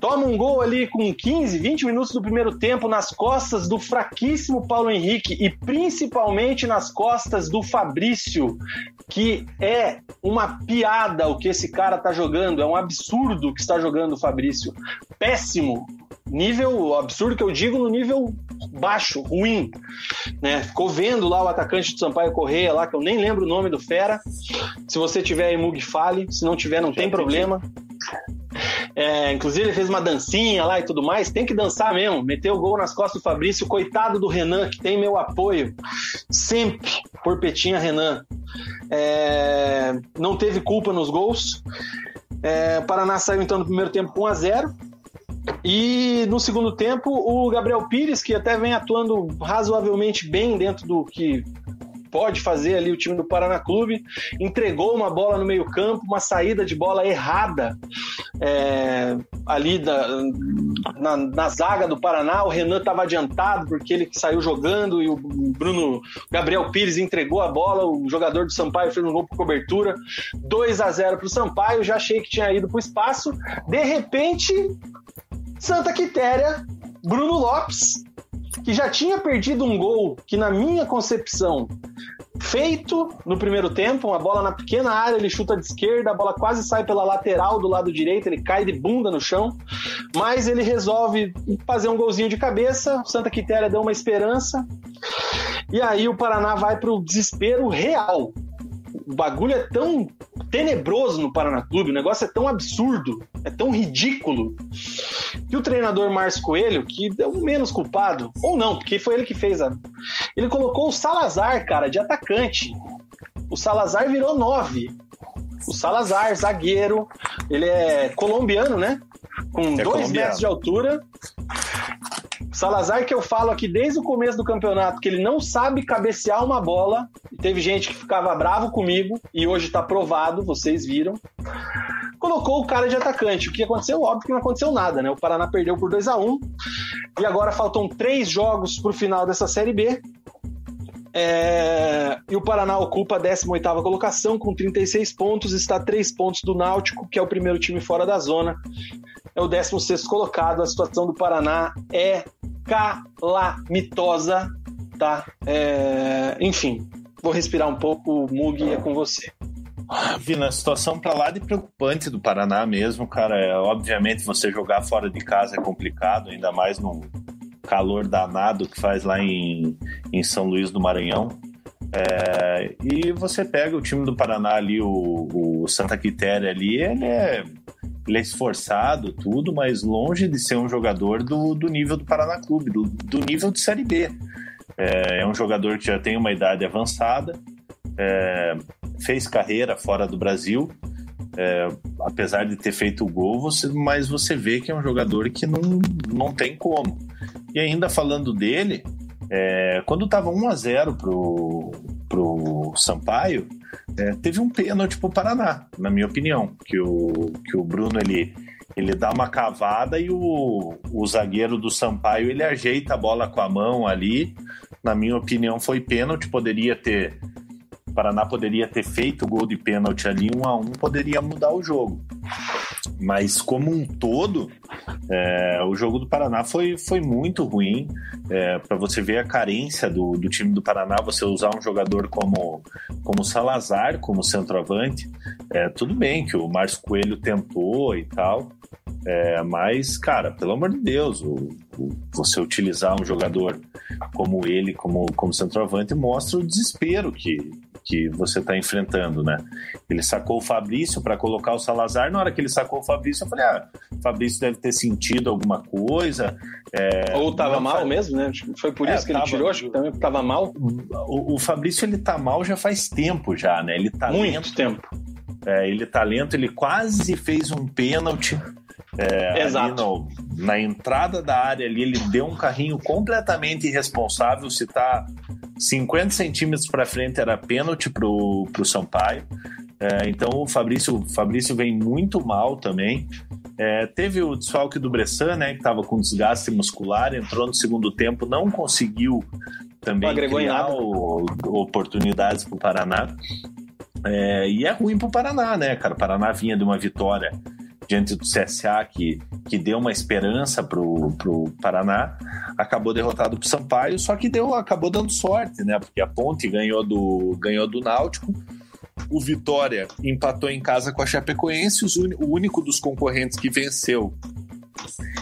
Toma um gol ali com 15, 20 minutos do primeiro tempo nas costas do fraquíssimo Paulo Henrique e principalmente nas costas do Fabrício, que é uma piada o que esse cara tá jogando, é um absurdo o que está jogando o Fabrício. Péssimo. Nível absurdo que eu digo no nível baixo, ruim. Né? Ficou vendo lá o atacante do Sampaio Correia, lá, que eu nem lembro o nome do Fera. Se você tiver aí, Mug, fale. Se não tiver, não Já tem problema. É, inclusive, ele fez uma dancinha lá e tudo mais. Tem que dançar mesmo. Meteu o gol nas costas do Fabrício. Coitado do Renan, que tem meu apoio sempre. Porpetinha Renan. É, não teve culpa nos gols. É, Paraná saiu então no primeiro tempo 1 a 0 e no segundo tempo, o Gabriel Pires, que até vem atuando razoavelmente bem dentro do que pode fazer ali o time do Paraná Clube, entregou uma bola no meio-campo, uma saída de bola errada é, ali da, na, na, zaga do Paraná. O Renan estava adiantado porque ele saiu jogando e o Bruno Gabriel Pires entregou a bola. O jogador do Sampaio fez um gol por cobertura, 2 a 0 para o Sampaio. Já achei que tinha ido para o espaço. De repente, Santa Quitéria, Bruno Lopes, que já tinha perdido um gol que, na minha concepção, feito no primeiro tempo, uma bola na pequena área, ele chuta de esquerda, a bola quase sai pela lateral do lado direito, ele cai de bunda no chão, mas ele resolve fazer um golzinho de cabeça, Santa Quitéria deu uma esperança, e aí o Paraná vai para o desespero real. O bagulho é tão tenebroso no Paraná Clube, o negócio é tão absurdo, é tão ridículo, que o treinador Márcio Coelho, que é o menos culpado, ou não, porque foi ele que fez a. Ele colocou o Salazar, cara, de atacante. O Salazar virou nove. O Salazar, zagueiro, ele é colombiano, né? Com É dois colombiano. metros de altura. Salazar, que eu falo aqui desde o começo do campeonato, que ele não sabe cabecear uma bola. Teve gente que ficava bravo comigo, e hoje tá provado, vocês viram. Colocou o cara de atacante. O que aconteceu? Óbvio que não aconteceu nada, né? O Paraná perdeu por 2 a 1 E agora faltam três jogos pro final dessa Série B. É, E o Paraná ocupa a 18ª colocação com 36 pontos, está 3 pontos do Náutico, que é o primeiro time fora da zona. É o 16º colocado. A situação do Paraná é calamitosa, tá? É, Enfim, vou respirar um pouco. Mug é com você. Vina, a situação pra lá de preocupante do Paraná mesmo, cara. É, obviamente você jogar fora de casa é complicado, ainda mais num calor danado que faz lá em, em São Luís do Maranhão. É, e você pega o time do Paraná ali, o, o Santa Quitéria ali, ele é, ele é esforçado, tudo, mas longe de ser um jogador do, do nível do Paraná Clube, do, do nível de Série B. É, é um jogador que já tem uma idade avançada, é, fez carreira fora do Brasil, é, apesar de ter feito o gol, você, mas você vê que é um jogador que não, não tem como. E ainda falando dele, é, quando estava 1 a 0 pro, pro Sampaio, é, teve um pênalti pro Paraná, na minha opinião, que o, que o Bruno ele, ele dá uma cavada e o, o zagueiro do Sampaio ele ajeita a bola com a mão ali. Na minha opinião, foi pênalti, poderia ter Paraná poderia ter feito o gol de pênalti ali, um a um, poderia mudar o jogo. Mas como um todo, é, o jogo do Paraná foi, foi muito ruim. É, para você ver a carência do, do time do Paraná, você usar um jogador como, como Salazar, como centroavante, é, tudo bem que o Márcio Coelho tentou e tal, é, mas, cara, pelo amor de Deus, o, o- você utilizar um jogador como ele, como, como centroavante, mostra o desespero que, que você está enfrentando, né? Ele sacou o Fabrício para colocar o Salazar. Na hora que ele sacou o Fabrício, eu falei: ah, o Fabrício deve ter sentido alguma coisa. é, Ou tava não mal faz- mesmo, né? Que Foi por É, isso que ele tava- tirou, acho que também tava mal. O, o Fabrício ele tá mal já faz tempo já, né? Ele tá Muito lento, tempo. é, ele tá lento, ele quase fez um pênalti. É, Exato. no- na entrada da área ali, ele deu um carrinho completamente irresponsável. Se tá 50 centímetros para frente, era pênalti pro, pro Sampaio. É, então o Fabrício, Fabrício vem muito mal também. É, teve o desfalque do Bressan, né? Que estava com desgaste muscular, entrou no segundo tempo, não conseguiu também Não agregou criar o- oportunidades para o Paraná. É, e é ruim para o Paraná, né, cara? O Paraná vinha de uma vitória diante do CSA que, que deu uma esperança pro, pro Paraná, acabou derrotado pro Sampaio, só que deu, acabou dando sorte, né? Porque a Ponte ganhou do, ganhou do Náutico, o Vitória empatou em casa com a Chapecoense, o único dos concorrentes que venceu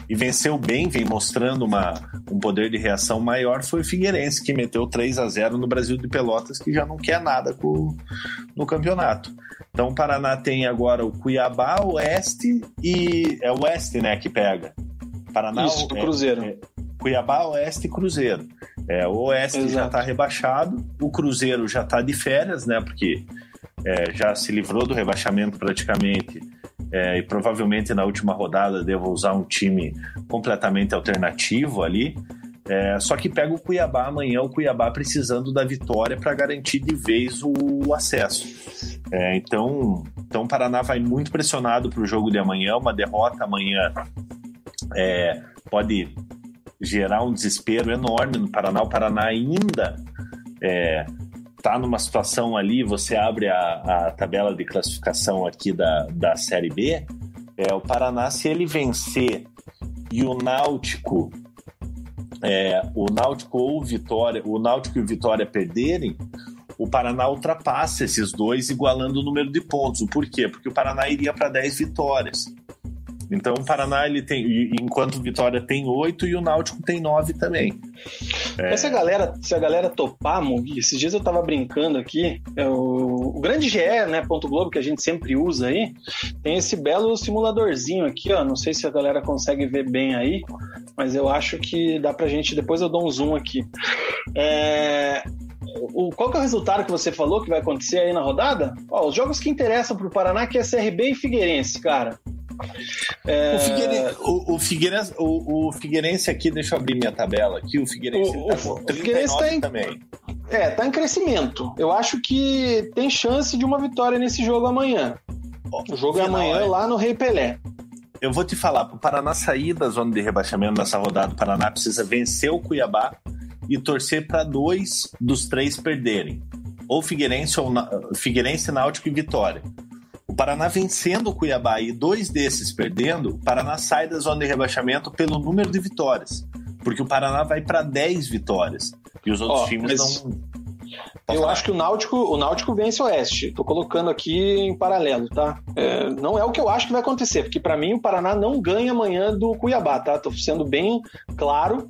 e venceu bem, vem mostrando uma, um poder de reação maior, foi o Figueirense, que meteu 3 a 0 no Brasil de Pelotas, que já não quer nada com, no campeonato. Então o Paraná tem agora o Cuiabá, o Oeste e. É o Oeste, né, que pega. Paraná, Isso, do é- Cruzeiro. é Cuiabá, Oeste e Cruzeiro. É, o Oeste Exato. já está rebaixado, o Cruzeiro já está de férias, né? Porque é, já se livrou do rebaixamento praticamente. É, e provavelmente na última rodada deva usar um time completamente alternativo ali. É, só que pega o Cuiabá amanhã, o Cuiabá precisando da vitória para garantir de vez o acesso. É, então, então o Paraná vai muito pressionado para o jogo de amanhã. Uma derrota amanhã é, pode gerar um desespero enorme no Paraná. O Paraná ainda está numa situação ali. Você abre a, a tabela de classificação aqui da, da Série B. É, o Paraná, se ele vencer e o Náutico é, o Náutico ou Vitória, o Náutico e o Vitória perderem, o Paraná ultrapassa esses dois, igualando o número de pontos. O porquê? Porque o Paraná iria para 10 vitórias. Então o Paraná ele tem, enquanto Vitória tem oito e o Náutico tem nove também. É... Se, a galera, se a galera topar, Mugi, esses dias eu tava brincando aqui, é o, o grande GE, né, ponto Globo, que a gente sempre usa aí, tem esse belo simuladorzinho aqui, ó, não sei se a galera consegue ver bem aí, mas eu acho que dá pra gente, depois eu dou um zoom aqui. É, o, qual que é o resultado que você falou que vai acontecer aí na rodada? Ó, os jogos que interessam pro Paraná que é CRB e Figueirense, cara. É... O, Figueirense, o, o, Figueirense, o, o, Figueirense aqui, deixa eu abrir minha tabela aqui, o Figueirense o, tá o Figueirense tá em, também. É, tá em crescimento. Eu acho que tem chance de uma vitória nesse jogo amanhã. O jogo é amanhã é. lá no Rei Pelé. Eu vou te falar, para o Paraná sair da zona de rebaixamento nessa rodada, o Paraná precisa vencer o Cuiabá e torcer para dois dos três perderem. Ou Figueirense, ou Figueirense, Náutico e Vitória. O Paraná vencendo o Cuiabá e dois desses perdendo, o Paraná sai da zona de rebaixamento pelo número de vitórias. Porque o Paraná vai para 10 vitórias. E os outros oh, times mas... não Pode eu falar. acho que o Náutico, o Náutico vence o Oeste. Tô colocando aqui em paralelo, tá? É, não é o que eu acho que vai acontecer, porque para mim o Paraná não ganha amanhã do Cuiabá, tá? Tô sendo bem claro.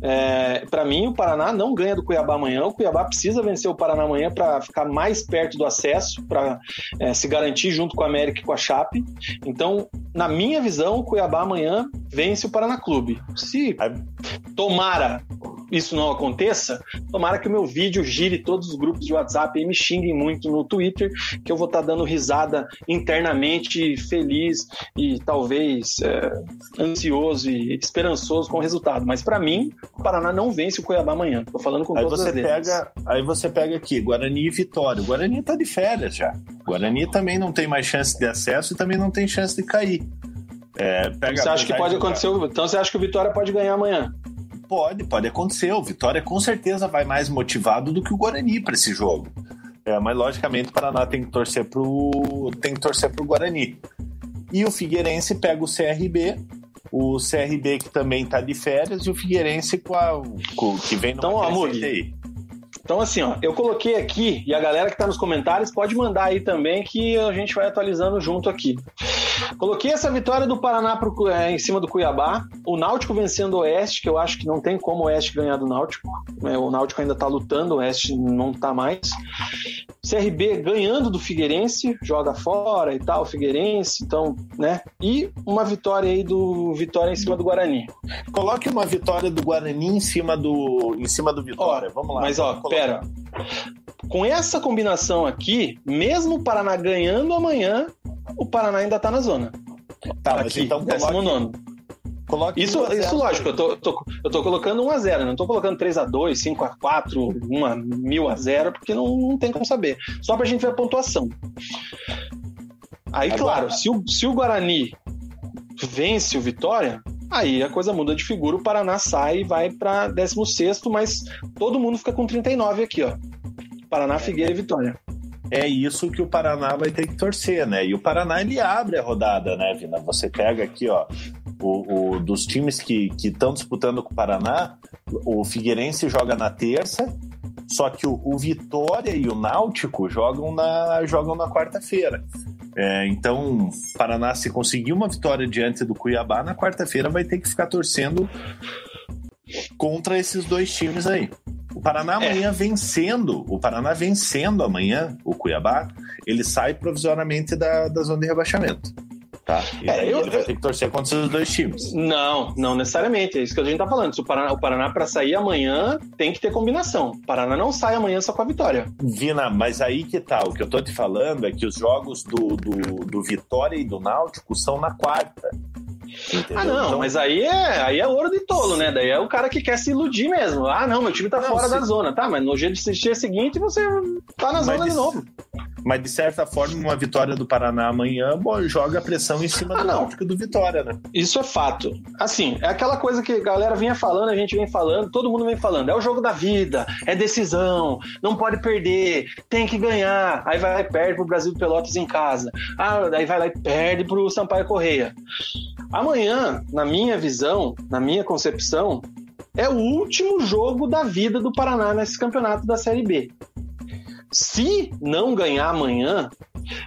É, para mim o Paraná não ganha do Cuiabá amanhã. O Cuiabá precisa vencer o Paraná amanhã para ficar mais perto do acesso, para é, se garantir junto com a América e com a Chape. Então, na minha visão, o Cuiabá amanhã vence o Paraná Clube. Se tomara isso não aconteça, tomara que o meu vídeo gire todos os grupos de WhatsApp e me xinguem muito no Twitter, que eu vou estar tá dando risada internamente, feliz e talvez é, ansioso e esperançoso com o resultado. Mas para mim, o Paraná não vence o Cuiabá amanhã. Tô falando com aí todas você as pega, Aí você pega aqui, Guarani e Vitória. O Guarani tá de férias já. O Guarani também não tem mais chance de acesso e também não tem chance de cair. É, pega, você acha que pode acontecer? Então você acha que o Vitória pode ganhar amanhã? Pode, pode acontecer. O Vitória com certeza vai mais motivado do que o Guarani para esse jogo. É, mas logicamente o Paraná tem que torcer pro tem que torcer pro Guarani. E o Figueirense pega o CRB, o CRB que também está de férias e o Figueirense com a, com, que vem no então, amor, aí. Então, assim, ó, eu coloquei aqui, e a galera que está nos comentários pode mandar aí também, que a gente vai atualizando junto aqui. Coloquei essa vitória do Paraná pro, é, em cima do Cuiabá, o Náutico vencendo o Oeste, que eu acho que não tem como o Oeste ganhar do Náutico. É, o Náutico ainda está lutando, o Oeste não está mais. CRB ganhando do Figueirense, joga fora e tal, Figueirense, então, né? E uma vitória aí do Vitória em cima do Guarani. Coloque uma vitória do Guarani em cima do, em cima do Vitória, ó, vamos lá. Mas, ó, pera. Com essa combinação aqui, mesmo o Paraná ganhando amanhã, o Paraná ainda tá na zona. Tá, aqui, então décimo nono. Coloque isso, isso lógico, eu tô, tô, eu tô colocando 1x0, não tô colocando 3x2, 5x4, 1 mil a 0, porque não, não tem como saber. Só pra gente ver a pontuação. Aí, Agora... claro, se o, se o Guarani vence o Vitória, aí a coisa muda de figura, o Paraná sai e vai para 16, mas todo mundo fica com 39 aqui, ó. Paraná, Figueira e Vitória é isso que o Paraná vai ter que torcer, né? E o Paraná ele abre a rodada, né, Vina? Você pega aqui, ó, o, o dos times que estão disputando com o Paraná, o Figueirense joga na terça, só que o, o Vitória e o Náutico jogam na, jogam na quarta-feira. É, então, Paraná, se conseguir uma vitória diante do Cuiabá, na quarta-feira vai ter que ficar torcendo contra esses dois times aí. O Paraná é. amanhã é. vencendo, o Paraná vencendo amanhã o Cuiabá, ele sai provisoriamente da, da zona de rebaixamento. Tá? E é, eu, ele vai ter que torcer contra os dois times. Não, não necessariamente. É isso que a gente tá falando. Se o Paraná, o Paraná para sair amanhã, tem que ter combinação. O Paraná não sai amanhã só com a vitória. Vina, mas aí que tá. O que eu tô te falando é que os jogos do, do, do Vitória e do Náutico são na quarta. Entendeu? Ah, não, então... mas aí é, aí é ouro de tolo, né? Daí é o cara que quer se iludir mesmo. Ah, não, meu time tá não, fora se... da zona, tá? Mas no dia, seguinte você tá na zona de... de novo. Mas de certa forma, uma vitória do Paraná amanhã bom, joga a pressão em cima ah, do Náutico do Vitória, né? Isso é fato. Assim, é aquela coisa que a galera vinha falando, a gente vem falando, todo mundo vem falando. É o jogo da vida, é decisão, não pode perder, tem que ganhar. Aí vai lá e perde pro Brasil de Pelotas em casa. Ah, aí vai lá e perde pro Sampaio Correia. Amanhã, na minha visão, na minha concepção, é o último jogo da vida do Paraná nesse campeonato da Série B. Se não ganhar amanhã,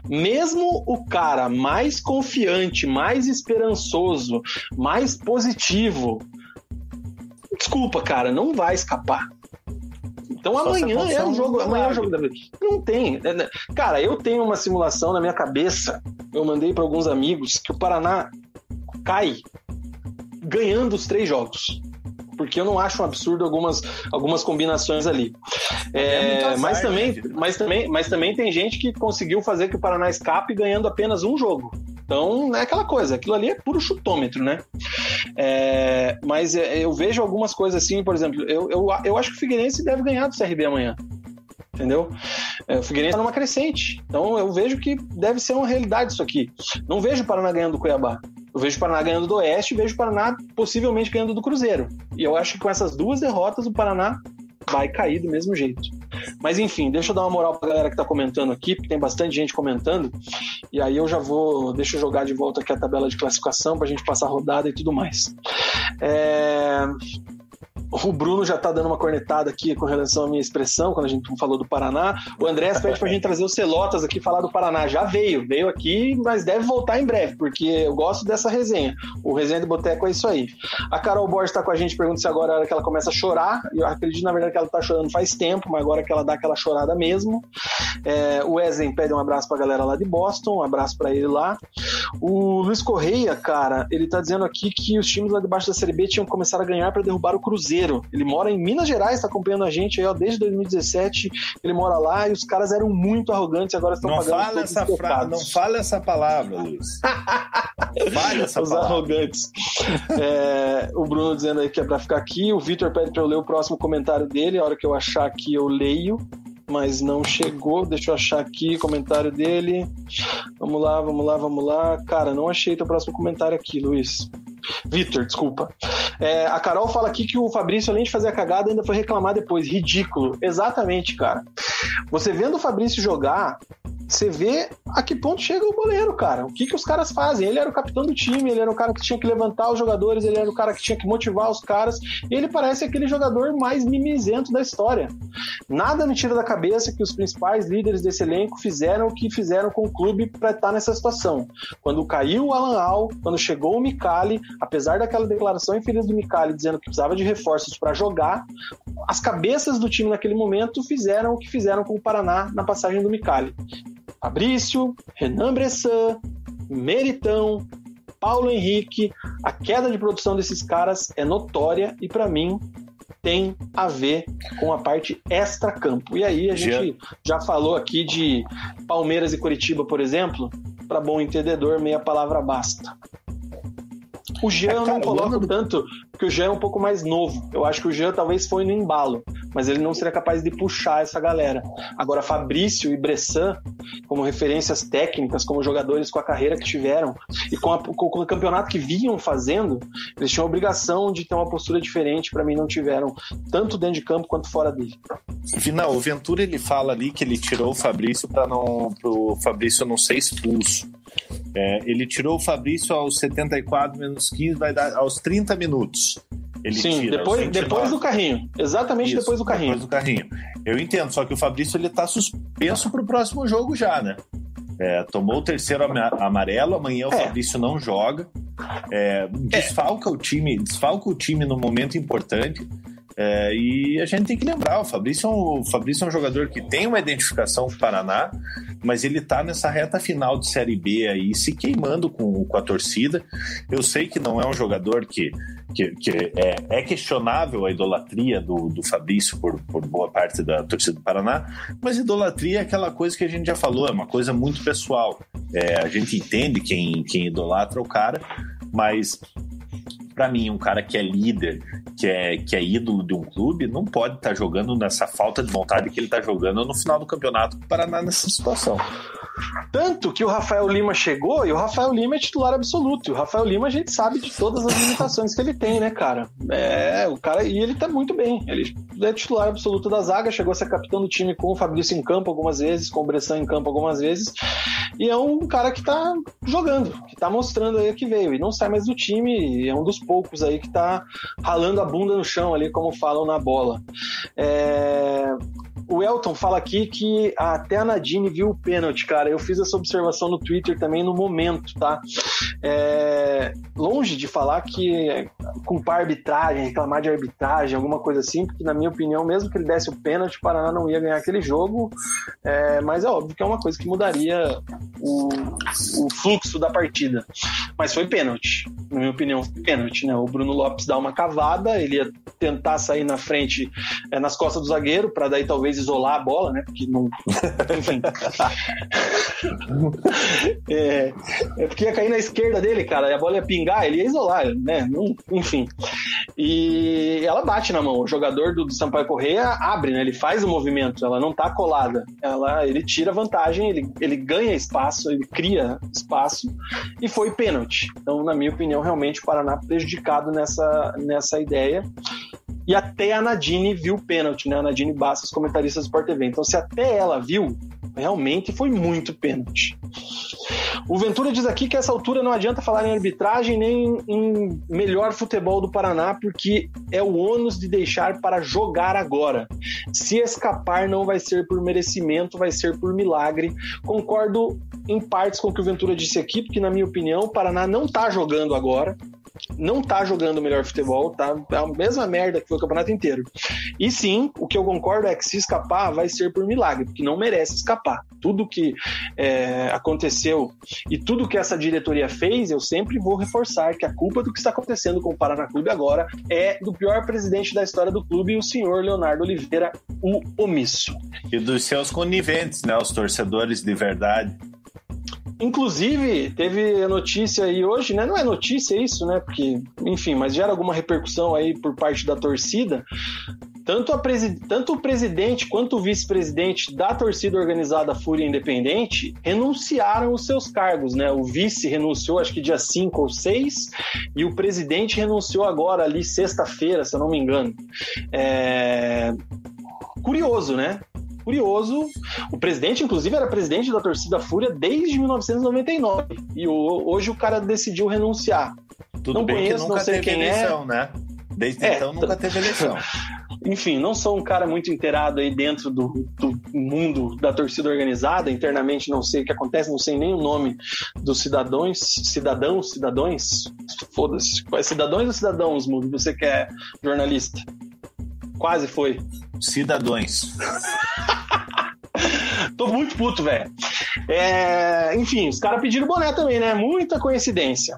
mesmo o cara mais confiante, mais esperançoso, mais positivo, desculpa, cara, não vai escapar. Então Só amanhã é o jogo, amanhã é o jogo da vida. Não tem. Né, né? Cara, eu tenho uma simulação na minha cabeça. Eu mandei para alguns amigos que o Paraná cai ganhando os três jogos porque eu não acho um absurdo algumas, algumas combinações ali. É, é mas, também, mas, também, mas também tem gente que conseguiu fazer que o Paraná escape ganhando apenas um jogo. Então, é aquela coisa, aquilo ali é puro chutômetro, né? É, mas é, eu vejo algumas coisas assim, por exemplo, eu, eu, eu acho que o Figueirense deve ganhar do CRB amanhã entendeu? É, o Figueirense está numa crescente. Então eu vejo que deve ser uma realidade isso aqui. Não vejo o Paraná ganhando do Cuiabá. Eu vejo o Paraná ganhando do Oeste e vejo o Paraná possivelmente ganhando do Cruzeiro. E eu acho que com essas duas derrotas o Paraná vai cair do mesmo jeito. Mas enfim, deixa eu dar uma moral pra galera que tá comentando aqui, porque tem bastante gente comentando. E aí eu já vou, deixa eu jogar de volta aqui a tabela de classificação pra gente passar rodada e tudo mais. É... O Bruno já tá dando uma cornetada aqui com relação à minha expressão, quando a gente falou do Paraná. O André pede pra gente trazer os Celotas aqui falar do Paraná. Já veio, veio aqui, mas deve voltar em breve, porque eu gosto dessa resenha. O resenha de boteco é isso aí. A Carol Borges tá com a gente, pergunta se agora é a hora que ela começa a chorar. Eu acredito, na verdade, que ela tá chorando faz tempo, mas agora que ela dá aquela chorada mesmo. É, o Wesley pede um abraço pra galera lá de Boston, um abraço para ele lá. O Luiz Correia, cara, ele tá dizendo aqui que os times lá debaixo da Série B tinham começado a ganhar para derrubar o Cruzeiro. Cruzeiro. Ele mora em Minas Gerais, está acompanhando a gente aí, ó, desde 2017. Ele mora lá e os caras eram muito arrogantes agora estão não pagando fala essa frase, Não fala essa palavra, Luiz. [LAUGHS] fala essa os palavra. arrogantes. É, o Bruno dizendo aí que é para ficar aqui. O Vitor pede para eu ler o próximo comentário dele. A hora que eu achar aqui, eu leio mas não chegou. Deixa eu achar aqui comentário dele. Vamos lá, vamos lá, vamos lá. Cara, não achei teu próximo comentário aqui, Luiz. Vitor, desculpa. É, a Carol fala aqui que o Fabrício, além de fazer a cagada, ainda foi reclamar depois. Ridículo. Exatamente, cara. Você vendo o Fabrício jogar, você vê a que ponto chega o goleiro, cara. O que, que os caras fazem? Ele era o capitão do time, ele era o cara que tinha que levantar os jogadores, ele era o cara que tinha que motivar os caras, ele parece aquele jogador mais mimizento da história. Nada me tira da cabeça que os principais líderes desse elenco fizeram o que fizeram com o clube para estar nessa situação. Quando caiu o Alan Al, quando chegou o Micali, apesar daquela declaração infeliz do Micali dizendo que precisava de reforços para jogar, as cabeças do time naquele momento fizeram o que fizeram com o Paraná na passagem do Micali. Fabrício, Renan Bressan, Meritão, Paulo Henrique, a queda de produção desses caras é notória e para mim tem a ver com a parte extra-campo. E aí a gente já falou aqui de Palmeiras e Curitiba, por exemplo, para bom entendedor, meia palavra basta. O Jean eu não coloco tanto, porque o Jean é um pouco mais novo. Eu acho que o Jean talvez foi no embalo, mas ele não seria capaz de puxar essa galera. Agora, Fabrício e Bressan, como referências técnicas, como jogadores com a carreira que tiveram e com, a, com o campeonato que vinham fazendo, eles tinham a obrigação de ter uma postura diferente. Para mim, não tiveram, tanto dentro de campo quanto fora dele. Final, o Ventura ele fala ali que ele tirou o Fabrício para não, o Fabrício não ser expulso. É, ele tirou o Fabrício aos 74 menos 15, vai dar aos 30 minutos. Ele Sim, tira, depois, depois do carrinho. Exatamente Isso, depois do carrinho. Depois do carrinho. Eu entendo, só que o Fabrício ele tá suspenso pro próximo jogo já, né? É, tomou o terceiro amarelo, amanhã o é. Fabrício não joga. É, desfalca o time, desfalca o time no momento importante. É, e a gente tem que lembrar, o Fabrício, é um, o Fabrício é um jogador que tem uma identificação com o Paraná, mas ele tá nessa reta final de Série B aí, se queimando com, com a torcida. Eu sei que não é um jogador que, que, que é, é, questionável a idolatria do, do Fabrício por, por boa parte da torcida do Paraná, mas idolatria é aquela coisa que a gente já falou, é uma coisa muito pessoal. É, a gente entende quem, quem idolatra o cara, mas para mim, um cara que é líder, que é, que é ídolo de um clube, não pode estar tá jogando nessa falta de vontade que ele está jogando no final do campeonato para Paraná nessa situação. Tanto que o Rafael Lima chegou e o Rafael Lima é titular absoluto. E o Rafael Lima a gente sabe de todas as limitações que ele tem, né, cara? É, o cara, e ele tá muito bem. Ele é titular absoluto da zaga, chegou a ser capitão do time com o Fabrício em campo algumas vezes, com o Bressan em campo algumas vezes. E é um cara que tá jogando, que tá mostrando aí que veio. E não sai mais do time, é um dos poucos aí que tá ralando a bunda no chão ali, como falam na bola. É... o Elton fala aqui que até a Nadine viu o pênalti, cara. Eu fiz essa observação no Twitter também no momento, tá? É, longe de falar que culpar arbitragem, reclamar de arbitragem, alguma coisa assim, porque na minha opinião, mesmo que ele desse o pênalti, o Paraná não ia ganhar aquele jogo. É, mas é óbvio que é uma coisa que mudaria o, o fluxo da partida. Mas foi pênalti, na minha opinião, foi pênalti, né? O Bruno Lopes dá uma cavada, ele ia tentar sair na frente, é, nas costas do zagueiro, para daí talvez isolar a bola, né? Porque não. Enfim. [LAUGHS] é, é, porque ia cair na esquerda dele, cara, e a bola ia pingar, ele ia isolar, né? Não, enfim. E ela bate na mão. O jogador do, do Sampaio Correia abre, né? Ele faz o movimento, ela não tá colada. Ela, ele tira vantagem, ele, ele ganha espaço, ele cria espaço e foi pênalti. Então, na minha opinião, realmente o Paraná prejudicado nessa, nessa ideia. E até a Nadine viu o pênalti, né? A Nadine Bastos, comentarista do Sport TV. Então, se até ela viu, realmente foi muito pênalti. O Ventura diz aqui que essa altura não adianta falar em arbitragem nem em melhor futebol do Paraná, porque é o ônus de deixar para jogar agora. Se escapar, não vai ser por merecimento, vai ser por milagre. Concordo em partes com o que o Ventura disse aqui, porque, na minha opinião, o Paraná não está jogando agora não tá jogando o melhor futebol, tá? É a mesma merda que foi o campeonato inteiro. E sim, o que eu concordo é que se escapar, vai ser por milagre, porque não merece escapar. Tudo que é, aconteceu e tudo que essa diretoria fez, eu sempre vou reforçar que a culpa do que está acontecendo com o Paraná Clube agora é do pior presidente da história do clube, o senhor Leonardo Oliveira, o omisso. E dos seus coniventes, né? Os torcedores de verdade. Inclusive, teve notícia aí hoje, né? Não é notícia isso, né? Porque, enfim, mas gera alguma repercussão aí por parte da torcida. Tanto, a Tanto o presidente quanto o vice-presidente da torcida organizada Fúria Independente renunciaram os seus cargos, né? O vice renunciou, acho que dia 5 ou 6, e o presidente renunciou agora, ali, sexta-feira, se eu não me engano. É... Curioso, né? Curioso. O presidente, inclusive, era presidente da torcida Fúria desde 1999. E hoje o cara decidiu renunciar. Tudo não bem conheço, que nunca teve é. eleição, é. né? Desde é, então nunca teve eleição. [LAUGHS] Enfim, não sou um cara muito inteirado aí dentro do, do, mundo da torcida organizada. Internamente não sei o que acontece, não sei nem o nome dos cidadãos, cidadãos, cidadãos. Foda-se. Cidadãos ou cidadãos, Mudo? Você que é jornalista? Quase foi. Cidadãos. [LAUGHS] Tô muito puto, velho. É, enfim, os caras pediram boné também, né? Muita coincidência.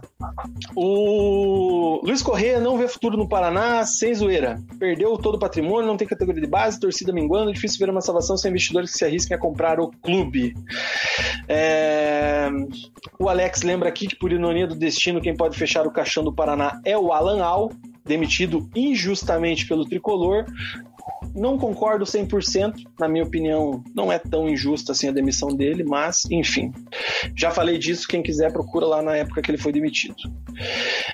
O Luiz Correia não vê futuro no Paraná, sem zoeira. Perdeu todo o patrimônio, não tem categoria de base, torcida minguando, difícil ver uma salvação sem investidores que se arrisquem a comprar o clube. É... O Alex lembra aqui que, por ironia do destino, quem pode fechar o caixão do Paraná é o Alan Al, demitido injustamente pelo tricolor. Não concordo 100%, na minha opinião, não é tão injusta assim a demissão dele, mas, enfim. Já falei disso, quem quiser procura lá na época que ele foi demitido.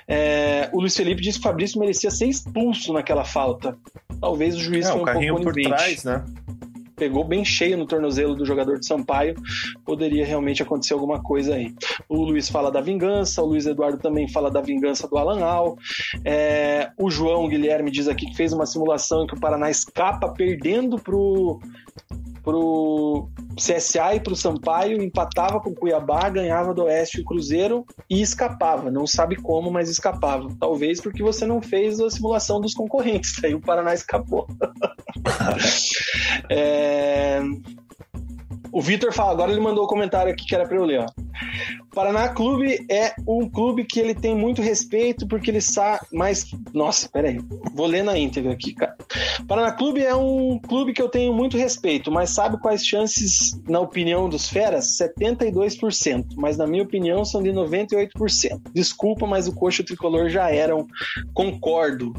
É, o Luiz Felipe disse que o Fabrício merecia ser expulso naquela falta. Talvez o juiz é, foi um pouco por trás, né? Pegou bem cheio no tornozelo do jogador de Sampaio, poderia realmente acontecer alguma coisa aí. O Luiz fala da vingança, o Luiz Eduardo também fala da vingança do Alan Al. É, o João Guilherme diz aqui que fez uma simulação em que o Paraná escapa perdendo pro pro CSA e pro Sampaio, empatava com o Cuiabá, ganhava do Oeste o Cruzeiro e escapava. Não sabe como, mas escapava. Talvez porque você não fez a simulação dos concorrentes, [LAUGHS] aí o Paraná escapou. [LAUGHS] é... O Vitor fala, agora ele mandou o um comentário aqui que era para eu ler. Ó. Paraná Clube é um clube que ele tem muito respeito porque ele sabe mais. Nossa, peraí. Vou ler na íntegra aqui, cara. Paraná Clube é um clube que eu tenho muito respeito, mas sabe quais chances, na opinião dos feras? 72%. Mas na minha opinião são de 98%. Desculpa, mas o coxo tricolor já eram. Concordo.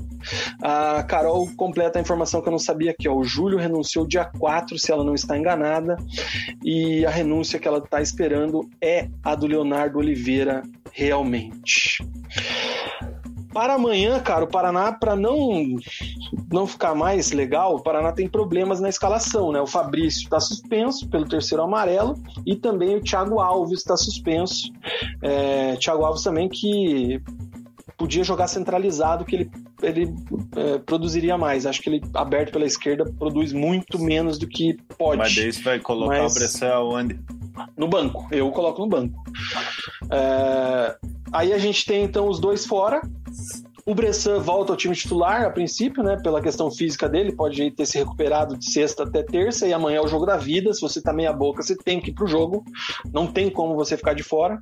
A Carol completa a informação que eu não sabia aqui. Ó. O Júlio renunciou dia 4, se ela não está enganada. E a renúncia que ela está esperando é a do Leonardo Oliveira realmente. Para amanhã, cara, o Paraná, para não não ficar mais legal, o Paraná tem problemas na escalação, né? O Fabrício está suspenso pelo terceiro amarelo e também o Thiago Alves está suspenso. É, Thiago Alves também que podia jogar centralizado, que ele ele é, produziria mais. Acho que ele, aberto pela esquerda, produz muito menos do que pode. Mas daí você vai colocar Mas... o Bressan aonde? No banco. Eu coloco no banco. É... Aí a gente tem, então, os dois fora. O Bressan volta ao time titular, a princípio, né? Pela questão física dele, pode ter se recuperado de sexta até terça e amanhã é o jogo da vida. Se você tá meia boca, você tem que ir pro jogo. Não tem como você ficar de fora.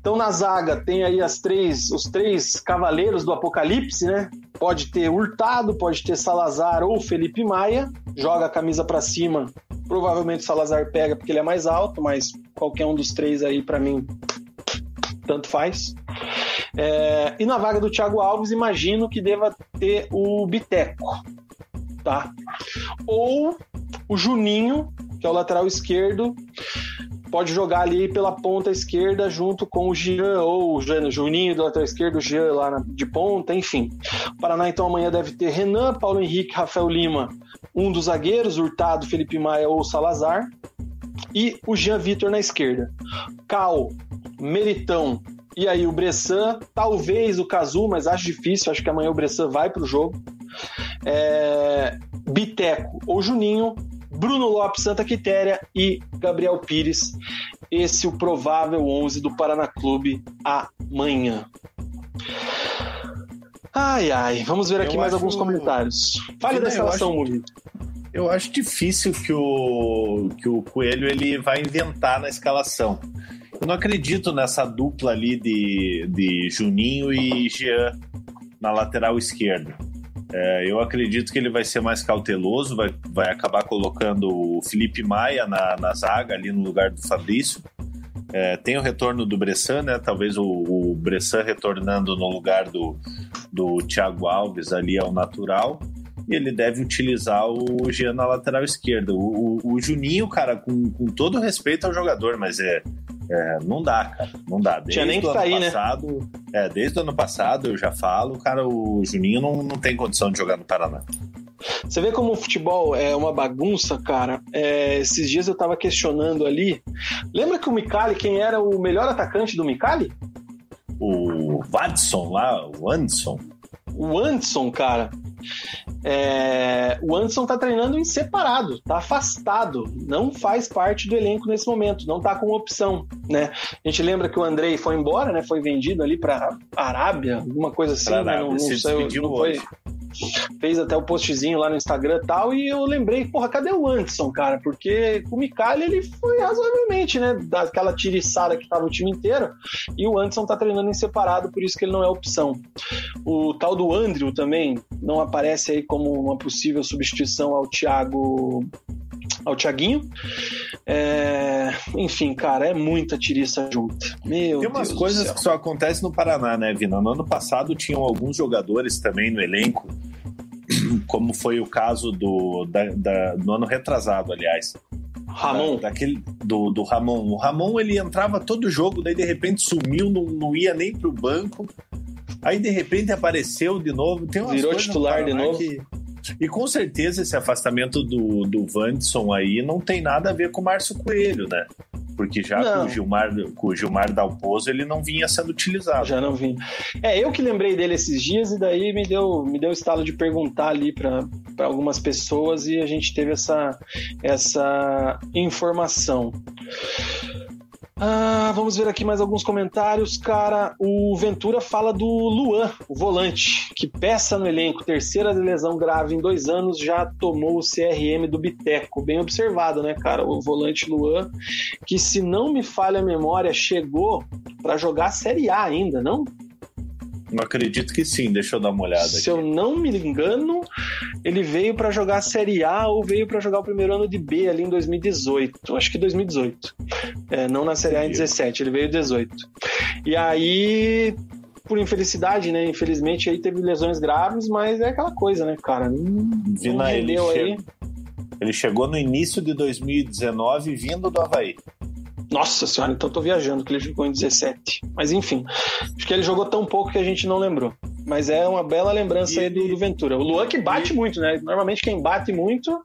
Então na zaga tem aí as três, os três cavaleiros do apocalipse, né? Pode ter Hurtado, pode ter Salazar ou Felipe Maia. Joga a camisa para cima. Provavelmente o Salazar pega porque ele é mais alto, mas qualquer um dos três aí para mim tanto faz. É, e na vaga do Thiago Alves, imagino que deva ter o Biteco, tá? Ou o Juninho, que é o lateral esquerdo, pode jogar ali pela ponta esquerda junto com o Jean, ou o Juninho do lateral esquerdo, o Jean lá na, de ponta, enfim. O Paraná então amanhã deve ter Renan, Paulo Henrique, Rafael Lima, um dos zagueiros, Hurtado, Felipe Maia ou Salazar, e o Jean Vitor na esquerda. Cal, Meritão, e aí o Bressan, talvez o Cazu, mas acho difícil, acho que amanhã o Bressan vai para o jogo. É, Biteco ou Juninho, Bruno Lopes, Santa Quitéria e Gabriel Pires. Esse é o provável 11 do Paraná Clube amanhã. Ai, ai, vamos ver aqui eu mais alguns comentários. Fale da escalação, Murilo. Eu acho difícil que o, que o Coelho ele vai inventar na escalação. Eu não acredito nessa dupla ali de, de Juninho e Jean na lateral esquerda. É, eu acredito que ele vai ser mais cauteloso, vai, vai acabar colocando o Felipe Maia na, na zaga, ali no lugar do Fabrício. É, tem o retorno do Bressan, né? Talvez o, o Bressan retornando no lugar do, do Thiago Alves ali ao natural. E ele deve utilizar o Jean na lateral esquerda. O, o, o Juninho, cara, com, com todo respeito ao jogador, mas é, é, não dá, cara. Não dá. Desde Tinha nem que sair, né? passado, né? É, desde o ano passado, eu já falo, cara, o Juninho não, não tem condição de jogar no Paraná. Você vê como o futebol é uma bagunça, cara. É, esses dias eu tava questionando ali. Lembra que o Micali, quem era o melhor atacante do Micali? O Watson lá, o Anderson. O Anderson, cara. É, o Anderson tá treinando em separado, tá afastado, não faz parte do elenco nesse momento, não tá com opção, né? A gente lembra que o Andrei foi embora, né? Foi vendido ali para Arábia, alguma coisa assim, né? Não, não, sei, não foi, fez até o postzinho lá no Instagram e tal, e eu lembrei, porra, cadê o Anderson, cara? Porque o Micali, ele foi razoavelmente, né, daquela tiriçada que tava o time inteiro, e o Anderson tá treinando em separado, por isso que ele não é opção. O tal do Andrew também não aparece aí como uma possível substituição ao Thiago ao Thiaguinho. É... Enfim, cara, é muita tiriça junta. Meu Tem umas Deus coisas que só acontecem no Paraná, né, Vina? No ano passado tinham alguns jogadores também no elenco, [CLEARS THROAT] como foi o caso do, da, da, do ano retrasado, aliás. Ramon. Da, daquele, do, do Ramon. O Ramon ele entrava todo jogo, daí de repente sumiu, não, não ia nem pro banco. Aí de repente apareceu de novo. Tem Virou titular de novo. Que, e com certeza esse afastamento do, do Vandson aí não tem nada a ver com o Márcio Coelho, né? Porque já com o Gilmar, com o Gilmar Dalpozo ele não vinha sendo utilizado. Já não vinha. É, eu que lembrei dele esses dias e daí me deu me deu estalo de perguntar ali para algumas pessoas e a gente teve essa, essa informação. Ah, vamos ver aqui mais alguns comentários. Cara, o Ventura fala do Luan, o volante, que peça no elenco, terceira lesão grave em dois anos, já tomou o CRM do Biteco. Bem observado, né, cara? O volante Luan, que se não me falha a memória, chegou para jogar a Série A ainda, não? Não acredito que sim, deixa eu dar uma olhada. Se aqui. eu não me engano, ele veio para jogar a Série A ou veio para jogar o primeiro ano de B ali em 2018. Acho que 2018. É, não na Série A em 17, ele veio em 18. E aí, por infelicidade, né? Infelizmente aí teve lesões graves, mas é aquela coisa, né, cara? Não, Vina, ele, aí. ele chegou no início de 2019 vindo do Havaí. Nossa senhora, então tô viajando, que ele jogou em 17. Mas enfim, acho que ele jogou tão pouco que a gente não lembrou. Mas é uma bela lembrança e aí do, do, Ventura. O Luan que bate e... muito, né? Normalmente quem bate muito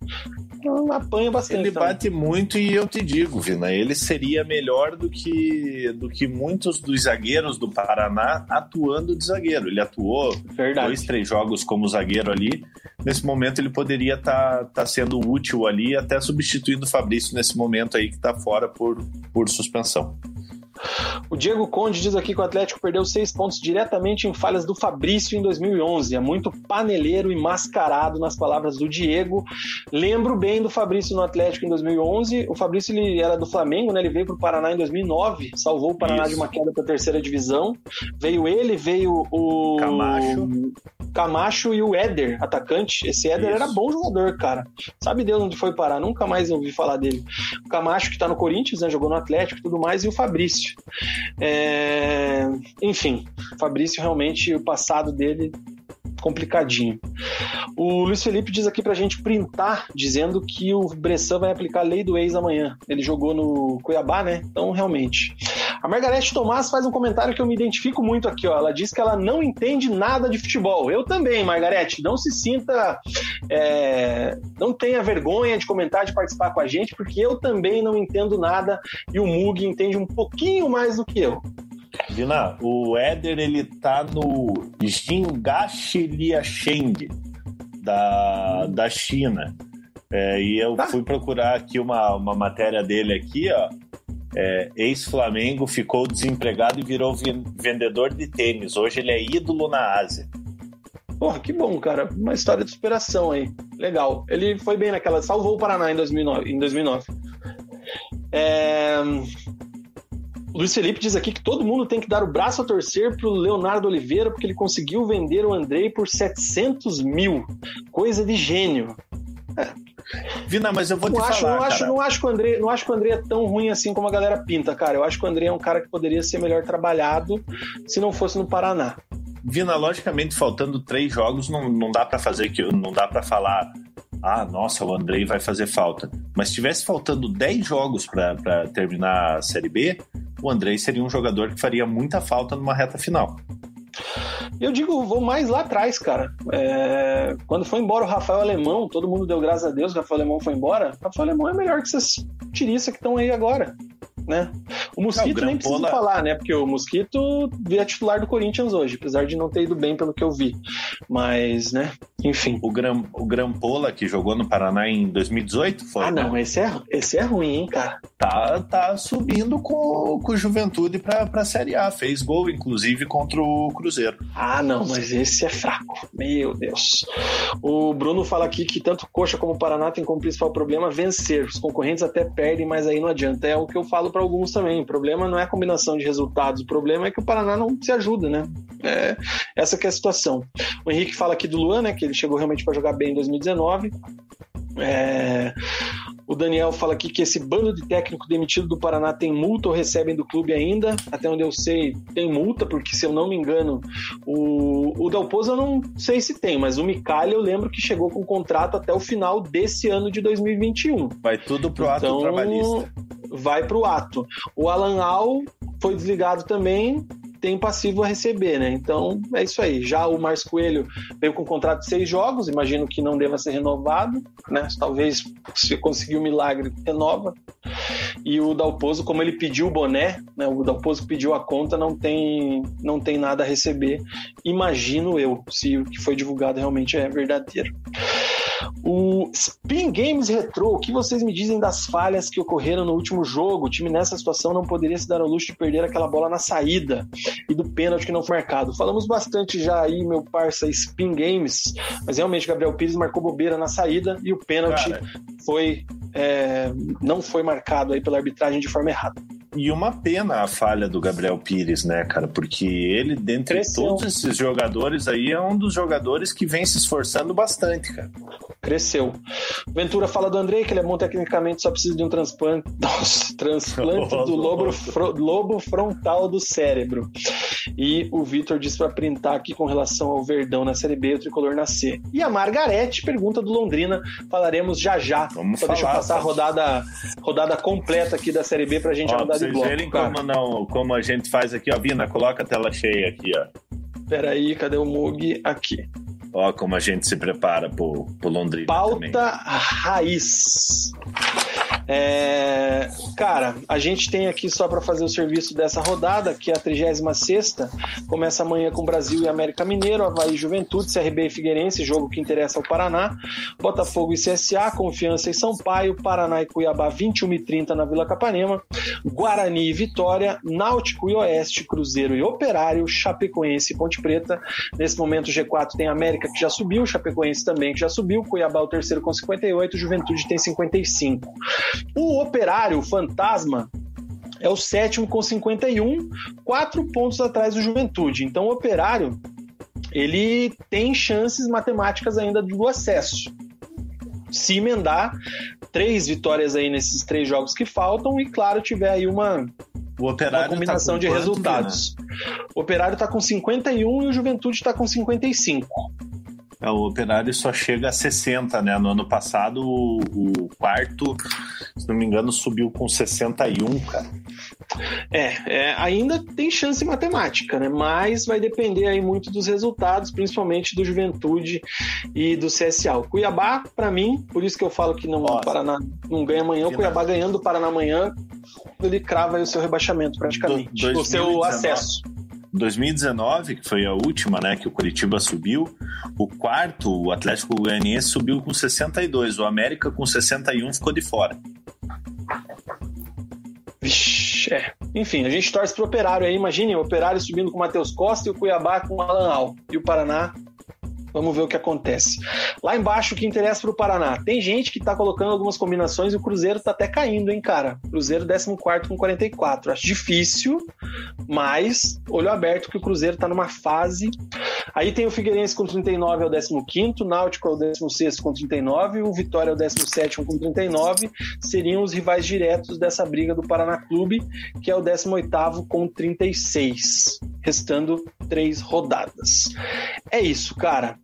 apanha bastante. Ele também. bate muito e eu te digo, Vina, ele seria melhor do que, do que muitos dos zagueiros do Paraná atuando de zagueiro. Ele atuou Verdade. dois, três jogos como zagueiro ali. Nesse momento ele poderia estar tá, tá sendo útil ali, até substituindo o Fabrício nesse momento aí que está fora por, por suspensão. O Diego Conde diz aqui que o Atlético perdeu seis pontos diretamente em falhas do Fabrício em 2011. É muito paneleiro e mascarado nas palavras do Diego. Lembro bem do Fabrício no Atlético em 2011. O Fabrício ele era do Flamengo, né? Ele veio para o Paraná em 2009, salvou o Paraná Isso. de uma queda para a terceira divisão. Veio ele, veio o Camacho, Camacho e o Éder, atacante. Esse Éder Isso. era bom jogador, cara. Sabe Deus onde foi parar? Nunca mais ouvi falar dele. O Camacho que está no Corinthians, né? Jogou no Atlético e tudo mais, e o Fabrício. É... Enfim, Fabrício realmente, o passado dele complicadinho. O Luiz Felipe diz aqui pra gente printar, dizendo que o Bressan vai aplicar a lei do ex amanhã. Ele jogou no Cuiabá, né? Então, realmente. A Margarete Tomás faz um comentário que eu me identifico muito aqui, ó. Ela diz que ela não entende nada de futebol. Eu também, Margarete. Não se sinta. É... Não tenha vergonha de comentar, de participar com a gente, porque eu também não entendo nada e o Mug entende um pouquinho mais do que eu. Vina, o Éder ele tá no Jingashi Liasheng da, da China. É, e eu tá. fui procurar aqui uma, uma matéria dele aqui, ó. É, Ex-Flamengo ficou desempregado e virou vendedor de tênis. Hoje ele é ídolo na Ásia. Porra, que bom, cara. Uma história de superação aí. Legal. Ele foi bem naquela. Salvou o Paraná em 2009. Em 2009. É... Luiz Felipe diz aqui que todo mundo tem que dar o braço a torcer pro Leonardo Oliveira porque ele conseguiu vender o Andrei por 700 mil. Coisa de gênio. É. Vina, mas eu vou não te acho, falar, não acho, não acho que o André, não acho que o André é tão ruim assim como a galera pinta, cara. Eu acho que o André é um cara que poderia ser melhor trabalhado se não fosse no Paraná. Vina, logicamente, faltando três jogos, não, não dá para fazer que não dá para falar ah, nossa, o Andrei vai fazer falta. Mas se tivesse faltando 10 jogos para terminar a Série B, o Andrei seria um jogador que faria muita falta numa reta final. Eu digo, vou mais lá atrás, cara. É... Quando foi embora o Rafael Alemão, todo mundo deu graças a Deus, o Rafael Alemão foi embora. O Rafael Alemão é melhor que essas tiriças que estão aí agora né? O Mosquito não, o nem precisa falar, né? Porque o Mosquito é titular do Corinthians hoje, apesar de não ter ido bem pelo que eu vi. Mas, né? Enfim. O, Gram, o Grampola, que jogou no Paraná em 2018, foi? Ah, não, esse é, esse é ruim, hein, cara? Tá, tá subindo com, com Juventude pra, pra Série A. Fez gol, inclusive, contra o Cruzeiro. Ah, não, mas esse é fraco. Meu Deus. O Bruno fala aqui que tanto Coxa como Paraná tem como principal problema vencer. Os concorrentes até perdem, mas aí não adianta. É o que eu falo para alguns também. O problema não é a combinação de resultados, o problema é que o Paraná não se ajuda, né? É, essa que é a situação. O Henrique fala aqui do Luan, né? Que ele chegou realmente para jogar bem em 2019. É, o Daniel fala aqui que esse bando de técnico demitido do Paraná tem multa ou recebem do clube ainda. Até onde eu sei, tem multa, porque se eu não me engano, o, o Dalpozo eu não sei se tem, mas o Micalha eu lembro que chegou com contrato até o final desse ano de 2021. Vai tudo pro ato então, trabalhista. Vai pro ato. O Alan Al foi desligado também tem passivo a receber, né? Então é isso aí. Já o Márcio Coelho veio com um contrato de seis jogos, imagino que não deva ser renovado, né? Talvez se conseguir um milagre, renova. E o Dalpozo, como ele pediu o boné, né? O Dalpozo pediu a conta, não tem, não tem nada a receber. Imagino eu, se o que foi divulgado realmente é verdadeiro. O Spin Games Retro, o que vocês me dizem das falhas que ocorreram no último jogo? O time nessa situação não poderia se dar ao luxo de perder aquela bola na saída e do pênalti que não foi marcado. Falamos bastante já aí, meu parça Spin Games, mas realmente Gabriel Pires marcou bobeira na saída e o pênalti Cara. foi é, não foi marcado aí pela arbitragem de forma errada. E uma pena a falha do Gabriel Pires, né, cara? Porque ele, dentre Cresceu. todos esses jogadores aí, é um dos jogadores que vem se esforçando bastante, cara. Cresceu. Ventura fala do André que ele é bom tecnicamente, só precisa de um transplante, [LAUGHS] Nossa, transplante do lobo, lobo frontal do cérebro. E o Vitor diz para printar aqui com relação ao Verdão na Série B e o Tricolor na C. E a Margarete pergunta do Londrina, falaremos já já. Vamos Só falar, deixa eu passar a rodada, rodada completa aqui da Série B pra gente ó, vocês bloco, verem como, não, como a gente faz aqui, ó. Vina, coloca a tela cheia aqui, ó. Peraí, cadê o Mug? Aqui. Ó, como a gente se prepara pro, pro Londrina. Pauta também. raiz. É, cara, a gente tem aqui só para fazer o serviço dessa rodada, que é a 36 começa amanhã com Brasil e América Mineiro, Havaí Juventude, CRB e Figueirense, jogo que interessa ao Paraná, Botafogo e CSA, Confiança e Sampaio, Paraná e Cuiabá 21 e 30 na Vila Capanema, Guarani e Vitória, Náutico e Oeste, Cruzeiro e Operário, Chapecoense e Ponte Preta. Nesse momento o G4 tem América que já subiu, Chapecoense também que já subiu, Cuiabá o terceiro com 58, Juventude tem 55. O Operário, o Fantasma, é o sétimo com 51, quatro pontos atrás do Juventude. Então o Operário ele tem chances matemáticas ainda do acesso. Se emendar três vitórias aí nesses três jogos que faltam e, claro, tiver aí uma, uma Operário combinação tá com de quanto, resultados. O Operário está com 51 e o Juventude está com 55. É, o Operário só chega a 60, né? No ano passado, o, o quarto, se não me engano, subiu com 61, cara. É, é, ainda tem chance matemática, né? Mas vai depender aí muito dos resultados, principalmente do Juventude e do CSA. O Cuiabá, para mim, por isso que eu falo que não, Ó, Paraná não ganha amanhã, o. Cuiabá ganhando o Paraná amanhã, ele crava aí o seu rebaixamento praticamente, Do- o seu 2019. acesso. 2019, que foi a última, né, que o Curitiba subiu, o quarto, o Atlético Goianiense subiu com 62, o América com 61 ficou de fora. Vixe, é. Enfim, a gente torce pro Operário aí, imagine o Operário subindo com o Matheus Costa e o Cuiabá com o Alan Al. E o Paraná, vamos ver o que acontece. Lá embaixo, o que interessa pro Paraná. Tem gente que tá colocando algumas combinações e o Cruzeiro tá até caindo, hein, cara. Cruzeiro 14 com 44. Acho difícil, mas olho aberto que o Cruzeiro tá numa fase. Aí tem o Figueirense com 39 é o 15, o Náutico é o 16 com 39, o Vitória é o 17 com 39. Seriam os rivais diretos dessa briga do Paraná Clube, que é o 18 com 36, restando três rodadas. É isso, cara.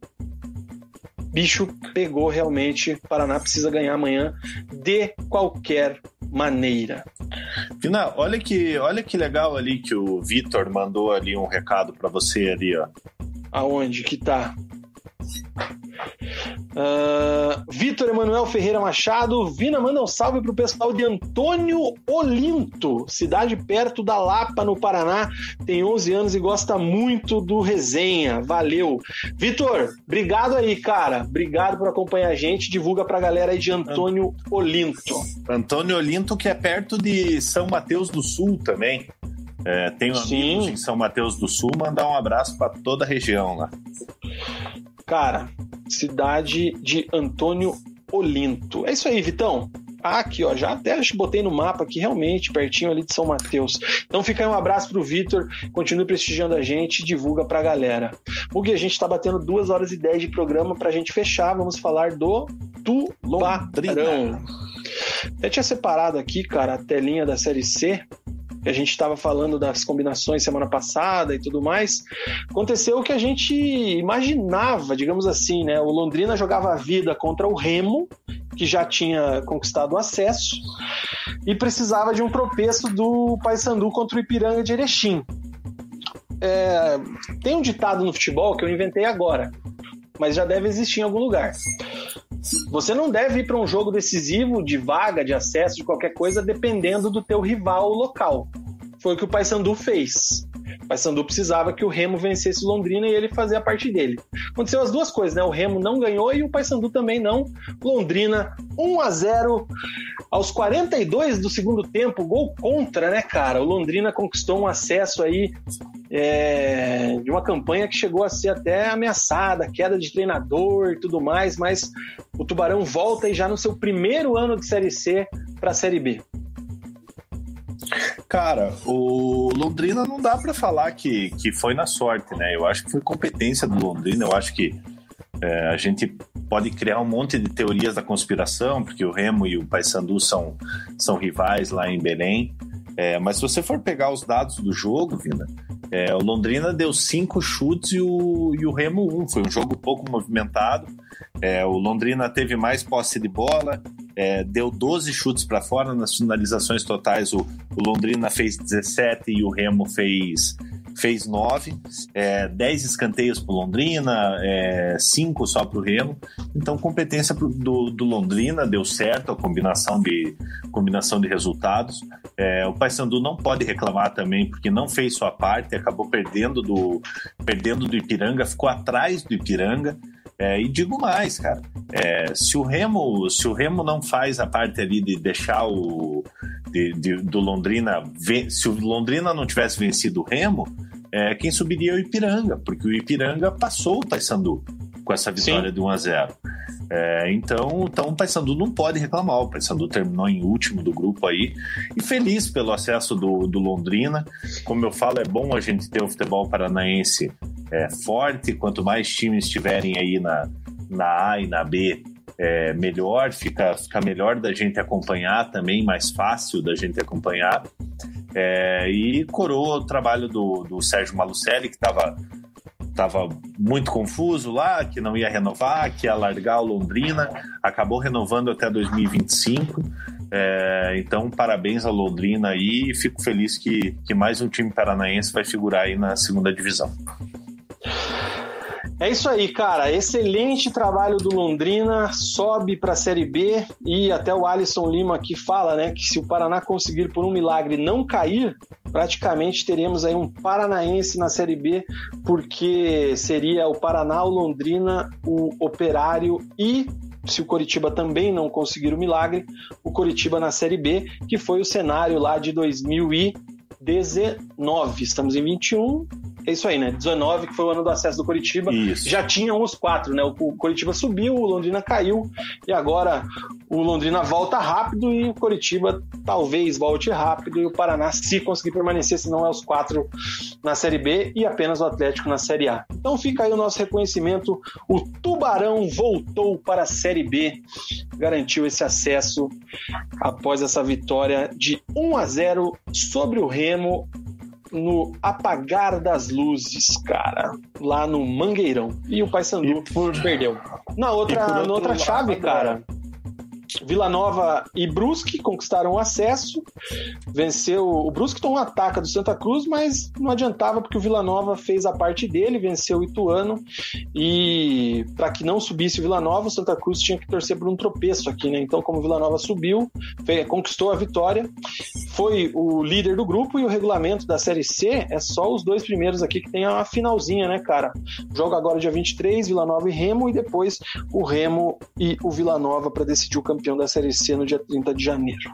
Bicho pegou realmente. O Paraná precisa ganhar amanhã de qualquer maneira. Fina, olha que, olha que legal ali que o Vitor mandou ali um recado para você ali, ó. Aonde que tá? Ah, Vitor Emanuel Ferreira Machado, Vina manda um salve pro pessoal de Antônio Olinto, cidade perto da Lapa, no Paraná. Tem 11 anos e gosta muito do resenha. Valeu. Vitor, obrigado aí, cara. Obrigado por acompanhar a gente. Divulga pra galera aí de Antônio Olinto. Antônio Olinto, que é perto de São Mateus do Sul também. É, tenho Sim. amigos em São Mateus do Sul, mandar um abraço para toda a região lá. Cara, cidade de Antônio Olinto. É isso aí, Vitão. Ah, aqui, ó, já até botei no mapa aqui, realmente, pertinho ali de São Mateus. Então fica aí um abraço pro Vitor, continue prestigiando a gente, divulga pra galera. Mugi, a gente tá batendo duas horas e dez de programa pra gente fechar, vamos falar do Tubarão. Até tinha separado aqui, cara, a telinha da Série C, que a gente estava falando das combinações semana passada e tudo mais. Aconteceu o que a gente imaginava, digamos assim, né? O Londrina jogava a vida contra o Remo, que já tinha conquistado o acesso, e precisava de um tropeço do Paysandu contra o Ipiranga de Erechim. É, tem um ditado no futebol que eu inventei agora, mas já deve existir em algum lugar. Você não deve ir para um jogo decisivo de vaga, de acesso, de qualquer coisa, dependendo do teu rival local. Foi o que o Paysandu fez. O Paysandu precisava que o Remo vencesse o Londrina e ele fazer a parte dele. Aconteceu as duas coisas, né? O Remo não ganhou e o Paysandu também não. Londrina 1 a 0 aos 42 do segundo tempo, gol contra, né, cara? O Londrina conquistou um acesso aí é, de uma campanha que chegou a ser até ameaçada, queda de treinador e tudo mais, mas o Tubarão volta aí já no seu primeiro ano de Série C para a Série B. Cara, o Londrina não dá para falar que, que foi na sorte, né? Eu acho que foi competência do Londrina. Eu acho que é, a gente pode criar um monte de teorias da conspiração, porque o Remo e o Paysandu são, são rivais lá em Belém. É, mas se você for pegar os dados do jogo, Vina, é, o Londrina deu cinco chutes e o, e o Remo um. Foi um jogo pouco movimentado. É, o Londrina teve mais posse de bola, é, deu 12 chutes para fora nas finalizações totais. O, o, Londrina fez 17 e o Remo fez, fez nove, é, dez escanteios para Londrina, é, cinco só para o Remo. Então, competência do, do, Londrina deu certo a combinação de, combinação de resultados. É, o Paysandu não pode reclamar também porque não fez sua parte, acabou perdendo do, perdendo do Ipiranga, ficou atrás do Ipiranga. É, e digo mais, cara, é, se o Remo se o Remo não faz a parte ali de deixar o de, de, do Londrina, se o Londrina não tivesse vencido o Remo, é, quem subiria é o Ipiranga, porque o Ipiranga passou o Paysandu com essa vitória Sim. de 1 a 0. É, então, então o Paysandu não pode reclamar. O Paysandu terminou em último do grupo aí e feliz pelo acesso do, do Londrina. Como eu falo, é bom a gente ter o futebol paranaense é, forte. Quanto mais times estiverem aí na, na A e na B, é, melhor, fica, fica melhor da gente acompanhar também, mais fácil da gente acompanhar. É, e coroa o trabalho do, do Sérgio Malucelli, que estava tava muito confuso lá, que não ia renovar, que ia largar o Londrina, acabou renovando até 2025. É, então, parabéns ao Londrina aí e fico feliz que, que mais um time paranaense vai figurar aí na segunda divisão. É isso aí, cara. Excelente trabalho do Londrina, sobe para a Série B e até o Alisson Lima aqui fala, né, que se o Paraná conseguir por um milagre não cair, praticamente teremos aí um paranaense na Série B, porque seria o Paraná, o Londrina, o Operário e se o Coritiba também não conseguir o milagre, o Coritiba na Série B, que foi o cenário lá de 2019. Estamos em 21, é isso aí, né? 19, que foi o ano do acesso do Coritiba. Isso. Já tinham os quatro, né? O Coritiba subiu, o Londrina caiu, e agora o Londrina volta rápido e o Coritiba talvez volte rápido, e o Paraná, se conseguir permanecer, se não é os quatro na Série B e apenas o Atlético na Série A. Então fica aí o nosso reconhecimento. O Tubarão voltou para a Série B, garantiu esse acesso após essa vitória de 1 a 0 sobre o Remo no apagar das luzes, cara, lá no Mangueirão. E o Paysandu por... perdeu. Na outra, na outra chave, cara, Vila Nova e Brusque conquistaram o acesso. Venceu. O Brusque tomou um ataque do Santa Cruz, mas não adiantava porque o Vila Nova fez a parte dele, venceu o Ituano. E para que não subisse o Vila Nova, o Santa Cruz tinha que torcer por um tropeço aqui, né? Então, como o Vila Nova subiu, fez, conquistou a vitória, foi o líder do grupo e o regulamento da Série C é só os dois primeiros aqui que tem a finalzinha, né, cara? Joga agora dia 23, Vila Nova e Remo, e depois o Remo e o Vila Nova para decidir o campeão da Série C no dia 30 de janeiro.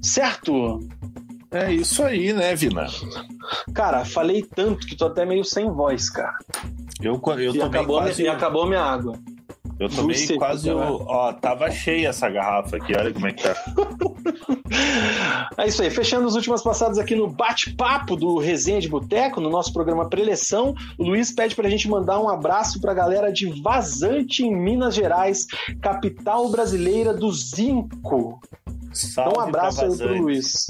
Certo? É isso aí, né, Vina? Cara, falei tanto que tô até meio sem voz, cara. Eu, eu e, acabou quase... e acabou minha água. Eu tomei quase. O... Ó, tava cheia essa garrafa aqui, olha como é que tá. [LAUGHS] é isso aí, fechando as últimas passadas aqui no bate-papo do Resenha de Boteco, no nosso programa Preleção. O Luiz pede pra gente mandar um abraço pra galera de Vazante, em Minas Gerais, capital brasileira do Zinco. Salve então, um abraço aí pro Luiz.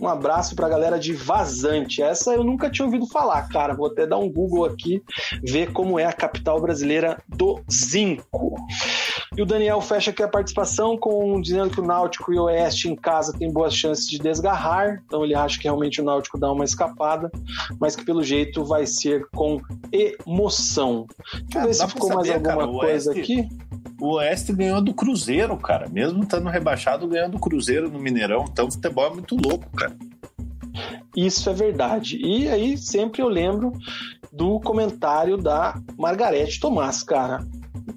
Um abraço pra galera de Vazante. Essa eu nunca tinha ouvido falar, cara. Vou até dar um Google aqui, ver como é a capital brasileira do zinco. E o Daniel fecha aqui a participação com dizendo que o Náutico e o Oeste em casa tem boas chances de desgarrar. Então ele acha que realmente o Náutico dá uma escapada, mas que pelo jeito vai ser com emoção. Deixa eu ver se ficou saber, mais alguma cara, coisa Oeste... aqui o Oeste ganhou do Cruzeiro, cara. Mesmo estando rebaixado, ganhou do Cruzeiro no Mineirão. Então o futebol é muito louco, cara. Isso é verdade. E aí sempre eu lembro do comentário da Margarete Tomás, cara.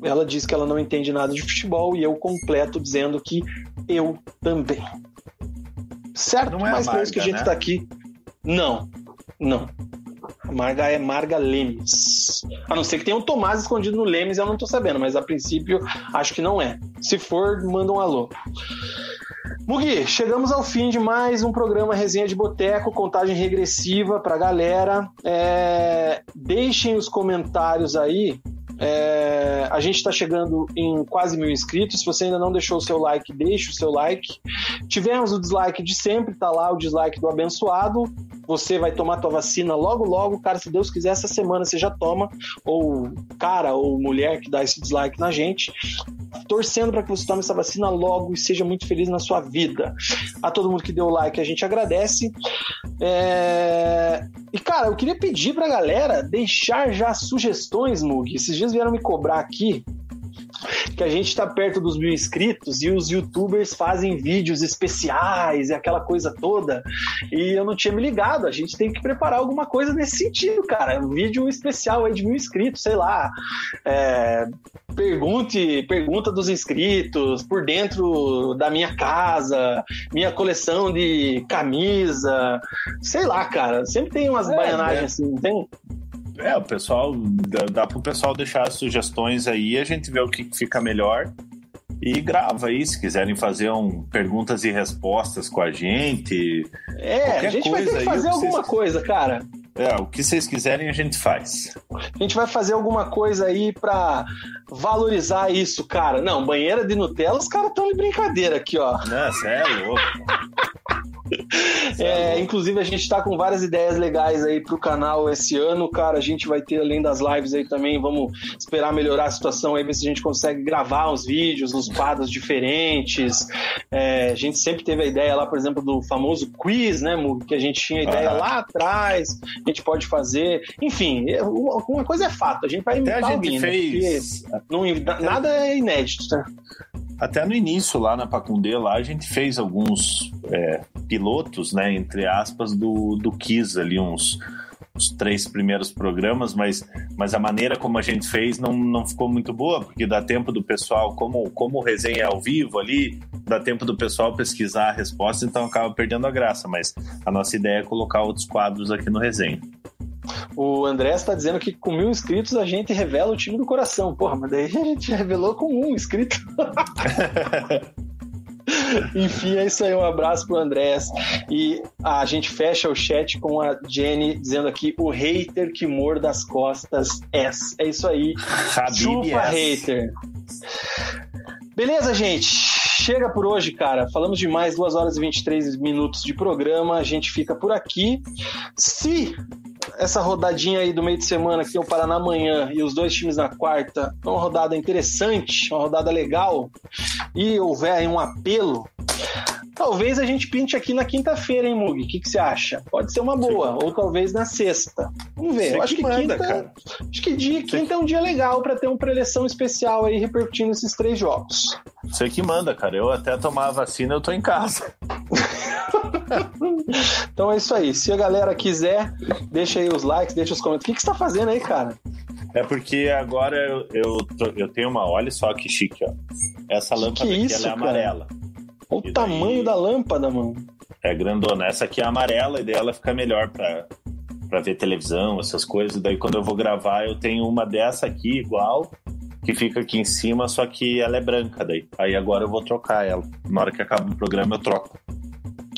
Ela diz que ela não entende nada de futebol e eu completo dizendo que eu também. Certo? Não é Mas por isso que a gente né? tá aqui. Não, não. Marga é Marga Lemes. A não ser que tenha um Tomás escondido no Lemes, eu não tô sabendo, mas a princípio acho que não é. Se for, manda um alô. Mugi, chegamos ao fim de mais um programa Resenha de Boteco, contagem regressiva pra galera. É... Deixem os comentários aí é, a gente está chegando em quase mil inscritos. Se você ainda não deixou o seu like, deixe o seu like. Tivemos o dislike de sempre, tá lá o dislike do abençoado. Você vai tomar tua vacina logo, logo. Cara, se Deus quiser, essa semana você já toma. Ou cara ou mulher que dá esse dislike na gente. Torcendo para que você tome essa vacina logo e seja muito feliz na sua vida. A todo mundo que deu like, a gente agradece. É E, cara, eu queria pedir pra galera deixar já sugestões, Mug. Esses dias vieram me cobrar aqui que a gente está perto dos mil inscritos e os youtubers fazem vídeos especiais e aquela coisa toda. E eu não tinha me ligado. A gente tem que preparar alguma coisa nesse sentido, cara. Um vídeo especial aí de mil inscritos, sei lá. É, pergunte, pergunta dos inscritos, por dentro da minha casa, minha coleção de camisa, sei lá, cara. Sempre tem umas é, baianagens é. assim, não tem? É, o pessoal, dá, dá pro pessoal deixar sugestões aí, a gente vê o que fica melhor e grava aí, se quiserem fazer um perguntas e respostas com a gente. É, a gente vai ter que fazer aí, alguma coisa, cara. É, o que vocês quiserem a gente faz. A gente vai fazer alguma coisa aí para valorizar isso, cara. Não, banheira de Nutella, os caras estão de brincadeira aqui, ó. Não, sério, louco. É, inclusive, a gente está com várias ideias legais aí para o canal esse ano, cara. A gente vai ter, além das lives aí também, vamos esperar melhorar a situação aí, ver se a gente consegue gravar uns vídeos, uns quadros diferentes. É, a gente sempre teve a ideia lá, por exemplo, do famoso quiz, né, que a gente tinha ideia uhum. lá atrás, a gente pode fazer. Enfim, é, uma coisa é fato, a gente vai imitar Até a gente alguém, né, fez... Não, nada é inédito, né? Até no início, lá na Pacundê, lá a gente fez alguns é, pilotos, né, entre aspas, do, do Kiss ali, uns, os três primeiros programas, mas, mas a maneira como a gente fez não, não ficou muito boa, porque dá tempo do pessoal, como, como o resenha é ao vivo ali, dá tempo do pessoal pesquisar a resposta, então acaba perdendo a graça, mas a nossa ideia é colocar outros quadros aqui no resenha. O André está dizendo que com mil inscritos a gente revela o time do coração. Porra, mas daí a gente revelou com um inscrito. [LAUGHS] Enfim, é isso aí. Um abraço pro André. E a gente fecha o chat com a Jenny dizendo aqui: o hater que morda as costas é. É isso aí. Chupa, hater. Beleza, gente? Chega por hoje, cara. Falamos de mais 2 horas e 23 minutos de programa. A gente fica por aqui. Se essa rodadinha aí do meio de semana que tem o Paraná amanhã e os dois times na quarta, é uma rodada interessante, uma rodada legal, e houver aí um apelo, talvez a gente pinte aqui na quinta-feira, hein, Mug? O que, que você acha? Pode ser uma boa, Sim. ou talvez na sexta. Vamos ver. Eu acho que, que manda, quinta, cara. acho que dia quinta é um dia legal para ter uma preleção especial aí repercutindo esses três jogos. Você que manda, cara. Eu até tomar a vacina, eu tô em casa. [LAUGHS] [LAUGHS] então é isso aí. Se a galera quiser, deixa aí os likes, deixa os comentários. O que, que você tá fazendo aí, cara? É porque agora eu, eu, eu tenho uma. Olha só que chique, ó. Essa lâmpada que aqui isso, é amarela. Olha o tamanho da lâmpada, mano. É grandona. Essa aqui é amarela e daí ela fica melhor pra, pra ver televisão, essas coisas. Daí quando eu vou gravar, eu tenho uma dessa aqui igual que fica aqui em cima, só que ela é branca daí. Aí agora eu vou trocar ela. Na hora que acaba o programa eu troco.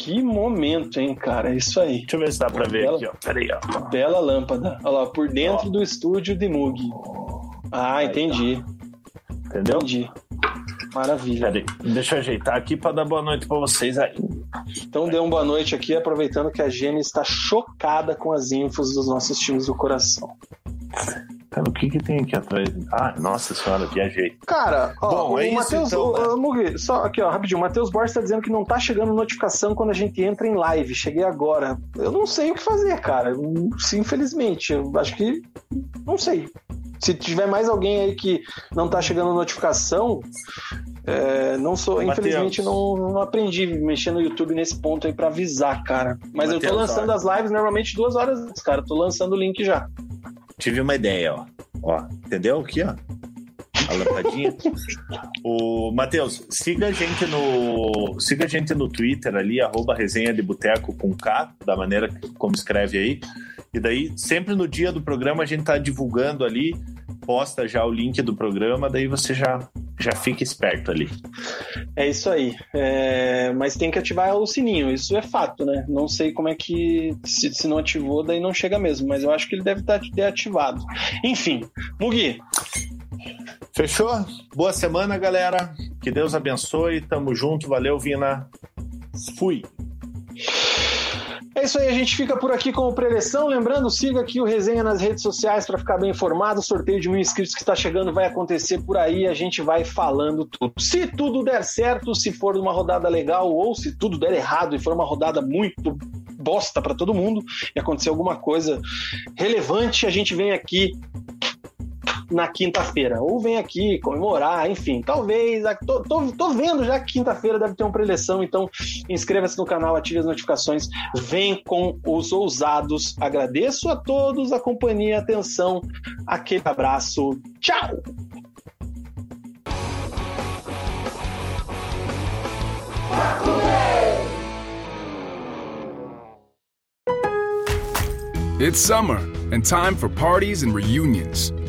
Que momento, hein, cara? É isso aí. Deixa eu ver se dá pra ver bela, aqui, ó. Peraí, ó. Bela lâmpada. Olha lá, por dentro ó. do estúdio de Mug. Ah, entendi. Tá. Entendeu? Entendi. Maravilha. Peraí, deixa eu ajeitar aqui para dar boa noite para vocês aí. Então dê uma boa noite aqui, aproveitando que a Jenny está chocada com as infos dos nossos times do coração. Cara, o que que tem aqui atrás? Ah, nossa senhora, viajei. Cara, ó, Bom, o é Matheus, então, né? Mugi, só aqui, ó, rapidinho, o Matheus Borges tá dizendo que não tá chegando notificação quando a gente entra em live. Cheguei agora. Eu não sei o que fazer, cara. Sim, infelizmente. Eu acho que. Não sei. Se tiver mais alguém aí que não tá chegando notificação, é, não sou, Mateus. infelizmente não, não aprendi mexer no YouTube nesse ponto aí para avisar, cara. Mas Mateus, eu tô lançando as lives normalmente duas horas antes, cara. Tô lançando o link já. Tive uma ideia, ó. Ó, entendeu? Aqui, ó. A lampadinha. o Matheus, siga a gente no siga a gente no Twitter ali, arroba resenha de boteco com K, da maneira como escreve aí. E daí, sempre no dia do programa, a gente tá divulgando ali, posta já o link do programa, daí você já, já fica esperto ali. É isso aí. É... Mas tem que ativar o sininho, isso é fato, né? Não sei como é que. Se, se não ativou, daí não chega mesmo, mas eu acho que ele deve estar deativado. Enfim, Mugi. Fechou? Boa semana, galera. Que Deus abençoe. Tamo junto. Valeu, Vina. Fui. É isso aí, a gente fica por aqui com o preleção. Lembrando, siga aqui o Resenha nas redes sociais para ficar bem informado. O sorteio de mil inscritos que está chegando vai acontecer por aí. A gente vai falando tudo. Se tudo der certo, se for uma rodada legal, ou se tudo der errado e for uma rodada muito bosta para todo mundo e acontecer alguma coisa relevante, a gente vem aqui na quinta-feira. Ou vem aqui comemorar, enfim. Talvez. Tô, tô, tô vendo já que quinta-feira deve ter uma preleção, então inscreva-se no canal, ative as notificações, vem com os ousados. Agradeço a todos a companhia, a atenção. Aquele abraço. Tchau! It's summer and time for parties and reunions.